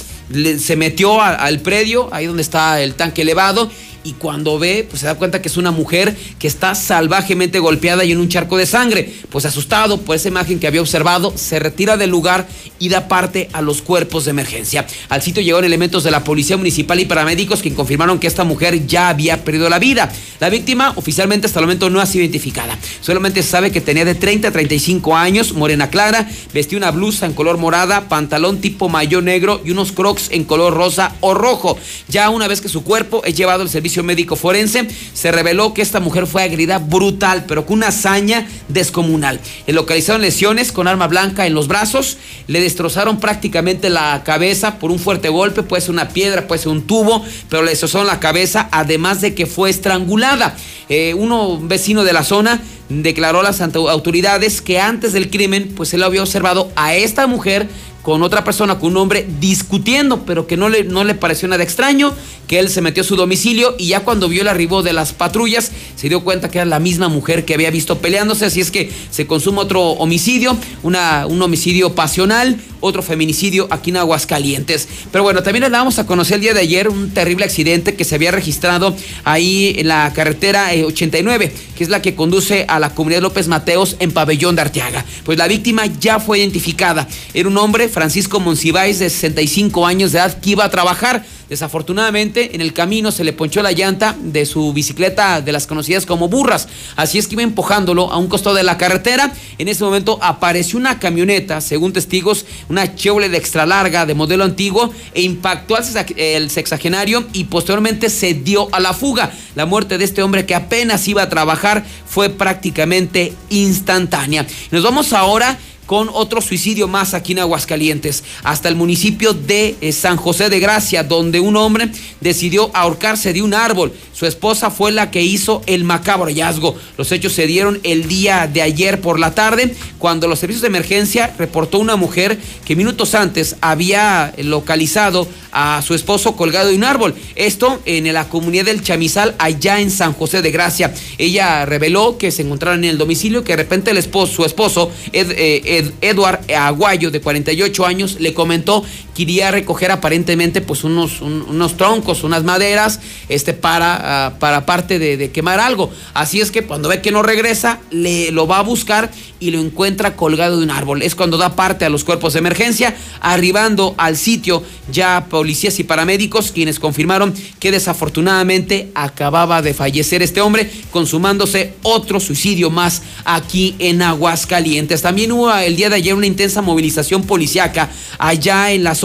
se metió al predio, ahí donde está el tanque elevado, y cuando ve, pues se da cuenta que es una mujer que está salvajemente golpeada y en un charco de sangre. Pues asustado por esa imagen que había observado, se retira del lugar y da parte a los cuerpos de emergencia. Al sitio llegaron elementos de la Policía Municipal y paramédicos que confirmaron que esta mujer ya había perdido la vida. La víctima oficialmente hasta el momento no ha sido identificada. Solamente se sabe que tenía de 30 a 35 años, morena clara, vestía una blusa en color morada, pantalón tipo mayo negro y unos crocs en color rosa o rojo. Ya una vez que su cuerpo es llevado al servicio médico forense, se reveló que esta mujer fue agredida brutal, pero con una hazaña descomunal. Le localizaron lesiones con arma blanca en los brazos, le destrozaron prácticamente la cabeza por un fuerte golpe, puede ser una piedra, puede ser un tubo, pero le destrozaron la cabeza, además de que fue estrangulada. Eh, uno vecino de la zona declaró a las autoridades que antes del crimen, pues él había observado a esta mujer con otra persona, con un hombre, discutiendo, pero que no le, no le pareció nada extraño, que él se metió a su domicilio y ya cuando vio el arribo de las patrullas, se dio cuenta que era la misma mujer que había visto peleándose, así es que se consuma otro homicidio, una, un homicidio pasional, otro feminicidio aquí en Aguascalientes. Pero bueno, también le damos a conocer el día de ayer un terrible accidente que se había registrado ahí en la carretera 89, eh, que es la que conduce a la comunidad López Mateos en Pabellón de Arteaga. Pues la víctima ya fue identificada. Era un hombre Francisco Monsiváis, de 65 años de edad, que iba a trabajar. Desafortunadamente, en el camino se le ponchó la llanta de su bicicleta de las conocidas como burras. Así es que iba empujándolo a un costado de la carretera. En ese momento apareció una camioneta, según testigos, una Chevrolet de extra larga de modelo antiguo, e impactó al sexagenario y posteriormente se dio a la fuga. La muerte de este hombre que apenas iba a trabajar fue prácticamente instantánea. Nos vamos ahora con otro suicidio más aquí en Aguascalientes, hasta el municipio de eh, San José de Gracia, donde un hombre decidió ahorcarse de un árbol. Su esposa fue la que hizo el macabro hallazgo. Los hechos se dieron el día de ayer por la tarde, cuando los servicios de emergencia reportó una mujer que minutos antes había localizado a su esposo colgado de un árbol. Esto en la comunidad del Chamizal, allá en San José de Gracia. Ella reveló que se encontraron en el domicilio, que de repente el esposo, su esposo, Ed, eh, Edward Aguayo, de 48 años, le comentó que iría a recoger aparentemente pues unos, unos troncos, unas maderas, este, para, ah, para parte de, quemar algo. Así es que cuando ve que no regresa, le, lo va a buscar y lo encuentra colgado de un árbol. Es cuando da parte a los cuerpos de emergencia, arribando al sitio ya policías y paramédicos, quienes confirmaron que desafortunadamente acababa de fallecer este hombre, consumándose otro suicidio más aquí en Aguascalientes. También hubo el día de ayer una intensa movilización policiaca allá en la zona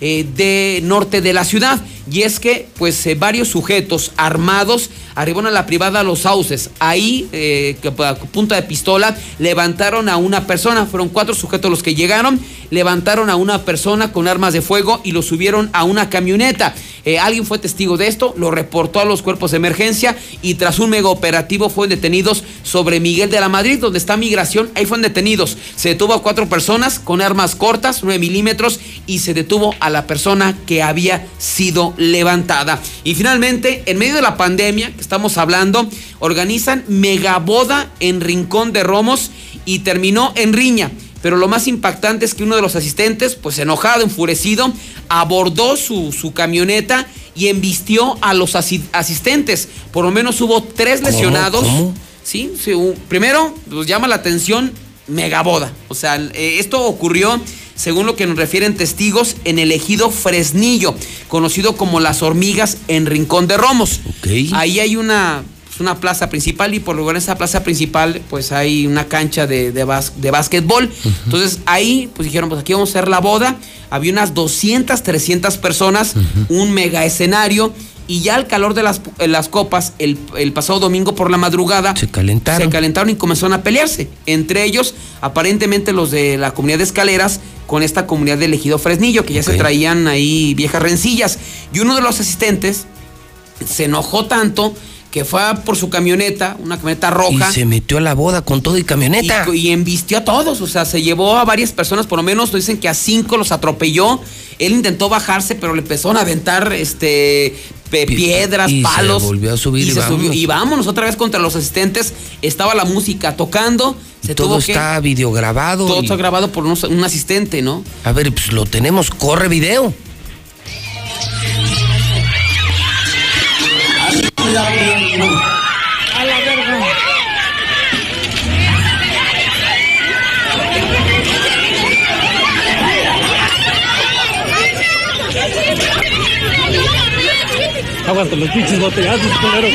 eh, de norte de la ciudad. Y es que, pues, eh, varios sujetos armados arribaron a la privada Los Sauces. Ahí, eh, a punta de pistola, levantaron a una persona. Fueron cuatro sujetos los que llegaron, levantaron a una persona con armas de fuego y lo subieron a una camioneta. alguien fue testigo de esto, lo reportó a los cuerpos de emergencia y tras un mega operativo fueron detenidos sobre Miguel de la Madrid, donde está migración. Ahí fueron detenidos. Se detuvo a cuatro personas con armas cortas, 9 milímetros, y se detuvo a la persona que había sido levantada. Y finalmente, en medio de la pandemia que estamos hablando, organizan megaboda en Rincón de Romos y terminó en riña. Pero lo más impactante es que uno de los asistentes, pues enojado, enfurecido, abordó su, su camioneta y embistió a los asistentes. Por lo menos hubo tres lesionados. Sí, sí, primero, pues llama la atención megaboda. O sea, eh, esto ocurrió según lo que nos refieren testigos, en el ejido Fresnillo, conocido como Las Hormigas en Rincón de Romos. Ahí hay una es una plaza principal y por lugar en esa plaza principal pues hay una cancha de, de, bas- de básquetbol. Entonces ahí pues dijeron pues aquí vamos a hacer la boda. Había unas 200, 300 personas, un mega escenario y ya al calor de las, eh, las copas el, el pasado domingo por la madrugada Se calentaron. se calentaron y comenzaron a pelearse. Entre ellos aparentemente los de la comunidad de escaleras con esta comunidad de elegido Fresnillo que ya se traían ahí viejas rencillas. Y uno de los asistentes se enojó tanto que fue por su camioneta, una camioneta roja. Y se metió a la boda con todo y camioneta. Y, y embistió a todos, o sea, se llevó a varias personas, por lo menos dicen que a cinco los atropelló. Él intentó bajarse, pero le empezaron a aventar este piedras, y se palos. volvió a subir y se vámonos. y vámonos otra vez contra los asistentes. Estaba la música tocando. Se todo tuvo que- está videograbado. todo y- está grabado por un, un asistente, ¿no? A ver, pues lo tenemos, corre video. A la verga. Aguanta los pinches botellazos, culero.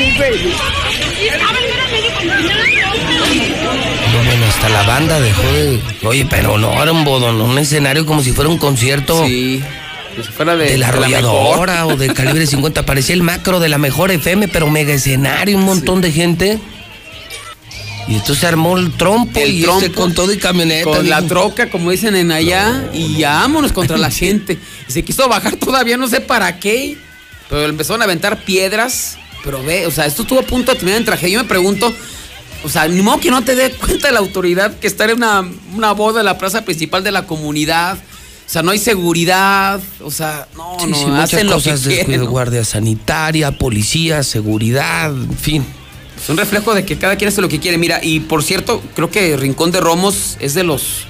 No, bueno, hasta la banda dejó de. Oye, pero no era un bodón, un escenario como si fuera un concierto. Sí. Como si fuera de, de la de la arrolladora o de calibre 50. Parecía el macro de la mejor FM, pero mega escenario, un montón de gente. Y entonces se armó el trompo El y trompo, este con todo y camioneta. Con la troca, como dicen en allá, y ya vámonos contra la gente. Y se quiso bajar todavía, no sé para qué. Pero empezaron a aventar piedras. Pero ve, o sea, esto estuvo a punto de terminar en tragedia. Yo me pregunto, o sea, ni modo que no te dé cuenta de la autoridad que estar en una, una boda en la plaza principal de la comunidad. O sea, no hay seguridad. O sea, no, Sí, no, sí, muchas hacen lo que cosas, descuido, quieren. ¿no? guardia sanitaria, policía, seguridad, en fin. Es un reflejo de que cada quien hace lo que quiere. Mira, y por cierto, creo que Rincón de Romos es de los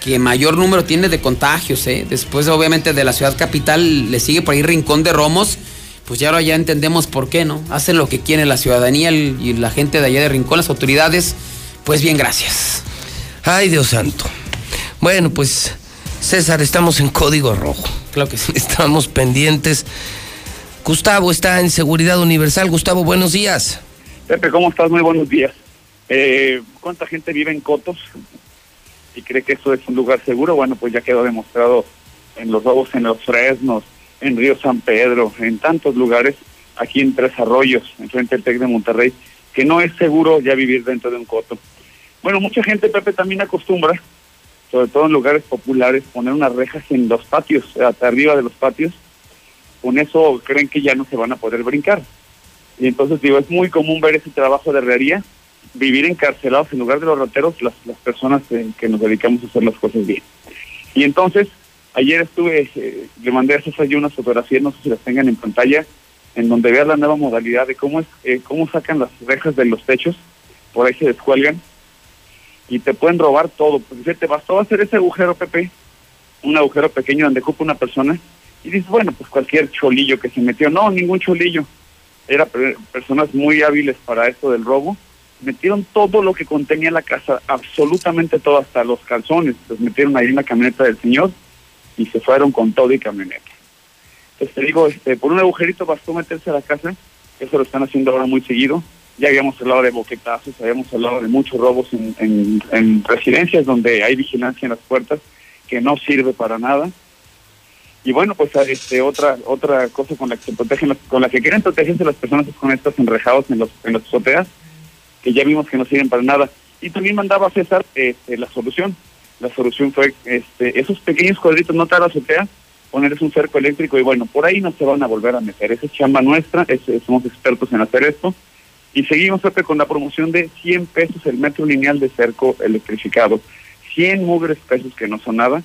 que mayor número tiene de contagios, ¿eh? Después, obviamente, de la ciudad capital, le sigue por ahí Rincón de Romos. Pues ya ahora ya entendemos por qué, ¿no? Hacen lo que quiere la ciudadanía el- y la gente de allá de Rincón, las autoridades. Pues bien, gracias. Ay, Dios santo. Bueno, pues, César, estamos en código rojo. Claro que sí. Estamos pendientes. Gustavo está en Seguridad Universal. Gustavo, buenos días. Pepe, ¿cómo estás? Muy buenos días. Eh, ¿Cuánta gente vive en Cotos y cree que eso es un lugar seguro? Bueno, pues ya quedó demostrado en los robos en los Fresnos, en Río San Pedro, en tantos lugares, aquí en Tres Arroyos, en frente del TEC de Monterrey, que no es seguro ya vivir dentro de un coto. Bueno, mucha gente, Pepe, también acostumbra, sobre todo en lugares populares, poner unas rejas en los patios, hasta arriba de los patios. Con eso creen que ya no se van a poder brincar. Y entonces digo, es muy común ver ese trabajo de herrería, vivir encarcelados en lugar de los rateros, las, las personas eh, que nos dedicamos a hacer las cosas bien. Y entonces, ayer estuve, eh, le mandé a César yo unas fotografías, no sé si las tengan en pantalla, en donde veas la nueva modalidad de cómo es, eh, cómo sacan las rejas de los techos, por ahí se descuelgan, y te pueden robar todo. Porque te bastó hacer ese agujero, Pepe, un agujero pequeño donde ocupa una persona, y dices, bueno, pues cualquier cholillo que se metió. No, ningún cholillo. Era per- personas muy hábiles para esto del robo. Metieron todo lo que contenía la casa, absolutamente todo, hasta los calzones. Los metieron ahí en la camioneta del señor y se fueron con todo y camioneta. Entonces te digo, este, por un agujerito bastó meterse a la casa, eso lo están haciendo ahora muy seguido. Ya habíamos hablado de boquetazos, habíamos hablado de muchos robos en, en- en residencias donde hay vigilancia en las puertas, que no sirve para nada. Y bueno, pues este otra otra cosa con la que se protegen, con la que quieren protegerse las personas es con estos enrejados en los en las azoteas, que ya vimos que no sirven para nada. Y también mandaba a César este, la solución. La solución fue este, esos pequeños cuadritos, no te la azotea, ponerles un cerco eléctrico y bueno, por ahí no se van a volver a meter. Esa es chamba nuestra, es- es- somos expertos en hacer esto. Y seguimos, Pepe, con la promoción de 100 pesos el metro lineal de cerco electrificado. 100 mugres pesos que no son nada.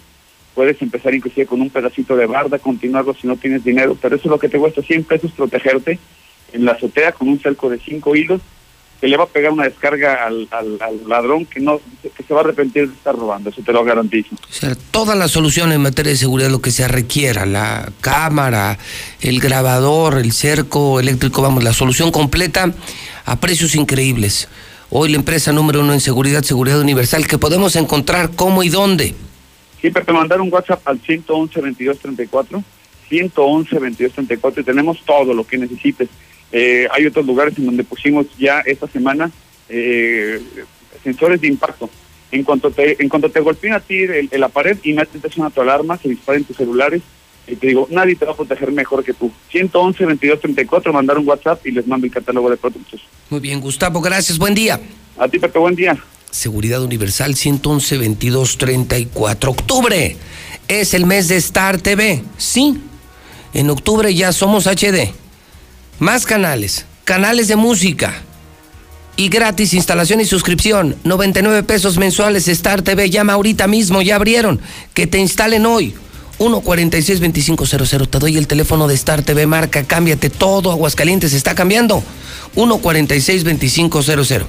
Puedes empezar inclusive con un pedacito de barda, continuarlo si no tienes dinero, pero eso es lo que te cuesta 100 pesos protegerte en la azotea con un cerco de 5 hilos que le va a pegar una descarga al, al- al ladrón que no que se va a arrepentir de estar robando, eso te lo garantizo. O sea, toda la solución en materia de seguridad, lo que se requiera, la cámara, el grabador, el cerco eléctrico, vamos, la solución completa a precios increíbles. Hoy la empresa número uno en seguridad, seguridad universal, que podemos encontrar cómo y dónde. Sí, Pepe, mandar un WhatsApp al 111 2234, 111 2234 y tenemos todo lo que necesites. Eh, hay otros lugares en donde pusimos ya esta semana eh, sensores de impacto. En cuanto te, en cuanto te golpea a ti el, la pared, inmediatamente suena tu alarma, se dispara en tus celulares y te digo, nadie te va a proteger mejor que tú. 111 22 34, mandar un WhatsApp y les mando el catálogo de productos. Muy bien, Gustavo, gracias, buen día. A ti, Pepe, buen día. Seguridad Universal 111 22 34. Octubre es el mes de Star TV. Sí, en octubre ya somos HD. Más canales, canales de música. Y gratis instalación y suscripción. 99 pesos mensuales Star TV. Llama ahorita mismo, ya abrieron. Que te instalen hoy. 146-2500. Te doy el teléfono de Star TV. Marca, cámbiate todo. Aguascalientes está cambiando. 146-2500.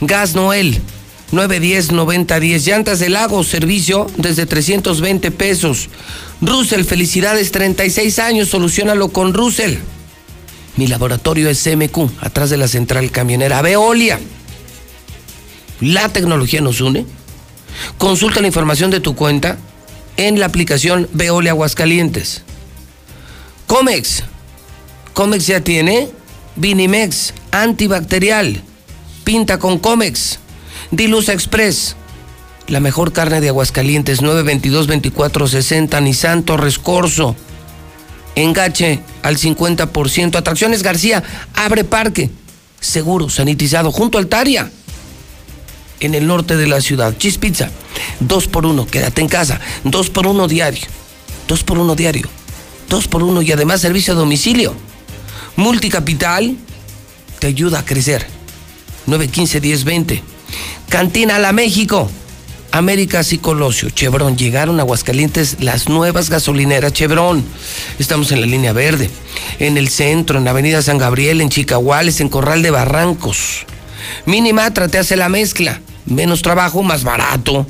Gas Noel. 910-9010. Llantas del lago, servicio desde 320 pesos. Russell, felicidades, 36 años, solucionalo con Russell. Mi laboratorio es CMQ, atrás de la central camionera. Veolia. La tecnología nos une. Consulta la información de tu cuenta en la aplicación Veolia Aguascalientes. Comex. Comex ya tiene Vinimex antibacterial. Pinta con Comex. Dilusa Express. La mejor carne de Aguascalientes 922-2460 Nissan Torres Corso. Engache al 50%. Atracciones García abre parque. Seguro, sanitizado, junto al Taria. En el norte de la ciudad. Cheese Pizza. Dos por uno. Quédate en casa. Dos por uno diario. Dos por uno diario. Dos por uno y además servicio a domicilio. Multicapital te ayuda a crecer. 915-1020. Cantina La México. Américas y Colosio, Chevron, llegaron a Aguascalientes las nuevas gasolineras Chevron. Estamos en la línea verde, en el centro, en la avenida San Gabriel, en Chicahuales, en Corral de Barrancos. Minimatra te hace la mezcla, menos trabajo, más barato.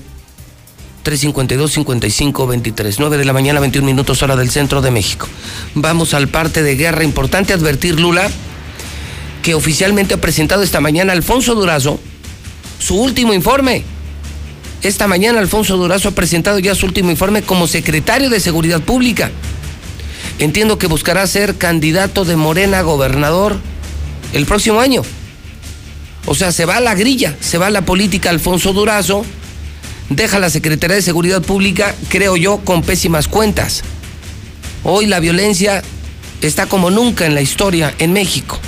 352-55-23, 9 de la mañana, 21 minutos hora del centro de México. Vamos al parte de guerra. Importante advertir, Lula, que oficialmente ha presentado esta mañana Alfonso Durazo su último informe esta mañana Alfonso Durazo ha presentado ya su último informe como secretario de Seguridad Pública. Entiendo que buscará ser candidato de Morena a gobernador el próximo año. O sea, se va a la grilla, se va a la política Alfonso Durazo, deja la Secretaría de Seguridad Pública, creo yo, con pésimas cuentas. Hoy la violencia está como nunca en la historia en México.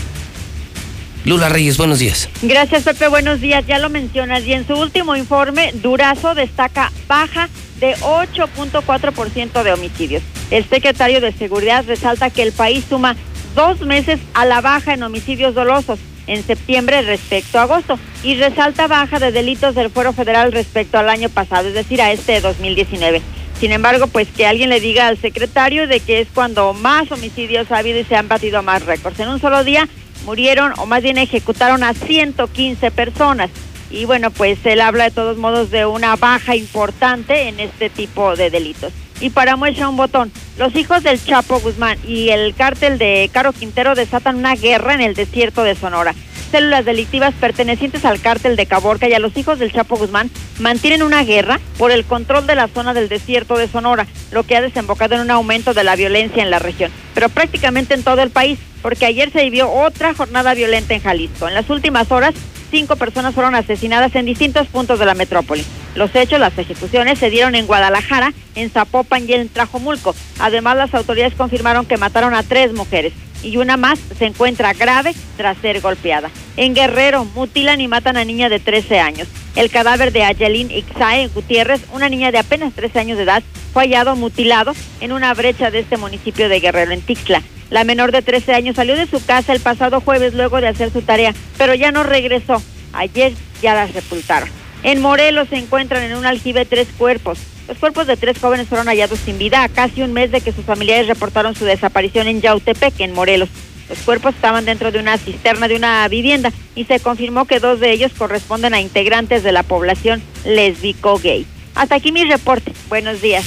Lula Reyes, buenos días. Gracias, Pepe, buenos días. Ya lo mencionas. Y en su último informe, Durazo destaca baja de 8.4% de homicidios. El secretario de Seguridad resalta que el país suma dos meses a la baja en homicidios dolosos en septiembre respecto a agosto y resalta baja de delitos del Fuero Federal respecto al año pasado, es decir, a este 2019. Sin embargo, pues que alguien le diga al secretario de que es cuando más homicidios ha habido y se han batido más récords. En un solo día murieron o más bien ejecutaron a 115 personas. Y bueno, pues él habla de todos modos de una baja importante en este tipo de delitos. Y para muestra un botón, los hijos del Chapo Guzmán y el cártel de Caro Quintero desatan una guerra en el desierto de Sonora. Células delictivas pertenecientes al cártel de Caborca y a los hijos del Chapo Guzmán mantienen una guerra por el control de la zona del desierto de Sonora, lo que ha desembocado en un aumento de la violencia en la región, pero prácticamente en todo el país porque ayer se vivió otra jornada violenta en Jalisco. En las últimas horas, cinco personas fueron asesinadas en distintos puntos de la metrópoli. Los hechos, las ejecuciones, se dieron en Guadalajara, en Zapopan y en Trajomulco. Además, las autoridades confirmaron que mataron a tres mujeres y una más se encuentra grave tras ser golpeada. En Guerrero, mutilan y matan a niña de 13 años. El cadáver de Ayelín Ixae Gutiérrez, una niña de apenas 13 años de edad, fue hallado mutilado en una brecha de este municipio de Guerrero, en Tixla. La menor de 13 años salió de su casa el pasado jueves luego de hacer su tarea, pero ya no regresó. Ayer ya la sepultaron. En Morelos se encuentran en un aljibe tres cuerpos. Los cuerpos de tres jóvenes fueron hallados sin vida a casi un mes de que sus familiares reportaron su desaparición en Yautepec, en Morelos. Los cuerpos estaban dentro de una cisterna de una vivienda y se confirmó que dos de ellos corresponden a integrantes de la población lésbico-gay. Hasta aquí mi reporte. Buenos días.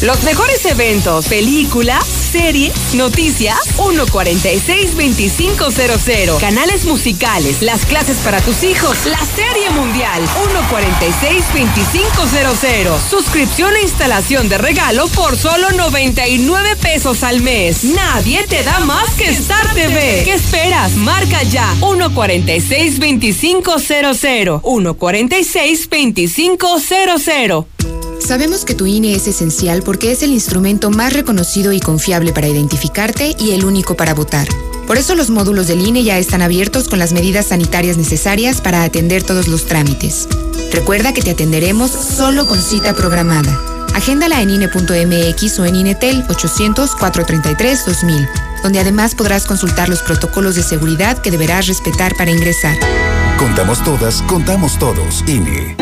Los mejores eventos, películas serie, noticias, 146-2500. Canales musicales, las clases para tus hijos, la serie mundial, 146-2500. Suscripción e instalación de regalo por solo 99 pesos al mes. Nadie te da más que Star TV. ¿Qué esperas? Marca ya 146-2500. 146-2500. Sabemos que tu INE es esencial porque es el instrumento más reconocido y confiable para identificarte y el único para votar. Por eso los módulos del INE ya están abiertos con las medidas sanitarias necesarias para atender todos los trámites. Recuerda que te atenderemos solo con cita programada. Agéndala en INE.mx o en INETEL 800-433-2000, donde además podrás consultar los protocolos de seguridad que deberás respetar para ingresar. Contamos todas, contamos todos. INE.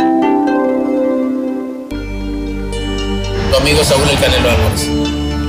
amigo Saúl El Canelo Álvarez.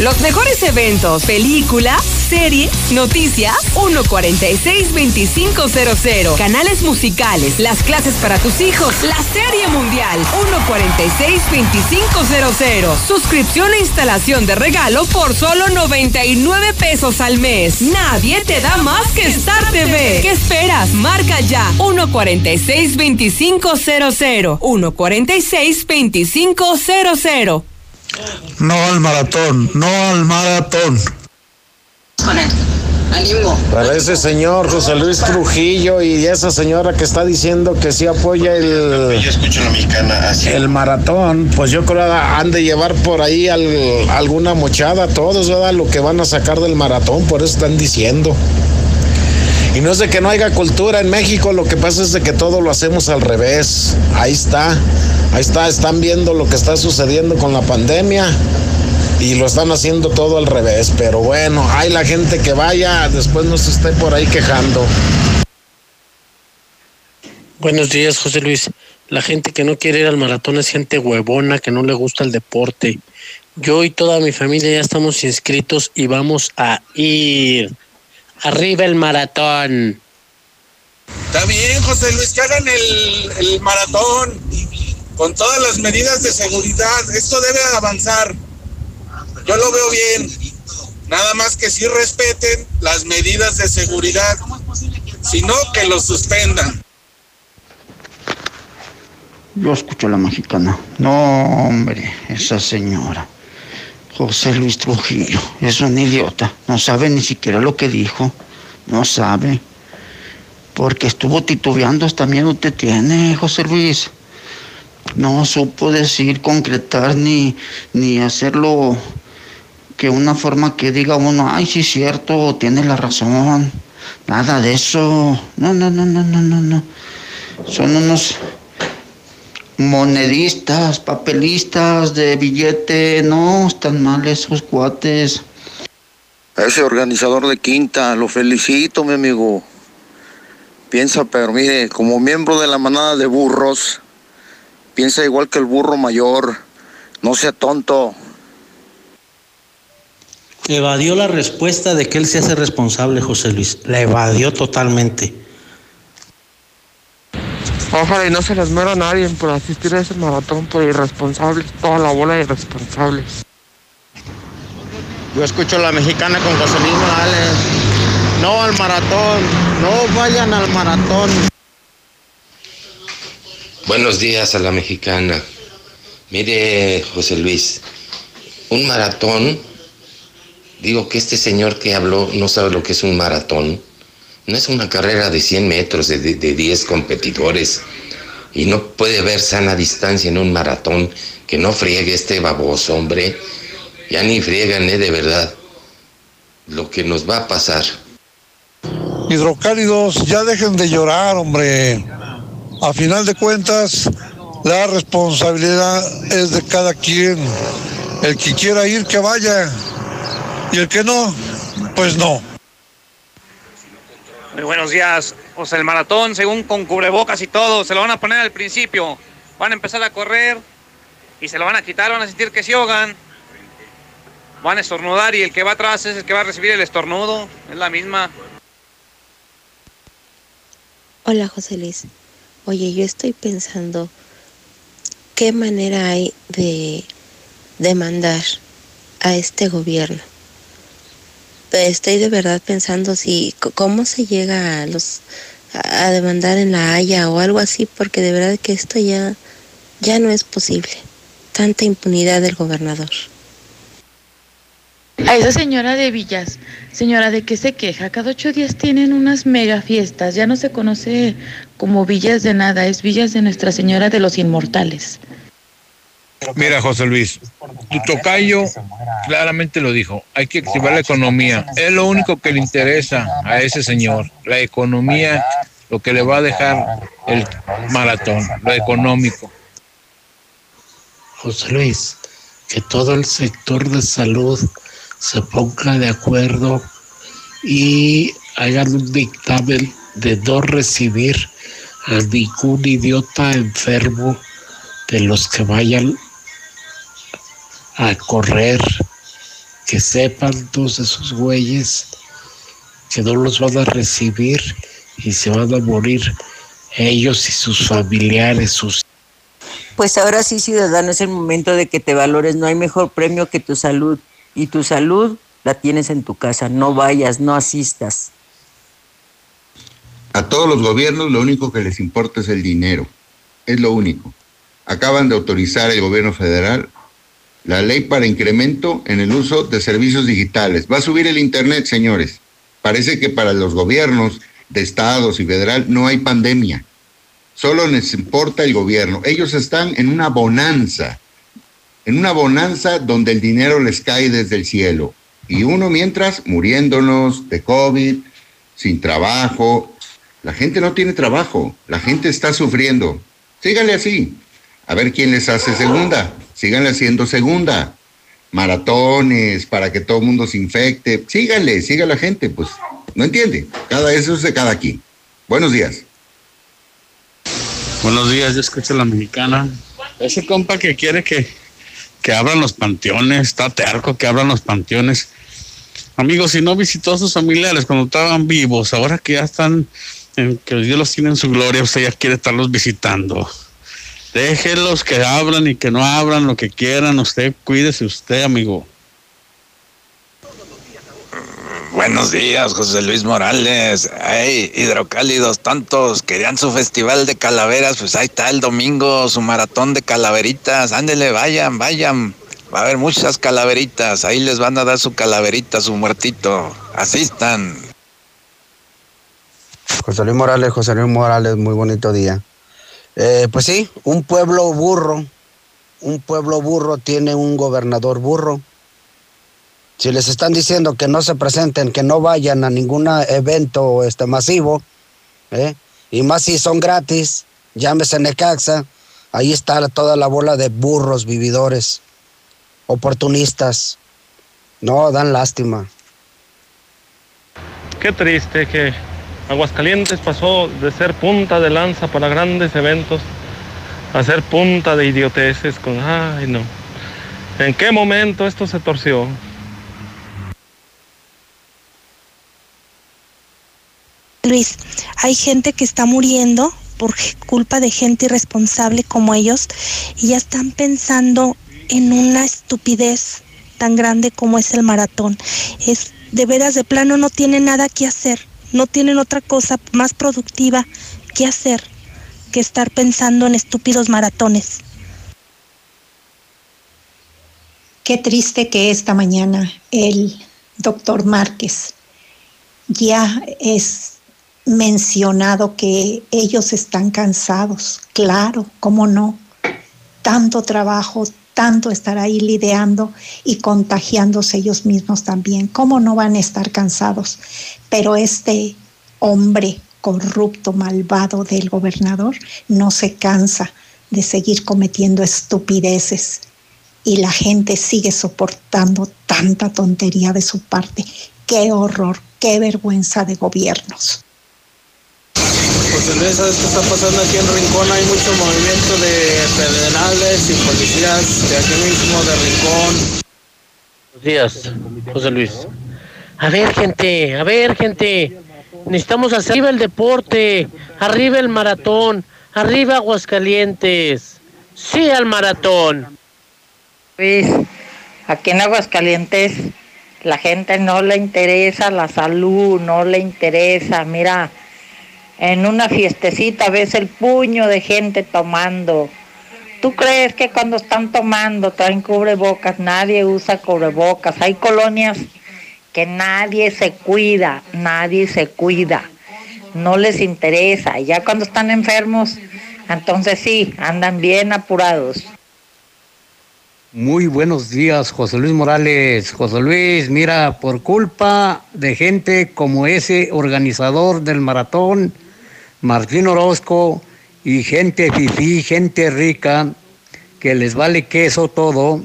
Los mejores eventos, película, serie, noticias, 146-2500. Canales musicales, las clases para tus hijos, la serie mundial, 146-2500. Suscripción e instalación de regalo por solo 99 pesos al mes. Nadie te da más que Star TV. ¿Qué esperas? Marca ya, 146-2500. 146-2500. No al maratón, no al maratón. Para ese señor José Luis Trujillo y esa señora que está diciendo que sí apoya el, el maratón, pues yo creo que han de llevar por ahí alguna mochada, todos, ¿verdad? Lo que van a sacar del maratón, por eso están diciendo. Y no es de que no haya cultura en México, lo que pasa es de que todo lo hacemos al revés. Ahí está, ahí está, están viendo lo que está sucediendo con la pandemia y lo están haciendo todo al revés. Pero bueno, hay la gente que vaya, después no se esté por ahí quejando. Buenos días, José Luis. La gente que no quiere ir al maratón es gente huevona, que no le gusta el deporte. Yo y toda mi familia ya estamos inscritos y vamos a ir. Arriba el maratón. Está bien, José Luis, que hagan el, el maratón con todas las medidas de seguridad. Esto debe avanzar. Yo lo veo bien. Nada más que si respeten las medidas de seguridad. Si no, que lo suspendan. Yo escucho a la mexicana. No, hombre, esa señora. José Luis Trujillo es un idiota. No sabe ni siquiera lo que dijo. No sabe. Porque estuvo titubeando, hasta miedo te tiene, José Luis. No supo decir, concretar, ni, ni hacerlo que una forma que diga uno, ay, sí es cierto, tiene la razón. Nada de eso. No, no, no, no, no, no, no. Son unos monedistas, papelistas de billete, no, están mal esos cuates. A ese organizador de quinta, lo felicito, mi amigo. Piensa, pero mire, como miembro de la manada de burros, piensa igual que el burro mayor. No sea tonto. Evadió la respuesta de que él se hace responsable, José Luis. La evadió totalmente. Ojalá y no se les muera a nadie por asistir a ese maratón por irresponsables, toda la bola de irresponsables. Yo escucho la mexicana con José Luis Morales. No al maratón, no vayan al maratón. Buenos días a la mexicana. Mire, José Luis, un maratón, digo que este señor que habló no sabe lo que es un maratón. No es una carrera de 100 metros, de, de 10 competidores. Y no puede haber sana distancia en un maratón. Que no friegue este baboso, hombre. Ya ni friegan, ¿eh? De verdad. Lo que nos va a pasar. Hidrocálidos, ya dejen de llorar, hombre. A final de cuentas, la responsabilidad es de cada quien. El que quiera ir, que vaya. Y el que no, pues no. Muy buenos días. Pues el maratón, según con cubrebocas y todo, se lo van a poner al principio. Van a empezar a correr y se lo van a quitar, van a sentir que se ahogan. Van a estornudar y el que va atrás es el que va a recibir el estornudo. Es la misma. Hola José Luis. Oye, yo estoy pensando qué manera hay de demandar a este gobierno. Estoy de verdad pensando si cómo se llega a los a demandar en la Haya o algo así, porque de verdad que esto ya ya no es posible. Tanta impunidad del gobernador. A esa señora de Villas, señora, ¿de qué se queja? Cada ocho días tienen unas mega fiestas, ya no se conoce como Villas de nada, es Villas de Nuestra Señora de los Inmortales. Mira, José Luis, tu tocayo claramente lo dijo, hay que activar la economía. Es lo único que le interesa a ese señor, la economía, lo que le va a dejar el maratón, lo económico. José Luis, que todo el sector de salud se ponga de acuerdo y hagan un dictamen de no recibir a ningún idiota enfermo de los que vayan a correr, que sepan todos esos güeyes que no los van a recibir y se van a morir ellos y sus familiares, sus Pues ahora sí, ciudadano, es el momento de que te valores. No hay mejor premio que tu salud. Y tu salud la tienes en tu casa. No vayas, no asistas. A todos los gobiernos lo único que les importa es el dinero. Es lo único. Acaban de autorizar el gobierno federal la ley para incremento en el uso de servicios digitales. Va a subir el Internet, señores. Parece que para los gobiernos de estados y federal no hay pandemia. Solo les importa el gobierno. Ellos están en una bonanza, en una bonanza donde el dinero les cae desde el cielo. Y uno mientras muriéndonos de COVID, sin trabajo. La gente no tiene trabajo, la gente está sufriendo. Síganle así. A ver quién les hace segunda. Síganle haciendo segunda. Maratones para que todo el mundo se infecte. Síganle, siga la gente, pues. No entiende. Cada eso es de cada quien. Buenos días. Buenos días, yo escucho a la mexicana. Ese compa que quiere que, que abran los panteones, está terco que abran los panteones. Amigos, si no visitó a sus familiares cuando estaban vivos, ahora que ya están, en, que Dios los tiene en su gloria, usted ya quiere estarlos visitando. Déjelos que abran y que no abran lo que quieran. Usted cuídese usted, amigo. Buenos días, José Luis Morales. Ay, hidrocálidos tantos. Querían su festival de calaveras. Pues ahí está el domingo, su maratón de calaveritas. Ándele, vayan, vayan. Va a haber muchas calaveritas. Ahí les van a dar su calaverita, su muertito. Asistan. José Luis Morales, José Luis Morales, muy bonito día. Eh, pues sí, un pueblo burro, un pueblo burro tiene un gobernador burro. Si les están diciendo que no se presenten, que no vayan a ningún evento este, masivo, ¿eh? y más si son gratis, llámese Necaxa, ahí está toda la bola de burros vividores, oportunistas. No, dan lástima. Qué triste que Aguascalientes pasó de ser punta de lanza para grandes eventos a ser punta de idioteces con, ay no. ¿En qué momento esto se torció? Luis, hay gente que está muriendo por culpa de gente irresponsable como ellos y ya están pensando en una estupidez tan grande como es el maratón. Es de veras de plano no tienen nada que hacer, no tienen otra cosa más productiva que hacer que estar pensando en estúpidos maratones. Qué triste que esta mañana el doctor Márquez ya es mencionado que ellos están cansados. Claro, cómo no. Tanto trabajo, tanto estar ahí lidiando y contagiándose ellos mismos también. ¿Cómo no van a estar cansados? Pero este hombre corrupto, malvado del gobernador no se cansa de seguir cometiendo estupideces y la gente sigue soportando tanta tontería de su parte. Qué horror, qué vergüenza de gobiernos. José Luis, ¿sabes qué está pasando aquí en Rincón? Hay mucho movimiento de federales y policías de aquí mismo, de Rincón. Buenos días, José Luis. A ver, gente, a ver, gente. Necesitamos hacer arriba el deporte, arriba el maratón, arriba Aguascalientes. Sí al maratón. Luis, aquí en Aguascalientes la gente no le interesa la salud, no le interesa. Mira, en una fiestecita ves el puño de gente tomando. ¿Tú crees que cuando están tomando traen cubrebocas? Nadie usa cubrebocas. Hay colonias que nadie se cuida, nadie se cuida. No les interesa. Ya cuando están enfermos, entonces sí, andan bien apurados. Muy buenos días, José Luis Morales. José Luis, mira, por culpa de gente como ese organizador del maratón, Martín Orozco, y gente fifí, gente rica, que les vale queso todo,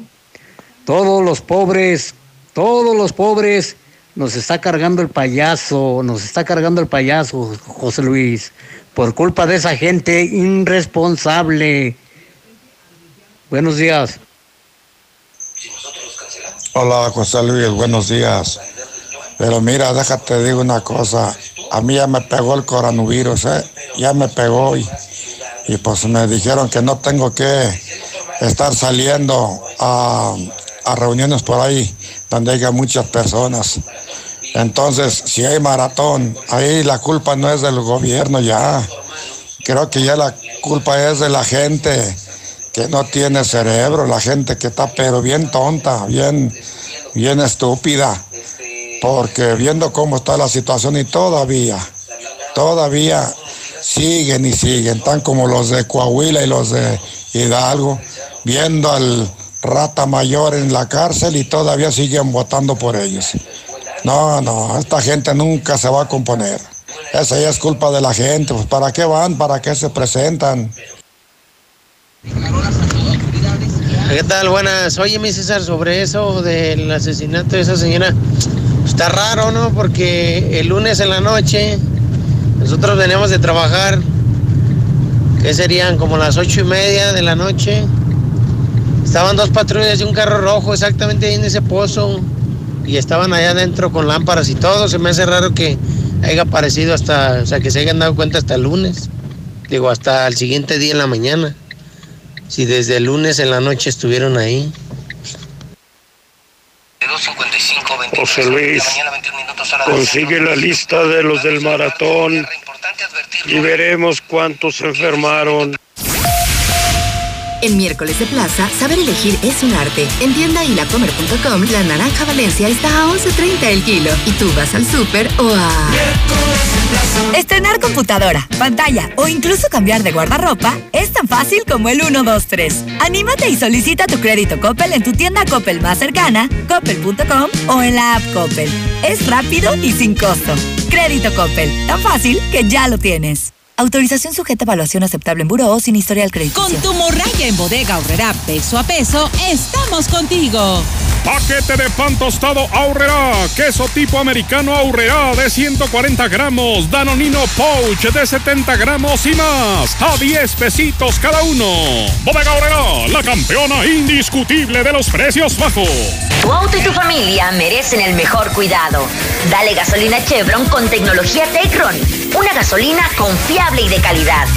todos los pobres, todos los pobres, nos está cargando el payaso, nos está cargando el payaso, José Luis, por culpa de esa gente irresponsable. Buenos días. Hola José Luis, buenos días. Pero mira, déjate digo una cosa. A mí ya me pegó el coronavirus, ¿eh? ya me pegó y, y pues me dijeron que no tengo que estar saliendo a, a reuniones por ahí donde haya muchas personas. Entonces, si hay maratón, ahí la culpa no es del gobierno ya. Creo que ya la culpa es de la gente que no tiene cerebro, la gente que está pero bien tonta, bien, bien estúpida. Porque viendo cómo está la situación y todavía, todavía siguen y siguen, tan como los de Coahuila y los de Hidalgo, viendo al rata mayor en la cárcel y todavía siguen votando por ellos. No, no, esta gente nunca se va a componer. Esa ya es culpa de la gente. Pues ¿para qué van? ¿Para qué se presentan? ¿Qué tal? Buenas. Oye, mi César, sobre eso del asesinato de esa señora, está raro, ¿no? Porque el lunes en la noche nosotros veníamos de trabajar, que serían como las ocho y media de la noche. Estaban dos patrullas y un carro rojo exactamente ahí en ese pozo y estaban allá adentro con lámparas y todo. Se me hace raro que haya aparecido hasta, o sea, que se hayan dado cuenta hasta el lunes. Digo, hasta el siguiente día en la mañana. Si desde el lunes en la noche estuvieron ahí. José Luis, consigue la lista de los del maratón y veremos cuántos se enfermaron. En miércoles de plaza, saber elegir es un arte. En tienda y lacomer.com, la naranja Valencia está a 11.30 el kilo. Y tú vas al súper o a... Estrenar computadora, pantalla o incluso cambiar de guardarropa es tan fácil como el 1, 2, 3. Anímate y solicita tu crédito Coppel en tu tienda Coppel más cercana, coppel.com o en la app Coppel. Es rápido y sin costo. Crédito Coppel, tan fácil que ya lo tienes. Autorización sujeta a evaluación aceptable en buró sin historial crediticio. Con tu morraya en bodega ahorrará peso a peso, estamos contigo. Paquete de pan tostado ahorrará. Queso tipo americano ahorrará de 140 gramos. Danonino Pouch de 70 gramos y más. A 10 pesitos cada uno. Bodega ahorrará, la campeona indiscutible de los precios bajos. Tu auto y tu familia merecen el mejor cuidado. Dale gasolina Chevron con tecnología Tecron. Una gasolina confiable y de calidad.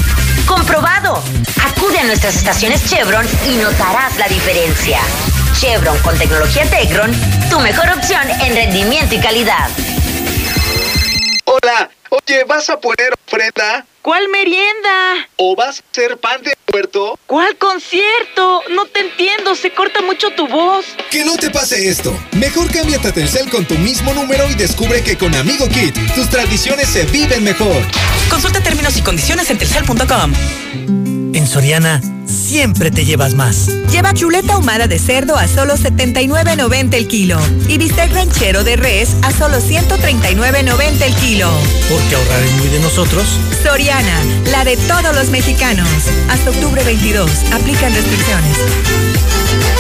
¡Comprobado! Acude a nuestras estaciones Chevron y notarás la diferencia. Chevron con tecnología Tecron, tu mejor opción en rendimiento y calidad. Hola, oye, ¿vas a poner ofrenda? ¿Cuál merienda? ¿O vas a ser pan de puerto? ¿Cuál concierto? No te entiendo, se corta mucho tu voz. Que no te pase esto. Mejor cámbiate a Telcel con tu mismo número y descubre que con Amigo Kit tus tradiciones se viven mejor. Consulta términos y condiciones en telcel.com. En Soriana, siempre te llevas más. Lleva chuleta ahumada de cerdo a solo 79.90 el kilo y bistec ranchero de res a solo 139.90 el kilo. Porque ahorrar es muy de nosotros. Soriana, la de todos los mexicanos. Hasta octubre 22. Aplican restricciones.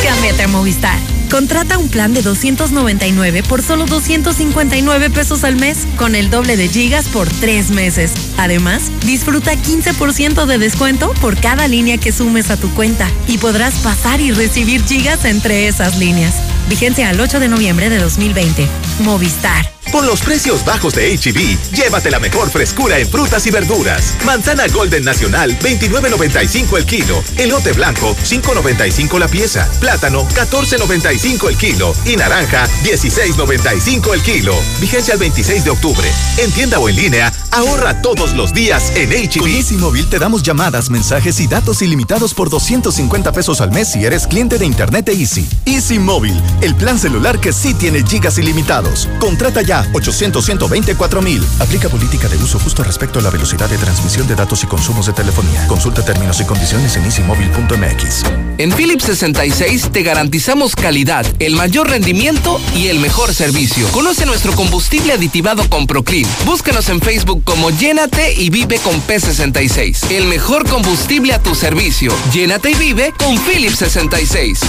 Cámbiate a Movistar. Contrata un plan de 299 por solo 259 pesos al mes, con el doble de gigas por tres meses. Además, disfruta 15% de descuento por cada línea que sumes a tu cuenta y podrás pasar y recibir gigas entre esas líneas. Vigencia al 8 de noviembre de 2020. Movistar. Con los precios bajos de HB, llévate la mejor frescura en frutas y verduras. Manzana Golden Nacional, 29.95 el kilo. Elote blanco, 5.95 la pieza. Plátano, 14.95 el kilo. Y naranja, 16.95 el kilo. Vigencia el 26 de octubre. En tienda o en línea, ahorra todos los días en HB. Con Easy Móvil te damos llamadas, mensajes y datos ilimitados por 250 pesos al mes si eres cliente de Internet de Easy. Easy Móvil, el plan celular que sí tiene gigas ilimitados. Contrata ya 800 124 mil. Aplica política de uso justo respecto a la velocidad de transmisión de datos y consumos de telefonía. Consulta términos y condiciones en easymóvil.mx. En Philips 66 te garantizamos calidad, el mayor rendimiento y el mejor servicio. Conoce nuestro combustible aditivado con Proclean. Búscanos en Facebook como Llénate y Vive con P66. El mejor combustible a tu servicio. Llénate y vive con Philips 66.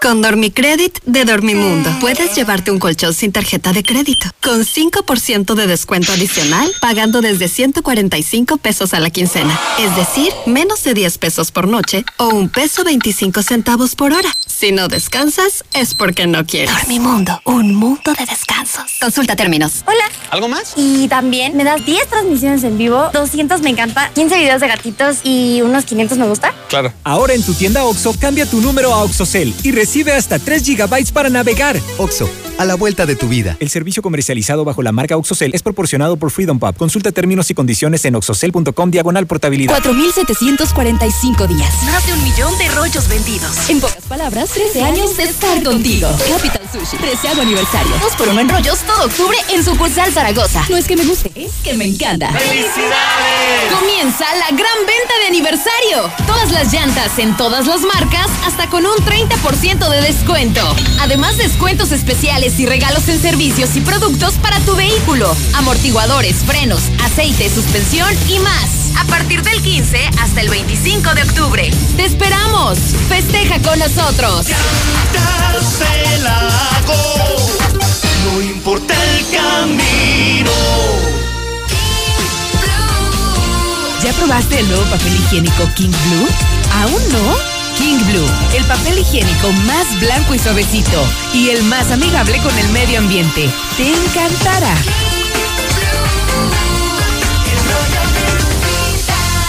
Con Dormicredit de Dormimundo puedes llevarte un colchón sin tarjeta de crédito con 5% de descuento adicional pagando desde 145 pesos a la quincena. Es decir, menos de 10 pesos por noche o un peso 25 centavos por hora. Si no descansas es porque no quieres. Dormimundo, un mundo de descansos. Consulta términos. Hola. ¿Algo más? Y también me das 10 transmisiones en vivo, 200 me encanta, 15 videos de gatitos y unos 500 me gusta. Claro. Ahora en tu tienda OXO, cambia tu número a OXOCEL y recibe hasta 3 GB para navegar. OXO, a la vuelta de tu vida. El servicio comercializado bajo la marca OXOCEL es proporcionado por Freedom Pub. Consulta términos y condiciones en oxocel.com diagonal portabilidad. 4.745 días. Más de un millón de rollos vendidos. En pocas palabras, 13 años de estar contigo. Capital Sushi, 13 aniversario. Dos por uno en rollos todo octubre en sucursal Zaragoza. No es que me guste, es que me encanta. ¡Felicidades! Comienza la gran venta de aniversario. Todas las llantas en todas las marcas hasta con un 30% de descuento. Además, descuentos especiales y regalos en servicios y productos para tu vehículo. Amortiguadores, frenos, aceite, suspensión y más. A partir del 15 hasta el 25 de octubre. ¡Te esperamos! Festeja con nosotros. No importa el camino. ¿Ya probaste el nuevo papel higiénico King Blue? ¿Aún no? King Blue, el papel higiénico más blanco y suavecito y el más amigable con el medio ambiente. Te encantará.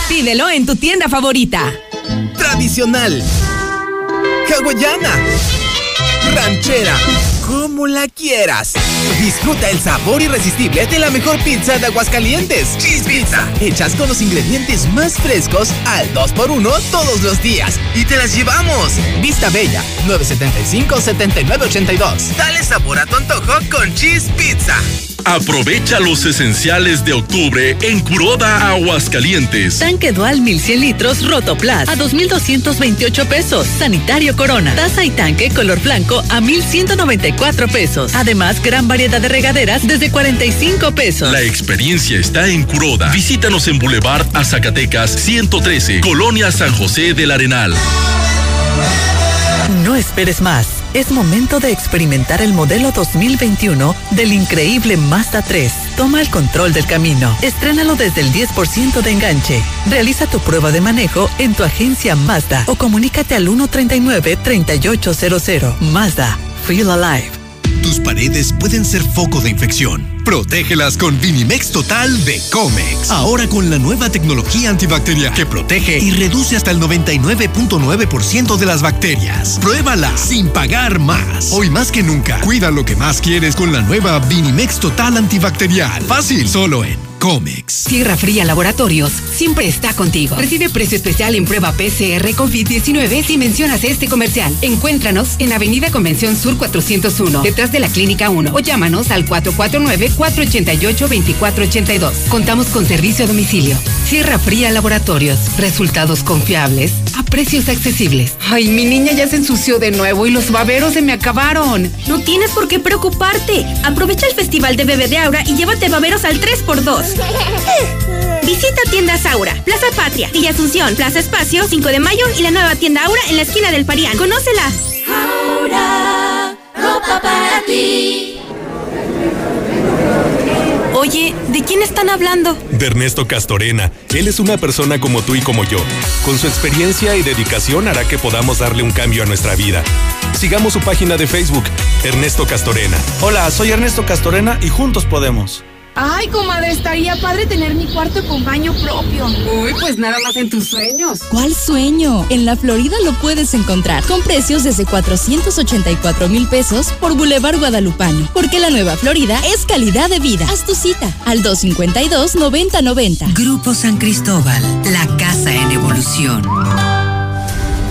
Pídelo en tu tienda favorita. Tradicional. Hawaiana. Ranchera. Como la quieras. Disfruta el sabor irresistible de la mejor pizza de Aguascalientes. Cheese Pizza. Hechas con los ingredientes más frescos al 2x1 todos los días. Y te las llevamos. Vista Bella. 975-7982. Dale sabor a tu antojo con Cheese Pizza. Aprovecha los esenciales de octubre en Curoda Aguascalientes. Tanque Dual 1100 litros Rotoplas a 2,228 pesos. Sanitario Corona. Taza y tanque color blanco a 1,194 pesos. Además, gran variedad de regaderas desde 45 pesos. La experiencia está en Curoda. Visítanos en Boulevard a Zacatecas 113, Colonia San José del Arenal. No esperes más. Es momento de experimentar el modelo 2021 del increíble Mazda 3. Toma el control del camino. Estrénalo desde el 10% de enganche. Realiza tu prueba de manejo en tu agencia Mazda o comunícate al 139-3800. Mazda. Feel alive. Tus paredes pueden ser foco de infección. Protégelas con Vinimex Total de Comex. Ahora con la nueva tecnología antibacterial que protege y reduce hasta el 99.9% de las bacterias. Pruébala sin pagar más. Hoy más que nunca, cuida lo que más quieres con la nueva Vinimex Total antibacterial. Fácil, solo en Comex. Tierra Fría Laboratorios siempre está contigo. Recibe precio especial en prueba PCR COVID-19 si mencionas este comercial. Encuéntranos en Avenida Convención Sur 401, detrás de la Clínica 1 o llámanos al 449-488-2482. Contamos con servicio a domicilio. Tierra Fría Laboratorios. Resultados confiables a precios accesibles. Ay, mi niña ya se ensució de nuevo y los baberos se me acabaron. No tienes por qué preocuparte. Aprovecha el Festival de Bebé de Aura y llévate baberos al 3x2. Visita tiendas Aura, Plaza Patria, Villa Asunción, Plaza Espacio, 5 de mayo y la nueva tienda Aura en la esquina del Parián. ¡Conócela! Aura, ropa para ti. Oye, ¿de quién están hablando? De Ernesto Castorena. Él es una persona como tú y como yo. Con su experiencia y dedicación hará que podamos darle un cambio a nuestra vida. Sigamos su página de Facebook, Ernesto Castorena. Hola, soy Ernesto Castorena y juntos podemos. Ay, comadre, estaría padre tener mi cuarto con baño propio. Uy, pues nada más en tus sueños. ¿Cuál sueño? En la Florida lo puedes encontrar con precios desde 484 mil pesos por Boulevard Guadalupano. Porque la nueva Florida es calidad de vida. Haz tu cita al 252-9090. Grupo San Cristóbal, la casa en evolución.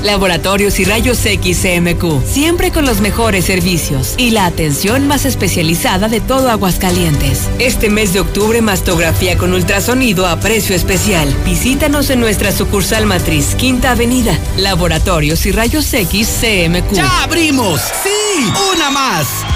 Laboratorios y Rayos X CMQ, siempre con los mejores servicios y la atención más especializada de todo Aguascalientes. Este mes de octubre, mastografía con ultrasonido a precio especial. Visítanos en nuestra sucursal matriz, Quinta Avenida. Laboratorios y Rayos X CMQ. ¡Ya abrimos! ¡Sí! ¡Una más!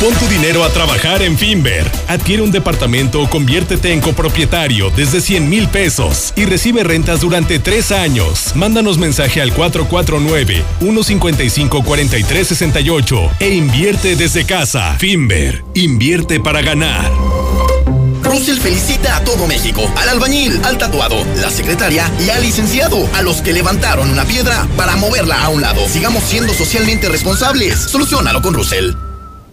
Pon tu dinero a trabajar en Finver. Adquiere un departamento o conviértete en copropietario desde 100 mil pesos y recibe rentas durante tres años. Mándanos mensaje al 449-155-4368 e invierte desde casa. Finver, invierte para ganar. Russell felicita a todo México, al albañil, al tatuado, la secretaria y al licenciado, a los que levantaron una piedra para moverla a un lado. Sigamos siendo socialmente responsables. Solucionalo con Russell.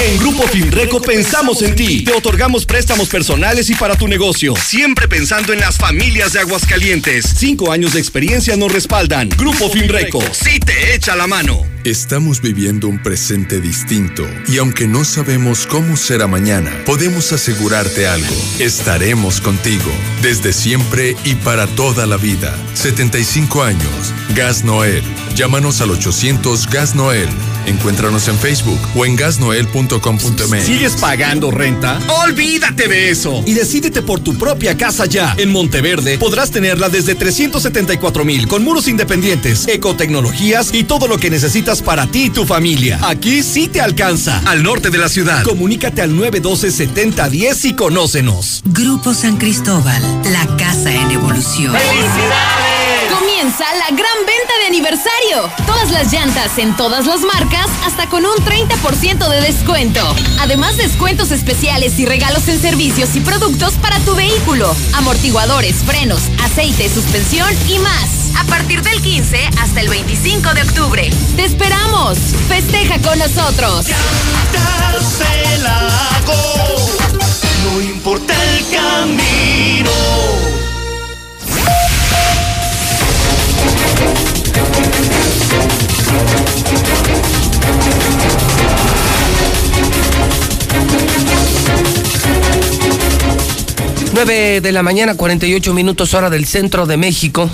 En Grupo Finreco pensamos en ti. Te otorgamos préstamos personales y para tu negocio. Siempre pensando en las familias de Aguascalientes. Cinco años de experiencia nos respaldan. Grupo Finreco, sí te echa la mano. Estamos viviendo un presente distinto y aunque no sabemos cómo será mañana, podemos asegurarte algo. Estaremos contigo desde siempre y para toda la vida. 75 años. Gas Noel. Llámanos al 800 Gas Noel. Encuéntranos en Facebook o en gasnoel.com.mx. ¿Sigues pagando renta? Olvídate de eso y decídete por tu propia casa ya. En Monteverde podrás tenerla desde 374 mil con muros independientes, ecotecnologías y todo lo que necesitas para ti y tu familia. Aquí sí te alcanza. Al norte de la ciudad. Comunícate al 912-7010 y conócenos. Grupo San Cristóbal, la casa en evolución. Comienza la gran venta de aniversario. Todas las llantas en todas las marcas hasta con un 30% de descuento. Además, descuentos especiales y regalos en servicios y productos para tu vehículo. Amortiguadores, frenos, aceite, suspensión y más. A partir del 15 hasta el 25 de octubre. ¡Te esperamos! Festeja con nosotros. No importa el camino. Nueve de la mañana, 48 minutos hora del centro de México.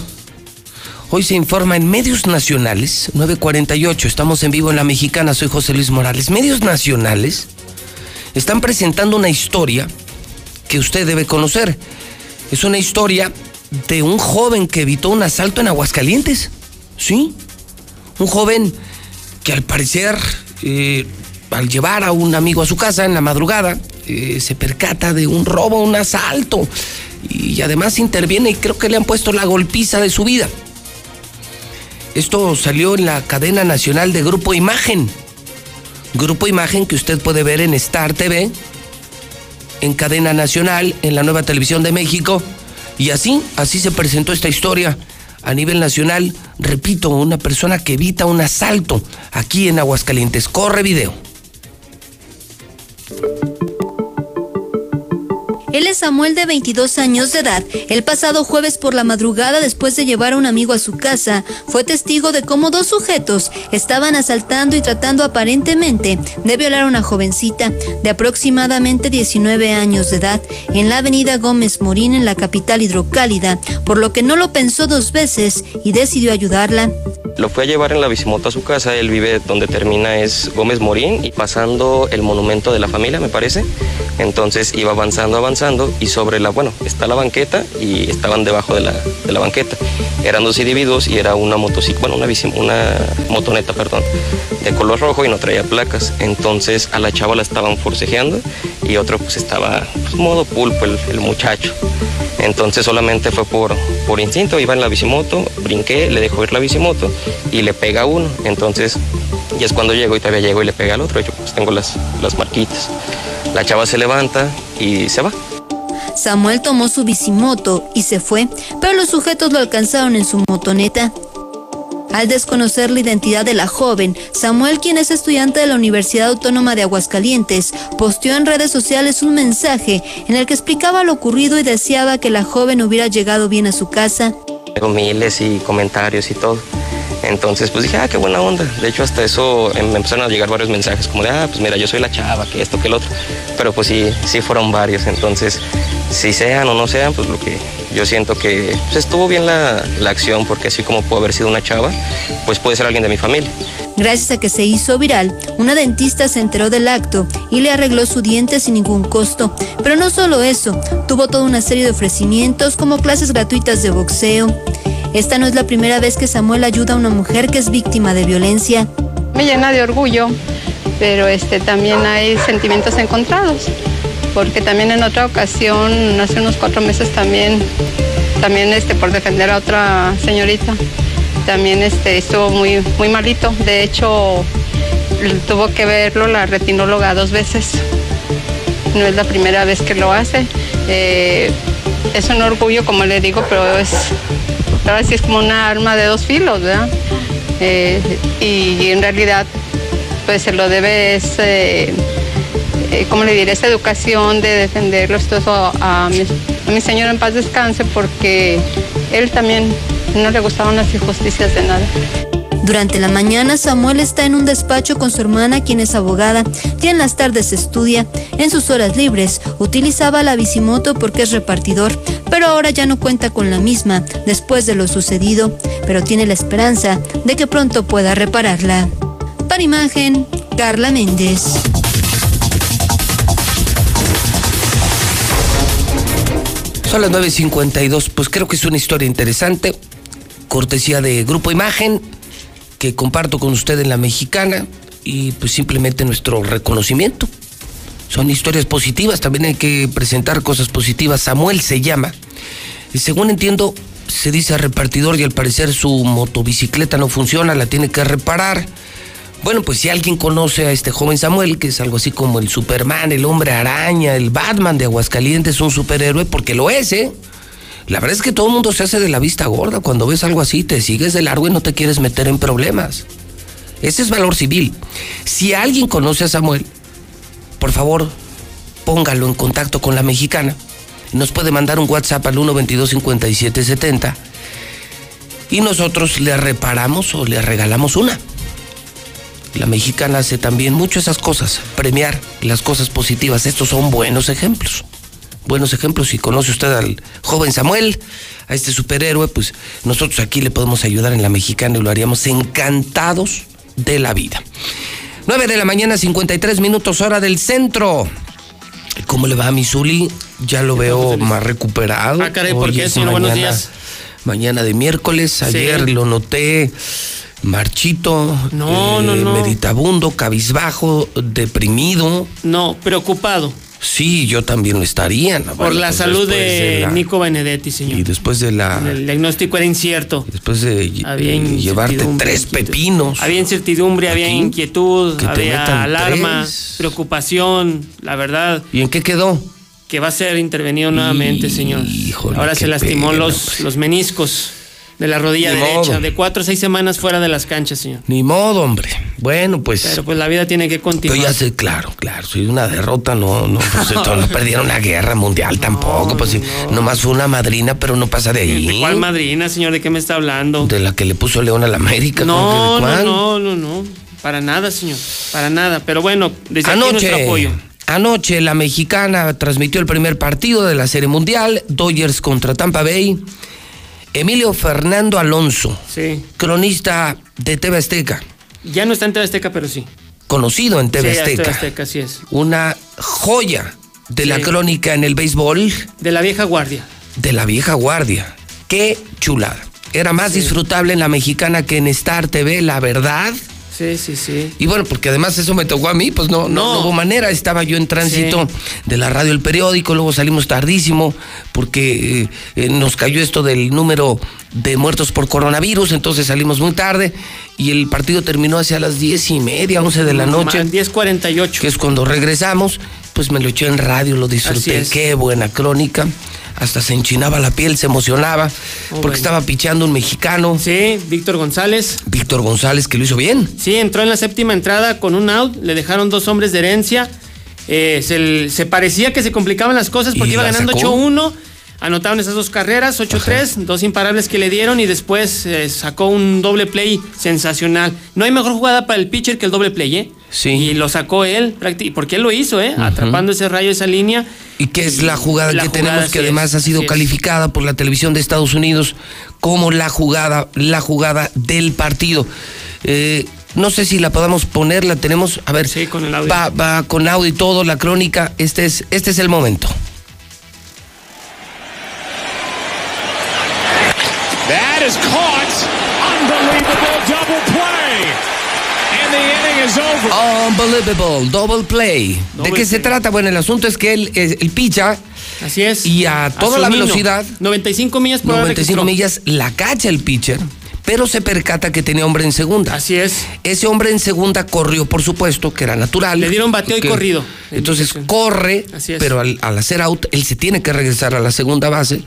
Hoy se informa en medios nacionales, 9.48, estamos en vivo en La Mexicana, soy José Luis Morales. Medios nacionales están presentando una historia que usted debe conocer. Es una historia de un joven que evitó un asalto en Aguascalientes. ¿Sí? Un joven que al parecer, eh, al llevar a un amigo a su casa en la madrugada, eh, se percata de un robo, un asalto. Y además interviene y creo que le han puesto la golpiza de su vida. Esto salió en la cadena nacional de Grupo Imagen. Grupo Imagen que usted puede ver en Star TV, en cadena nacional, en la nueva televisión de México. Y así, así se presentó esta historia a nivel nacional. Repito, una persona que evita un asalto aquí en Aguascalientes. Corre video. Él es Samuel de 22 años de edad. El pasado jueves por la madrugada, después de llevar a un amigo a su casa, fue testigo de cómo dos sujetos estaban asaltando y tratando aparentemente de violar a una jovencita de aproximadamente 19 años de edad en la avenida Gómez Morín en la capital hidrocálida, por lo que no lo pensó dos veces y decidió ayudarla. Lo fue a llevar en la bicimoto a su casa, él vive donde termina es Gómez Morín y pasando el monumento de la familia, me parece. Entonces iba avanzando, avanzando y sobre la, bueno, está la banqueta y estaban debajo de la, de la banqueta. Eran dos individuos y era una motocicleta, bueno, una, una motoneta, perdón, de color rojo y no traía placas. Entonces a la chava la estaban forcejeando y otro pues estaba pues, modo pulpo el, el muchacho. Entonces solamente fue por, por instinto, iba en la bicimoto, brinqué, le dejó ir la bicimoto y le pega a uno. Entonces ya es cuando llego y todavía llego y le pega al otro. Yo pues tengo las, las marquitas. La chava se levanta y se va. Samuel tomó su bicimoto y se fue, pero los sujetos lo alcanzaron en su motoneta. Al desconocer la identidad de la joven, Samuel, quien es estudiante de la Universidad Autónoma de Aguascalientes, posteó en redes sociales un mensaje en el que explicaba lo ocurrido y deseaba que la joven hubiera llegado bien a su casa. Miles y comentarios y todo. Entonces, pues dije, ah, qué buena onda. De hecho, hasta eso em, me empezaron a llegar varios mensajes, como de, ah, pues mira, yo soy la chava, que esto, que el otro. Pero pues sí, sí fueron varios. Entonces, si sean o no sean, pues lo que yo siento que pues, estuvo bien la, la acción, porque así como puede haber sido una chava, pues puede ser alguien de mi familia. Gracias a que se hizo viral, una dentista se enteró del acto y le arregló su diente sin ningún costo. Pero no solo eso, tuvo toda una serie de ofrecimientos como clases gratuitas de boxeo. Esta no es la primera vez que Samuel ayuda a una mujer que es víctima de violencia. Me llena de orgullo, pero este, también hay sentimientos encontrados, porque también en otra ocasión, hace unos cuatro meses también, también este, por defender a otra señorita, también este, estuvo muy, muy malito. De hecho, tuvo que verlo la retinóloga dos veces. No es la primera vez que lo hace. Eh, es un orgullo, como le digo, pero es, ahora sí es como una arma de dos filos, ¿verdad? Eh, y, en realidad, pues se lo debe es, eh, ¿cómo le diré? Esa educación de defenderlo esto a, mi, a mi señor en paz descanse, porque él también no le gustaban las injusticias de nada. Durante la mañana, Samuel está en un despacho con su hermana, quien es abogada, y en las tardes estudia. En sus horas libres, utilizaba la bicimoto porque es repartidor, pero ahora ya no cuenta con la misma después de lo sucedido, pero tiene la esperanza de que pronto pueda repararla. Para imagen, Carla Méndez. Son las 9.52, pues creo que es una historia interesante, cortesía de Grupo Imagen, que comparto con usted en la mexicana y pues simplemente nuestro reconocimiento. Son historias positivas, también hay que presentar cosas positivas. Samuel se llama. Y según entiendo, se dice repartidor y al parecer su motobicicleta no funciona, la tiene que reparar. Bueno, pues si alguien conoce a este joven Samuel, que es algo así como el Superman, el hombre araña, el Batman de Aguascalientes, un superhéroe, porque lo es, ¿eh? La verdad es que todo el mundo se hace de la vista gorda. Cuando ves algo así, te sigues de largo y no te quieres meter en problemas. Ese es valor civil. Si alguien conoce a Samuel, por favor, póngalo en contacto con la mexicana. Nos puede mandar un WhatsApp al 122-5770 y nosotros le reparamos o le regalamos una. La mexicana hace también mucho esas cosas, premiar las cosas positivas. Estos son buenos ejemplos buenos ejemplos. Si conoce usted al joven Samuel, a este superhéroe, pues nosotros aquí le podemos ayudar en la mexicana y lo haríamos encantados de la vida. 9 de la mañana, 53 minutos hora del centro. ¿Cómo le va a mi Zuli? Ya lo veo más recuperado. Ah, caray, ¿por qué, señor? Buenos mañana- días. Mañana de miércoles, ayer lo noté marchito, No, no, no. meditabundo, cabizbajo, deprimido. No, preocupado Sí, yo también lo estaría. ¿no? por Bueno, la pues salud de, la- Nico Benedetti, señor. Y después de la... El diagnóstico era incierto. Después de Había eh, llevarte tres pepinos. Había incertidumbre, había inquietud, había alarma, tres. preocupación. La verdad ¿Y en qué quedó? que va a ser intervenido nuevamente, señor. Ahora se lastimó pena, los, los meniscos de la rodilla Ni derecha. modo. De cuatro a seis semanas fuera de las canchas, señor. Ni modo, hombre. Bueno, pues... Pero pues la vida tiene que Yo continuar. ya sé, claro, claro, soy una derrota, no, no, pues esto, no perdieron la guerra mundial tampoco, pues sí, nomás fue una madrina, pero no pasa de ahí. ¿De cuál madrina, señor? ¿De qué me está hablando? De la que le puso León a la América. ¿cómo que No, no, no, no, no. Para nada, señor. Para nada. Pero bueno, desde aquí nuestro Anoche, apoyo. anoche la mexicana transmitió el primer partido de la Serie Mundial, Dodgers contra Tampa Bay. Emilio Fernando Alonso, Sí. cronista de TV Azteca, Ya no está en TV Azteca, pero sí. conocido en TV sí, Azteca, TV Azteca, así es. una joya de la crónica en el béisbol. De la vieja guardia. de la vieja guardia. Qué chulada. Era más disfrutable en la mexicana que en Star TV, la verdad. Sí, sí, sí. Y bueno, porque además eso me tocó a mí, pues no, no, No. no hubo manera. Estaba yo en tránsito de la radio El Periódico, luego salimos tardísimo porque eh, eh, nos cayó esto del número de muertos por coronavirus, entonces salimos muy tarde y el partido terminó hacia las diez y media, once de la noche. 10.48. Que es cuando regresamos, pues me lo eché en radio, lo disfruté. Qué buena crónica. Hasta se enchinaba la piel, se emocionaba, porque bueno. estaba pichando un mexicano, Sí, Víctor González. Víctor González, que lo hizo bien. Sí, entró en la séptima entrada con un out. Le dejaron dos hombres de herencia. Eh, se, se parecía que se complicaban las cosas porque iba ganando sacó. 8-1. Anotaron esas dos carreras, 8-3, dos imparables que le dieron y después eh, sacó un doble play sensacional. No hay mejor jugada para el pitcher que el doble play, ¿eh? Sí. Y lo sacó él, porque él lo hizo, ¿eh? Atrapando ese rayo, esa línea. Y que es la jugada La que jugada, tenemos, que además es, ha sido es. calificada por la televisión de Estados Unidos como la jugada, la jugada del partido. Eh, no sé si la podamos poner, la tenemos. A ver, Sí, con el audio. Va, va con audio y todo, la crónica. Este es, este es el momento. Is caught. Unbelievable double play. And the inning is over. Unbelievable, double play. ¿De qué se trata? Bueno, el asunto es que él, eh, el picha Así es. y a toda la nino. velocidad, 95 millas por hora 95 registró. millas, la cacha el pitcher, pero se percata que tenía hombre en segunda. Así es. Ese hombre en segunda corrió, por supuesto, que era natural. Le dieron bateo y corrido. Entonces corre, Así es. pero al, al hacer out, él se tiene que regresar a la segunda base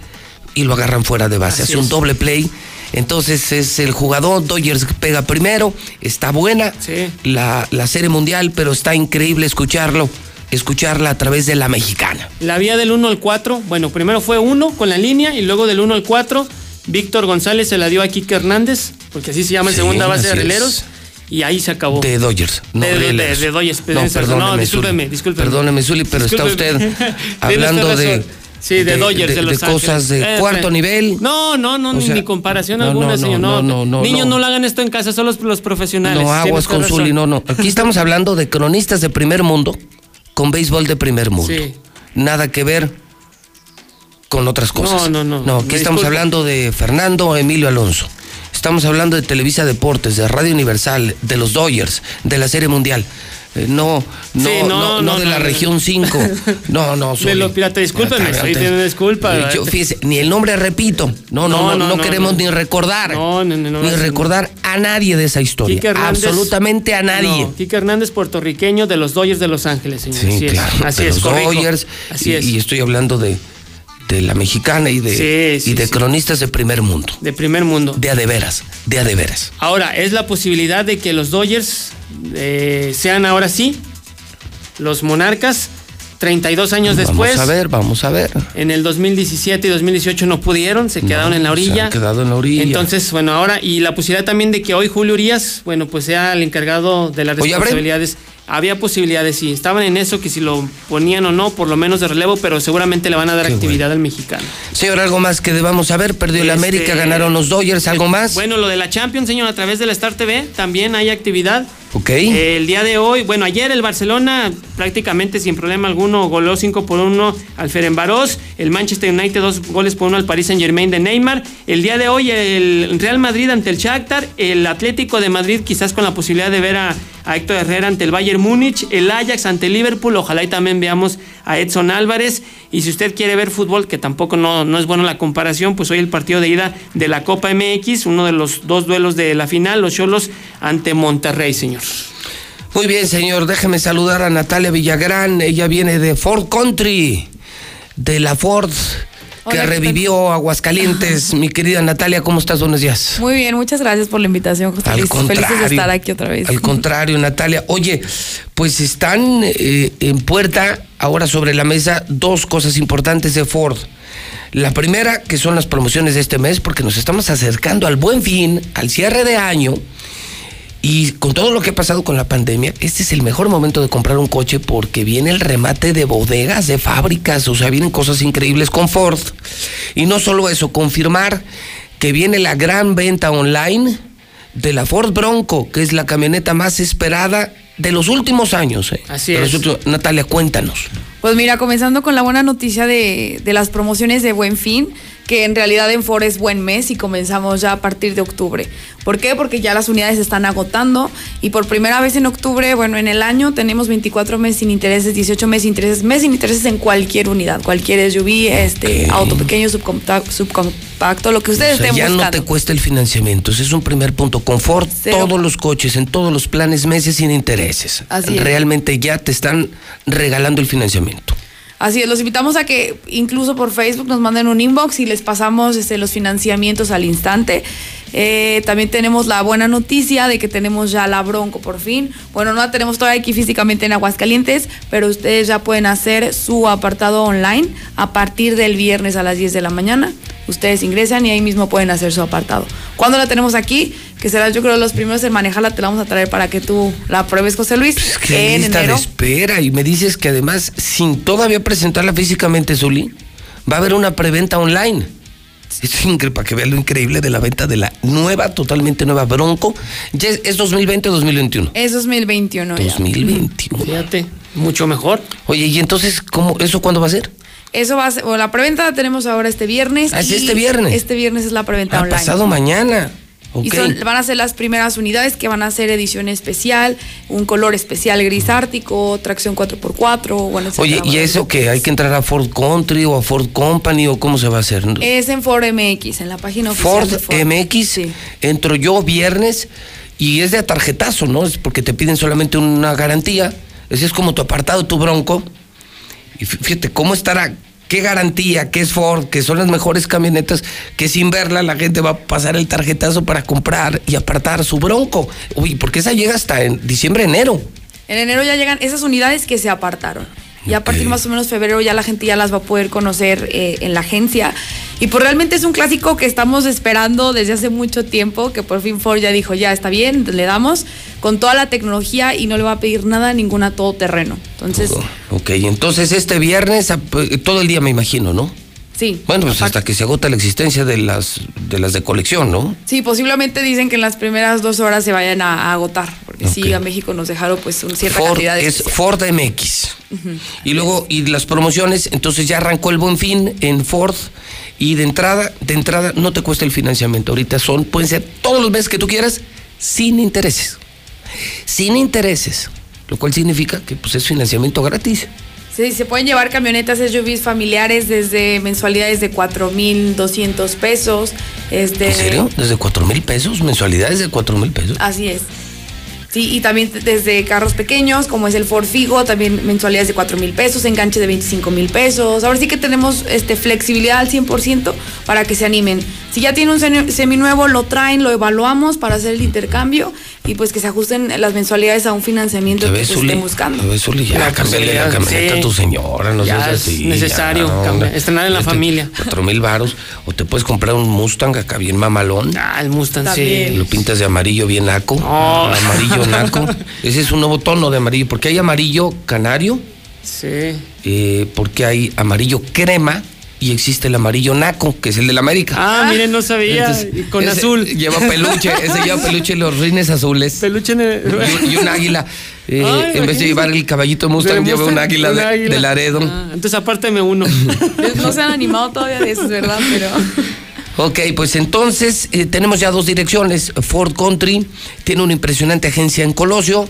y lo agarran fuera de base. Así Hace un es. doble play. Entonces es el jugador, Dodgers pega primero, está buena Sí. la, la serie mundial, pero está increíble escucharlo, escucharla a través de la mexicana. La vía del 1 al 4, bueno, primero fue 1 con la línea y luego del 1 al 4, Víctor González se la dio a Kike Hernández, porque así se llama Sí, segunda base de rieleros, y ahí se acabó. De Dodgers, no De- de- de- de Dodgers, No, perdóneme, perdóneme, no, discúlpeme, discúlpeme. Perdóneme, Zuli, pero está usted hablando de. Sí, de, Dodgers, de, Los de cosas de. Eh, cuarto eh. nivel. No, no, no, O ni, sea, ni comparación no, alguna, no, señor. no, No, no, Niños no. lo hagan esto en casa, son los, los profesionales. No, aguas con. Zuli, no, no. Aquí estamos hablando de cronistas de primer mundo con béisbol de primer mundo. Sí. Nada que ver con otras cosas. No, no, no. No, aquí estamos hablando de Fernando Emilio Alonso. Estamos hablando de Televisa Deportes, de Radio Universal, de los Dodgers, de la Serie Mundial. Eh, no, no, Sí, no, no, no, no, de no, la no. región 5. No, no, De Zuli. los piratas, ya pidiendo está. disculpas. Eh, yo, fíjese, ni el nombre repito. No, no, no, no, No, no, no, queremos no. ni recordar. No, no, no, no, ni no, recordar a nadie de esa historia. Hernández- Absolutamente a nadie. No, Quique Hernández, puertorriqueño de los Dodgers de Los Ángeles, señor. Sí, así es, claro. así de es, los correcto. Dodgers, Así y, es. y estoy hablando de, de la mexicana y de, Sí, sí, y de sí. cronistas de primer mundo. De primer mundo. De a de veras, de a de veras. Ahora, es la posibilidad de que los Dodgers eh, sean ahora sí los monarcas 32 años después. Vamos a ver, vamos a ver. En el 2017 y 2018 no pudieron, se quedaron en la Se orilla. han quedado en la orilla. Entonces, bueno, ahora, y la posibilidad también de que hoy Julio Urias, bueno, pues sea el encargado de las responsabilidades. Había posibilidades, sí. Estaban en eso, que si lo ponían o no, por lo menos de relevo, pero seguramente le van a dar Qué actividad al mexicano. Señor, algo más que debamos saber. Perdió el Este- América, ganaron los Dodgers, algo más. Bueno, lo de la Champions, señor, a través de la Star TV, también hay actividad. El día de hoy, bueno, ayer el Barcelona prácticamente sin problema alguno goló 5 por 1 al Ferenbaros. El Manchester United dos goles por uno al Paris Saint Germain de Neymar. El día de hoy el Real Madrid ante el Shakhtar. El Atlético de Madrid quizás con la posibilidad de ver a, Héctor Herrera ante el Bayern Múnich. El Ajax ante Liverpool. Ojalá y también veamos a Edson Álvarez. Y si usted quiere ver fútbol, que tampoco no, no es bueno la comparación, pues hoy el partido de ida de la Copa MX, uno de los dos duelos de la final, los Cholos ante Monterrey, señor. Muy bien, señor. Déjeme saludar a Natalia Villagrán. Ella viene de Ford Country, de la Ford que revivió Aguascalientes. Mi querida Natalia, ¿cómo estás? Buenos días. Muy bien, muchas gracias por la invitación, José Al Luis. Felices de estar aquí otra vez. Al contrario, Natalia. Oye, pues están eh, en puerta ahora sobre la mesa dos cosas importantes de Ford. La primera, que son las promociones de este mes, porque nos estamos acercando al buen fin, al cierre de año. Y con todo lo que ha pasado con la pandemia, este es el mejor momento de comprar un coche porque viene el remate de bodegas, de fábricas, o sea, vienen cosas increíbles con Ford. Y no solo eso, confirmar que viene la gran venta online de la Ford Bronco, que es la camioneta más esperada de los últimos años. ¿eh? Así es. últimos- Natalia, cuéntanos. Pues mira, comenzando con la buena noticia de, de las promociones de Buen Fin, que en realidad en Ford es buen mes y comenzamos ya a partir de octubre. ¿Por qué? Porque ya las unidades se están agotando y por primera vez en octubre, bueno, en el año tenemos 24 meses sin intereses, 18 meses sin intereses, mes sin intereses en cualquier unidad, cualquier SUV, este, auto pequeño, subcompacto, subcompacto, lo que ustedes O sea, estén ya no buscando. te cuesta el financiamiento. Ese es un primer punto. Confort, Cero. todos los coches, en todos los planes, meses sin intereses. Así es. Realmente ya te están regalando el financiamiento. Así es, los invitamos a que incluso por Facebook nos manden un inbox y les pasamos este, los financiamientos al instante. Eh, también tenemos la buena noticia de que tenemos ya la Bronco por fin. Bueno, no la tenemos todavía aquí físicamente en Aguascalientes, pero ustedes ya pueden hacer su apartado online a partir del viernes a las 10 de la mañana. Ustedes ingresan y ahí mismo pueden hacer su apartado. ¿Cuándo la tenemos aquí? Que será yo creo los primeros en manejarla, te la vamos a traer para que tú la pruebes, José Luis. Qué en lista de enero. espera. Y me dices que además, sin todavía presentarla físicamente, Zuli, va a haber una preventa online. Es increíble, para que vean lo increíble de la venta de la nueva, totalmente nueva Bronco. Ya es, es 2020 o 2021. Es 2021 ya. 2021. Fíjate, mucho mejor. Oye, ¿y entonces cómo, eso cuándo va a ser? Eso va a ser, bueno, la preventa la tenemos ahora este viernes. Ah, es este viernes. Este viernes es la preventa Ah, online. pasado mañana. Y son- van a ser las primeras unidades que van a ser edición especial, un color especial gris ártico, tracción 4x4, bueno. Oye, ¿y eso que hay que entrar a Ford Country o a Ford Company o cómo se va a hacer? Es en Ford MX, en la página oficial Ford, de Ford. MX, entro yo viernes y es de a tarjetazo, ¿no? Es porque te piden solamente una garantía. Ese es como tu apartado, tu bronco. Y fí- fíjate, ¿cómo estará? ¿Qué garantía? ¿Qué es Ford? Que son las mejores camionetas que sin verla la gente va a pasar el tarjetazo para comprar y apartar su bronco. Uy, porque esa llega hasta en diciembre, enero. En enero ya llegan esas unidades que se apartaron. Y a partir más o menos febrero ya la gente ya las va a poder conocer eh, en la agencia. Y pues realmente es un clásico que estamos esperando desde hace mucho tiempo, que por fin Ford ya dijo, ya está bien, le damos con toda la tecnología y no le va a pedir nada ninguna todoterreno. Entonces, Ok, entonces este viernes, a- todo el día me imagino, ¿no? Sí. Bueno, pues hasta que se agota la existencia de las de las de colección, ¿no? Sí, posiblemente dicen que en las primeras dos horas se vayan a, a agotar, porque sí, a México nos dejaron pues una cierta Ford cantidad de... es Ford MX. Y luego, y las promociones, entonces ya arrancó el buen fin en Ford. Y de entrada, de entrada, no te cuesta el financiamiento. Ahorita son, pueden ser todos los meses que tú quieras, sin intereses. Sin intereses. Lo cual significa que pues es financiamiento gratis. Sí, se pueden llevar camionetas SUVs familiares desde mensualidades de 4.200 pesos. Este, ¿En serio? Desde cuatro mil pesos, mensualidades de cuatro mil pesos. Así es. Sí, y también desde carros pequeños, como es el Ford Figo, también mensualidades de 4 mil pesos, enganche de 25 mil pesos. Ahora sí que tenemos este, flexibilidad al 100% para que se animen. Si ya tiene un semi- seminuevo, lo traen, lo evaluamos para hacer el intercambio y pues que se ajusten las mensualidades a un financiamiento ¿Te que se estén buscando. ¿Te ves, Zuli? Ya, La cámbiale la camioneta sí. a tu señora, no Ya seas es así. necesario cambiar, estrenar en la familia. Cuatro mil varos. O te puedes comprar un Mustang acá bien mamalón. Ah, el Mustang, sí. Lo pintas de amarillo bien naco. Oh. Amarillo naco. Ese es un nuevo tono de amarillo. Porque hay amarillo canario, Sí. eh, porque hay amarillo crema y existe el amarillo naco, que es el del América. Ah, miren, no sabía. Entonces, con ese azul. Lleva peluche, ese lleva peluche y los rines azules. Peluche en el- Y, y un águila. Eh, Ay, en vez de llevar el caballito Mustang, De lleva un Mustang, águila un de, águila. de Laredo. Ah, entonces apárteme uno. No se han animado todavía de eso, ¿verdad? Pero. Ok, pues entonces eh, tenemos ya dos direcciones. Ford Country tiene una impresionante agencia en Colosio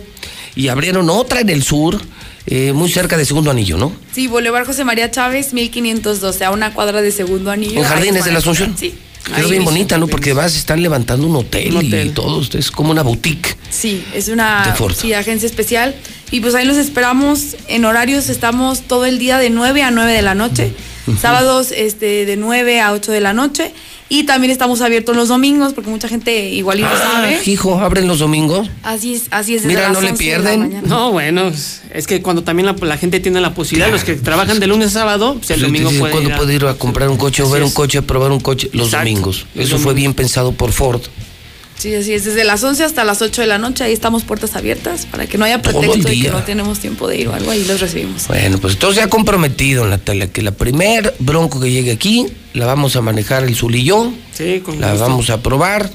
y abrieron otra en el sur, eh, muy cerca de Segundo Anillo, ¿no? Sí, Boulevard José María Chávez, 1512, a una cuadra de segundo anillo. En Jardines de la Asunción. Sí. Ahí bien bonita, ¿no? Porque además están levantando un hotel, Un y hotel. todo. Es como una boutique. Sí, es una sí, agencia especial. Y pues ahí los esperamos. En horarios estamos todo el día de 9 a 9 de la noche. Sábados este, de 9 a 8 de la noche. Y también estamos abiertos los domingos, porque mucha gente igual y no Ah, sabe. hijo, abren los domingos. Así es, así es. Mira, no le 11 de la pierden. No, bueno, es que cuando también la, la gente tiene la posibilidad, los que trabajan de lunes a sábado, pues el domingo entonces, puede ¿Cuándo ir a- puede ir a comprar un coche o ver un es. coche, probar un coche? Los Exacto. domingos. Eso fue bien pensado por Ford. Sí, así es. Desde las 11 hasta las 8 de la noche, ahí estamos puertas abiertas para que no haya pretexto de que no tenemos tiempo de ir o algo, ahí los recibimos. Bueno, pues entonces ya comprometido, Natalia, que la primer bronco que llegue aquí la vamos a manejar el Zul y yo. Sí, con La gusto. vamos a probar.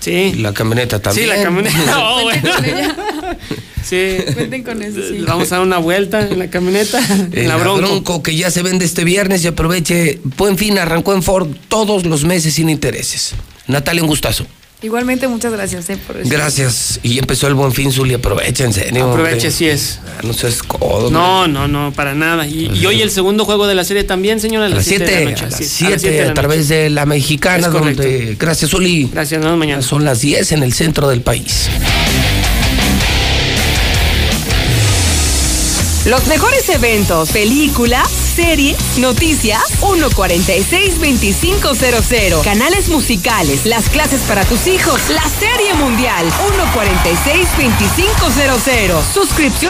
Sí. La camioneta también. Sí, la camioneta. Oh, bueno. Sí. Cuenten con eso, sí. Vamos a dar una vuelta en la camioneta, en Eh, la bronco. bronco que ya se vende este viernes y aproveche. Buen fin, arrancó en Ford todos los meses sin intereses. Natalia, un gustazo. Igualmente, muchas gracias eh, por eso. Gracias. Y empezó el buen fin, Zuli. Aprovecha, en serio. Aproveche, hombre. así es. Ah, No seas codo. No, no, no, para nada. Y, y hoy el segundo juego de la serie también, señora, a A las siete de 7, la noche. a las Sí, 7, siete de a, la través de la mexicana, Es correcto. donde. Gracias, Zuli. Gracias, nos vemos mañana. Son las 10 en el centro del país. Los mejores eventos, películas, series, noticias, 146-2500. Canales musicales, las clases para tus hijos, la serie mundial, 146-2500. Suscripción.